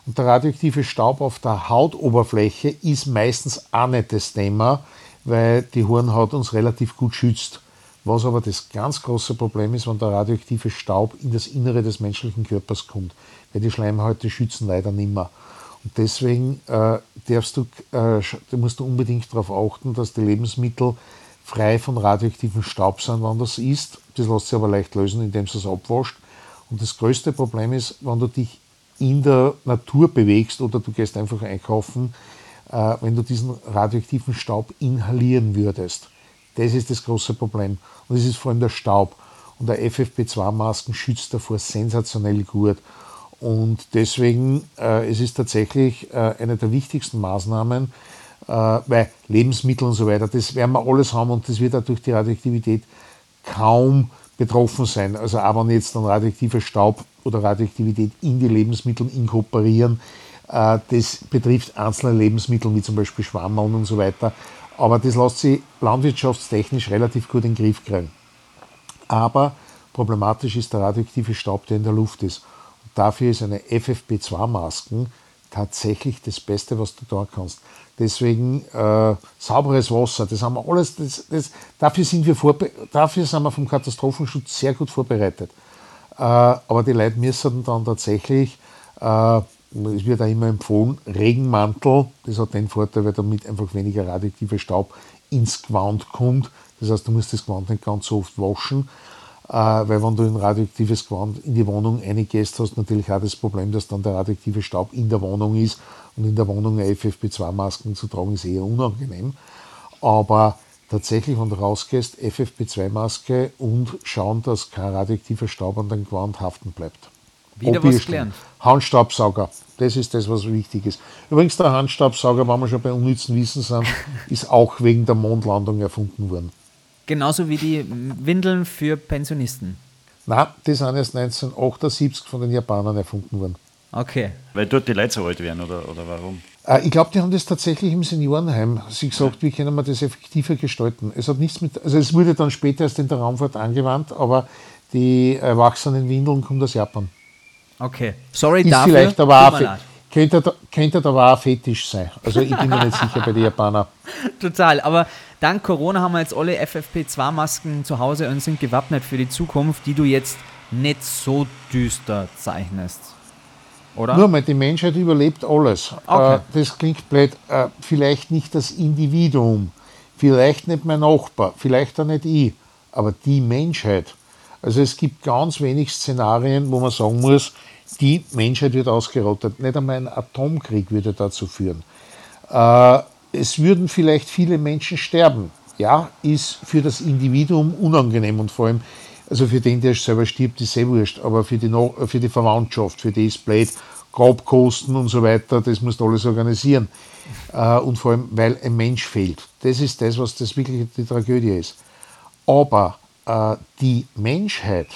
S1: Und der radioaktive Staub auf der Hautoberfläche ist meistens auch nicht das Thema, weil die Hornhaut uns relativ gut schützt. Was aber das ganz große Problem ist, wenn der radioaktive Staub in das Innere des menschlichen Körpers kommt, weil die Schleimhäute schützen leider nicht mehr. Und deswegen äh, du, äh, musst du unbedingt darauf achten, dass die Lebensmittel frei von radioaktivem Staub sind, wenn das ist. Das lässt sich aber leicht lösen, indem du es abwascht. Und das größte Problem ist, wenn du dich in der Natur bewegst oder du gehst einfach einkaufen, äh, wenn du diesen radioaktiven Staub inhalieren würdest. Das ist das große Problem. Und es ist vor allem der Staub. Und der FFP2-Masken schützt davor sensationell gut. Und deswegen, äh, es ist tatsächlich äh, eine der wichtigsten Maßnahmen, äh, weil Lebensmittel und so weiter, das werden wir alles haben und das wird auch durch die Radioaktivität kaum betroffen sein. Also auch wenn jetzt dann radioaktiver Staub oder Radioaktivität in die Lebensmittel inkorporieren, äh, das betrifft einzelne Lebensmittel wie zum Beispiel Schwammeln und so weiter. Aber das lässt sich landwirtschaftstechnisch relativ gut in den Griff kriegen. Aber problematisch ist der radioaktive Staub, der in der Luft ist. Dafür ist eine FFP2-Masken tatsächlich das Beste, was du da kannst. Deswegen äh, sauberes Wasser, das haben wir alles, das, das, dafür, sind wir dafür sind wir vom Katastrophenschutz sehr gut vorbereitet. Äh, aber die Leute müssen dann tatsächlich, äh, es wird auch immer empfohlen, Regenmantel, das hat den Vorteil, weil damit einfach weniger radioaktiver Staub ins Gewand kommt. Das heißt, du musst das Gewand nicht ganz so oft waschen. Äh, weil wenn du ein radioaktives Gewand in die Wohnung eingehst, hast du natürlich auch das Problem, dass dann der radioaktive Staub in der Wohnung ist und in der Wohnung FFP2-Masken zu tragen ist eher unangenehm. Aber tatsächlich, wenn du rausgehst, FFP2-Maske und schauen, dass kein radioaktiver Staub an deinem Gewand haften bleibt.
S2: Wieder was gelernt.
S1: Handstaubsauger, das ist das, was wichtig ist. Übrigens, der Handstaubsauger, wenn wir schon bei unnützen Wissen sind, [LAUGHS] ist auch wegen der Mondlandung erfunden worden.
S2: Genauso wie die Windeln für Pensionisten.
S1: Nein, die sind erst 1978 von den Japanern erfunden worden.
S2: Okay.
S4: Weil dort die Leute so alt werden, oder, oder warum?
S1: Äh, ich glaube, die haben das tatsächlich im Seniorenheim sich gesagt, wie können wir das effektiver gestalten. Es hat nichts mit, also es wurde dann später erst in der Raumfahrt angewandt, aber die erwachsenen Windeln kommen aus Japan.
S2: Okay. Sorry
S1: Ist
S2: dafür.
S1: Vielleicht aber auch, könnte, könnte aber auch Fetisch sein. Also ich bin mir nicht sicher bei den Japanern. [LAUGHS]
S2: Total, aber dank Corona haben wir jetzt alle FFP2-Masken zu Hause und sind gewappnet für die Zukunft, die du jetzt nicht so düster zeichnest. Oder?
S1: Nur mal, die Menschheit überlebt alles. Okay. Äh, das klingt blöd. Äh, vielleicht nicht das Individuum, vielleicht nicht mein Nachbar, vielleicht auch nicht ich, aber die Menschheit. Also es gibt ganz wenig Szenarien, wo man sagen muss, die Menschheit wird ausgerottet. Nicht einmal ein Atomkrieg würde dazu führen. Äh, es würden vielleicht viele Menschen sterben. Ja, ist für das Individuum unangenehm und vor allem, also für den, der selber stirbt, ist sehr wurscht, aber für die, für die Verwandtschaft, für die ist blöd, Grabkosten und so weiter, das musst du alles organisieren. Äh, und vor allem, weil ein Mensch fehlt. Das ist das, was das wirklich die Tragödie ist. Aber äh, die Menschheit,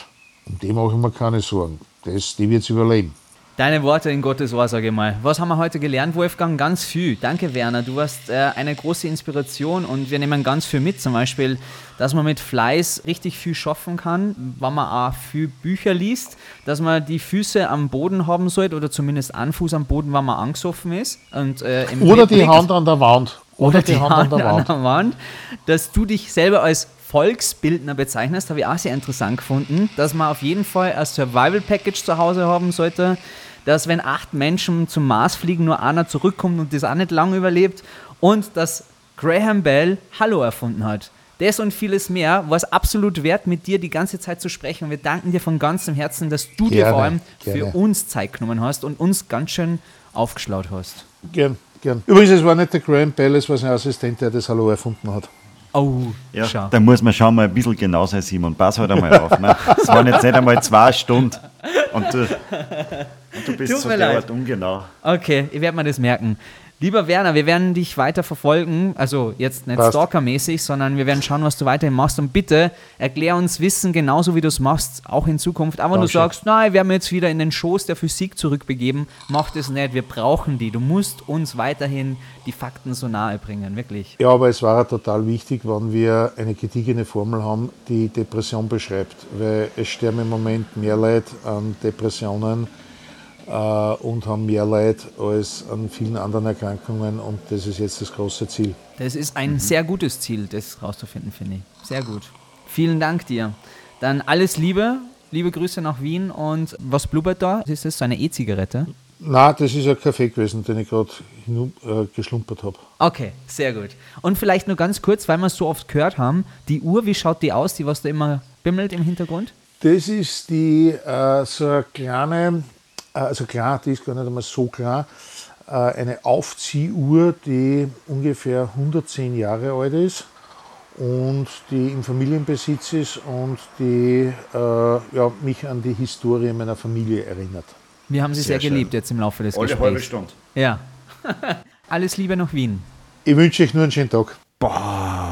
S1: um die mache ich mir keine Sorgen, das, die wird es überleben.
S2: Deine Worte in Gottes Ohr, sage ich mal. Was haben wir heute gelernt, Wolfgang? Ganz viel. Danke, Werner. Du warst äh, eine große Inspiration und wir nehmen ganz viel mit. Zum Beispiel, dass man mit Fleiß richtig viel schaffen kann, wenn man auch viel Bücher liest, dass man die Füße am Boden haben sollte oder zumindest einen Fuß am Boden, wenn man angesoffen ist. Und,
S1: äh, oder die Hand an der Wand. [LAUGHS]
S2: Oder, oder die, die, Hand, Hand an, der Wand. an der Wand. Dass du dich selber als Volksbildner bezeichnest, habe ich auch sehr interessant gefunden, dass man auf jeden Fall ein Survival Package zu Hause haben sollte, dass wenn acht Menschen zum Mars fliegen, nur einer zurückkommt und das auch nicht lange überlebt und dass Graham Bell Hallo erfunden hat. Das und vieles mehr war es absolut wert, mit dir die ganze Zeit zu sprechen. Wir danken dir von ganzem Herzen, dass du gerne, dir vor allem gerne. für uns Zeit genommen hast und uns ganz schön aufgeschlaut hast.
S1: Gern, gern. Übrigens, es war nicht der Graham Bell, es war sein Assistent, der das Hallo erfunden hat.
S4: Oh, ja, schau. Da muss man schon mal ein bisschen genau sein, Simon. Pass halt einmal auf. Ne? Es waren jetzt nicht einmal zwei Stunden. Und und du bist Tut so derart ungenau.
S2: Okay, ich werde mir das merken. Lieber Werner, wir werden dich weiter verfolgen. Also jetzt nicht stalkermäßig, sondern wir werden schauen, was du weiterhin machst. Und bitte erklär uns Wissen genauso, wie du es machst, auch in Zukunft. Aber wenn du sagst, nein, wir haben jetzt wieder in den Schoß der Physik zurückbegeben, mach das nicht. Wir brauchen die. Du musst uns weiterhin die Fakten so nahe bringen, wirklich.
S1: Ja, aber es war total wichtig, wenn wir eine gediegene Formel haben, die Depression beschreibt. Weil es sterben im Moment mehr Leute an Depressionen und haben mehr Leid als an vielen anderen Erkrankungen und das ist jetzt das große Ziel.
S2: Das ist ein mhm. sehr gutes Ziel, das rauszufinden, finde ich. Sehr gut. Vielen Dank dir. Dann alles Liebe, liebe Grüße nach Wien und was blubbert da? Ist das so eine E-Zigarette?
S1: Na, das ist ein Kaffee gewesen, den ich gerade äh, geschlumpert habe.
S2: Okay, sehr gut. Und vielleicht nur ganz kurz, weil wir es so oft gehört haben, die Uhr, wie schaut die aus, die was da immer bimmelt im Hintergrund?
S1: Das ist die äh, so eine kleine äh, also klar, die ist gar nicht einmal so klar, äh, eine Aufziehuhr, die ungefähr 110 Jahre alt ist und die im Familienbesitz ist und die äh, ja, mich an die Historie meiner Familie erinnert.
S2: Wir haben sie sehr, sehr geliebt jetzt im Laufe des Alle Gesprächs. halbe Stunde. Ja. [LAUGHS] Alles Liebe nach Wien.
S1: Ich wünsche euch nur einen schönen Tag.
S4: Boah,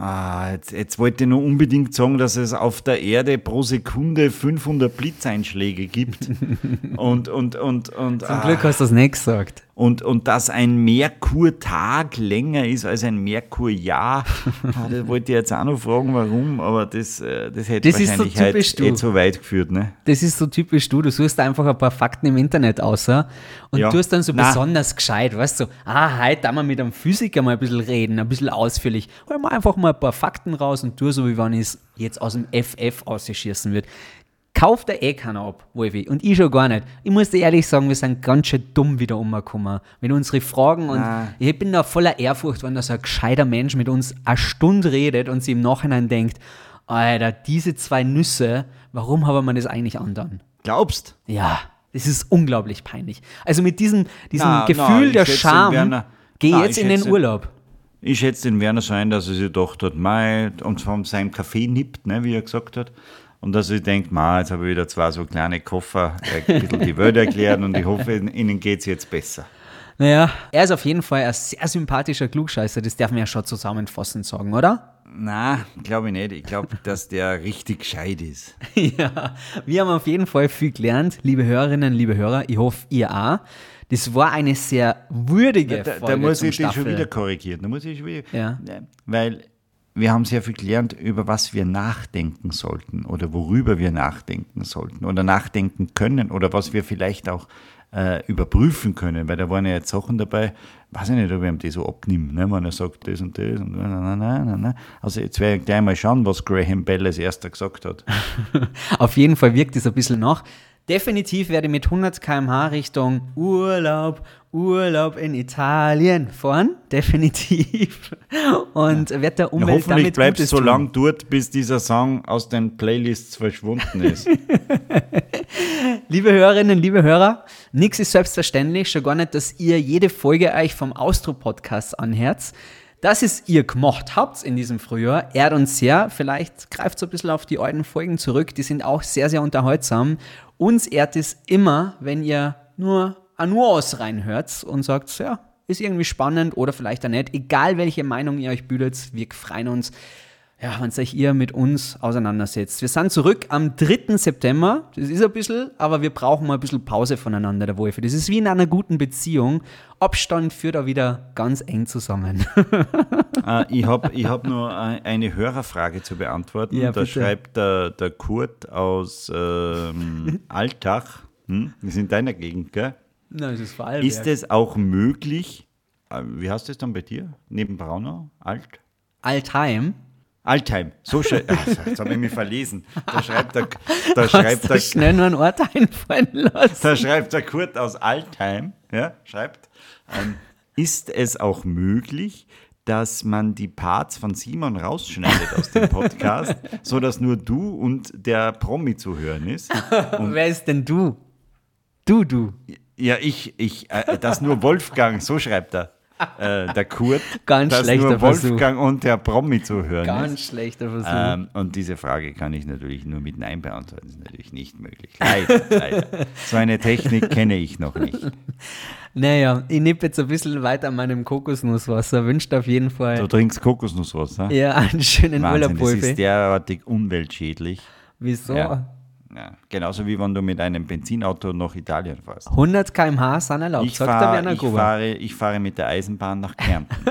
S4: ah, jetzt, jetzt, wollte ich nur unbedingt sagen, dass es auf der Erde pro Sekunde 500 Blitzeinschläge gibt. [LAUGHS] und, und, und, und,
S2: Zum Glück ah, hast du das nicht gesagt.
S4: Und, und dass ein Merkurtag länger ist als ein Merkurjahr. [LAUGHS] ah, das wollte ich jetzt auch noch fragen, warum, aber das, äh, das hätte das wahrscheinlich so halt eh zu weit geführt. Ne?
S2: Das ist so typisch du. Du suchst einfach ein paar Fakten im Internet aus und ja. tust dann so Nein. besonders gescheit, weißt du, ah, heute da wir mit einem Physiker mal ein bisschen reden, ein bisschen ausführlich. Hol mal einfach mal ein paar Fakten raus und tu so, wie wenn ich es jetzt aus dem FF ausschießen würde kauft der eh keiner ab, Wolfi. Und ich schon gar nicht. Ich muss dir ehrlich sagen, wir sind ganz schön dumm wieder umgekommen. Wenn unsere Fragen und ah. ich bin da voller Ehrfurcht, wenn da so ein gescheiter Mensch mit uns eine Stunde redet und sich im Nachhinein denkt, Alter, diese zwei Nüsse, warum haben wir das eigentlich andern?
S4: Glaubst?
S2: Ja, das ist unglaublich peinlich. Also mit diesem, diesem na, Gefühl na, der Scham, geh na, jetzt in den Urlaub.
S4: Ich schätze den Werner so ein, dass er sich gedacht hat, Mai, und von seinem Kaffee nippt, ne, wie er gesagt hat. Und dass ich denke, jetzt habe ich wieder zwei so kleine Koffer, ein bisschen die Welt erklärt und ich hoffe, Ihnen geht es jetzt besser.
S2: Naja, er ist auf jeden Fall ein sehr sympathischer Klugscheißer, das darf man ja schon zusammenfassend sagen, oder?
S4: Na, glaube ich nicht. Ich glaube, dass der richtig gescheit ist. [LAUGHS]
S2: ja, wir haben auf jeden Fall viel gelernt, liebe Hörerinnen, liebe Hörer. Ich hoffe, ihr auch. Das war eine sehr würdige
S4: da, Folge Da muss ich dich schon wieder korrigieren. Da muss ich schon wieder, ja. Weil wir haben sehr viel gelernt, über was wir nachdenken sollten oder worüber wir nachdenken sollten oder nachdenken können oder was wir vielleicht auch äh, überprüfen können, weil da waren ja jetzt Sachen dabei, weiß ich nicht, ob ich ihm das so abnimmt, ne? wenn er sagt das und das und na, na, na, na. Also jetzt werde ich gleich mal schauen, was Graham Bell als erster gesagt hat. [LAUGHS]
S2: Auf jeden Fall wirkt es ein bisschen nach. Definitiv werde ich mit 100 km/h Richtung Urlaub, Urlaub in Italien fahren. [LAUGHS] Definitiv. Und ja. werde der Umwelt ja,
S4: hoffentlich
S2: damit
S4: bleibst du so lange dort, bis dieser Song aus den Playlists verschwunden ist. [LAUGHS]
S2: liebe Hörerinnen, liebe Hörer, nichts ist selbstverständlich, schon gar nicht, dass ihr jede Folge euch vom Austro-Podcast anhört. Dass es ihr gemacht habt in diesem Frühjahr, ehrt uns sehr. Vielleicht greift so ein bisschen auf die alten Folgen zurück. Die sind auch sehr, sehr unterhaltsam. Uns ehrt es immer, wenn ihr nur eine Nuance reinhört und sagt, ja, ist irgendwie spannend oder vielleicht auch nicht. Egal welche Meinung ihr euch bildet, wir freuen uns, ja, wenn sich ihr mit uns auseinandersetzt. Wir sind zurück am 3. September. Das ist ein bisschen, aber wir brauchen mal ein bisschen Pause voneinander, der Wolfe. Das ist wie in einer guten Beziehung. Abstand führt da wieder ganz eng zusammen.
S4: äh, [LAUGHS] ich habe ich hab nur eine Hörerfrage zu beantworten. Ja, da schreibt der, der Kurt aus ähm, [LAUGHS] Altach. Hm? Wir sind in deiner Gegend, gell?
S2: Nein, das ist vor
S4: allem. Ist es auch möglich, äh, wie heißt es dann bei dir? Neben Braunau? Alt?
S2: Altheim?
S4: Altheim, so schön. [LAUGHS] Ach, jetzt habe ich mich verlesen. Da [LAUGHS] schreibt der, da schreibt der,
S2: schnell nur einen Ort einfallen lassen.
S4: Da schreibt der Kurt aus Altheim, ja, schreibt, ähm, ist es auch möglich, dass man die Parts von Simon rausschneidet aus dem Podcast, [LAUGHS] sodass nur du und der Promi zu hören ist?
S2: Und Wer ist denn du? Du, du.
S4: Ja, ich, ich, äh, das nur Wolfgang, so schreibt er. äh, der Kurt,
S2: Ganz
S4: dass
S2: schlechter
S4: nur Wolfgang
S2: Versuch.
S4: und der Promi zu hören
S2: Ganz
S4: ist.
S2: schlechter Versuch.
S4: Ähm, und diese Frage kann ich natürlich nur mit Nein beantworten. Das ist natürlich nicht möglich. Leider, [LAUGHS] leider. So eine Technik kenne ich noch nicht.
S2: Naja, ich nippe jetzt ein bisschen weiter an meinem Kokosnusswasser. Wünscht auf jeden Fall
S4: Du trinkst Kokosnusswasser.
S2: ja, einen schönen
S4: Wahnsinn,
S2: Urlaub,
S4: das ist derartig umweltschädlich.
S2: Wieso?
S4: Ja. Ja. Genauso wie wenn du mit einem Benzinauto nach Italien fährst.
S2: 100 km/h sind erlaubt,
S4: Ich,
S2: sagt der
S4: fahr,
S2: Werner
S4: ich,
S2: Gruber.
S4: fahre, ich fahre mit der Eisenbahn nach Kärnten. [LAUGHS]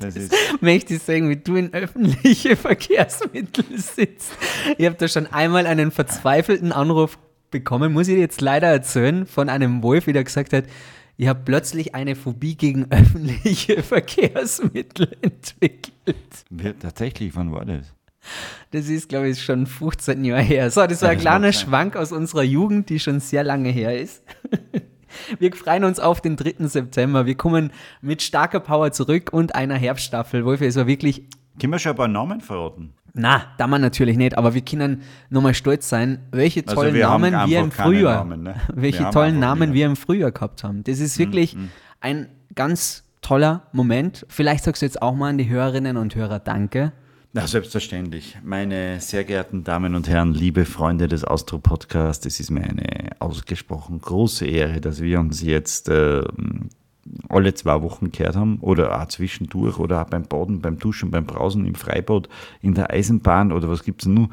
S4: Das ist, [LAUGHS]
S2: Möchte ich sagen, wie du in öffentliche [LAUGHS] Verkehrsmittel sitzt. Ich habe da schon einmal einen verzweifelten Anruf bekommen, muss ich jetzt leider erzählen, von einem Wolf, der gesagt hat, ich habe plötzlich eine Phobie gegen öffentliche Verkehrsmittel entwickelt.
S4: tatsächlich, wann war das?
S2: Das ist, glaube ich, schon 15 Jahre her. So, das war ein kleiner. Schwank aus unserer Jugend, die schon sehr lange her ist. [LAUGHS] Wir freuen uns auf den 3. September. Wir kommen mit starker Power zurück und einer Herbststaffel. Wolfi, es war wirklich
S4: Können wir schon ein paar Namen verraten?
S2: Na, da man natürlich nicht, aber wir können nochmal stolz sein, welche
S4: Also
S2: tollen
S4: haben
S2: Namen wir im Frühjahr,
S4: Namen, ne? [LAUGHS]
S2: welche tollen Namen wir im Frühjahr gehabt haben. Das ist wirklich ein ganz toller Moment. Vielleicht sagst du jetzt auch mal an die Hörerinnen und Hörer Danke.
S4: Na, selbstverständlich. Meine sehr geehrten Damen und Herren, liebe Freunde des Austro-Podcasts, es ist mir eine ausgesprochen große Ehre, dass wir uns jetzt äh, alle zwei Wochen gehört haben oder auch zwischendurch oder auch beim Baden, beim Duschen, beim Brausen, im Freibad, in der Eisenbahn oder was gibt es nur,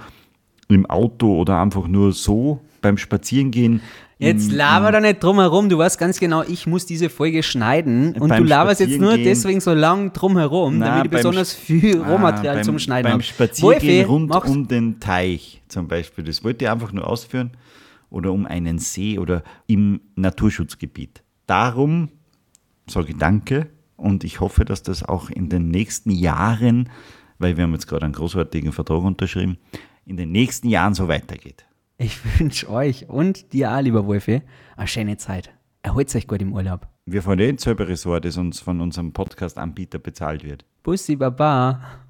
S4: im Auto oder einfach nur so beim Spazierengehen.
S2: Jetzt laber da nicht drum herum. Du weißt ganz genau, ich muss diese Folge schneiden und du laberst jetzt nur
S4: Spazierengehen-
S2: deswegen so lang drum herum,
S4: Na,
S2: damit ich besonders viel
S4: Ah,
S2: Rohmaterial
S4: beim,
S2: zum Schneiden
S4: Beim
S2: habe.
S4: Spaziergehen rund
S2: mach's.
S4: um den Teich zum Beispiel, das wollte ich einfach nur ausführen, oder um einen See oder im Naturschutzgebiet. Darum sage ich Danke und ich hoffe, dass das auch in den nächsten Jahren, weil wir haben jetzt gerade einen großartigen Vertrag unterschrieben, in den nächsten Jahren so weitergeht.
S2: Ich [LAUGHS] wünsche euch und dir auch, lieber Wolfi, eine schöne Zeit. Erholt euch gut im Urlaub.
S4: Wir fahren eh ins selbe Ressort, das uns von unserem Podcast-Anbieter bezahlt wird.
S2: Bussi Baba.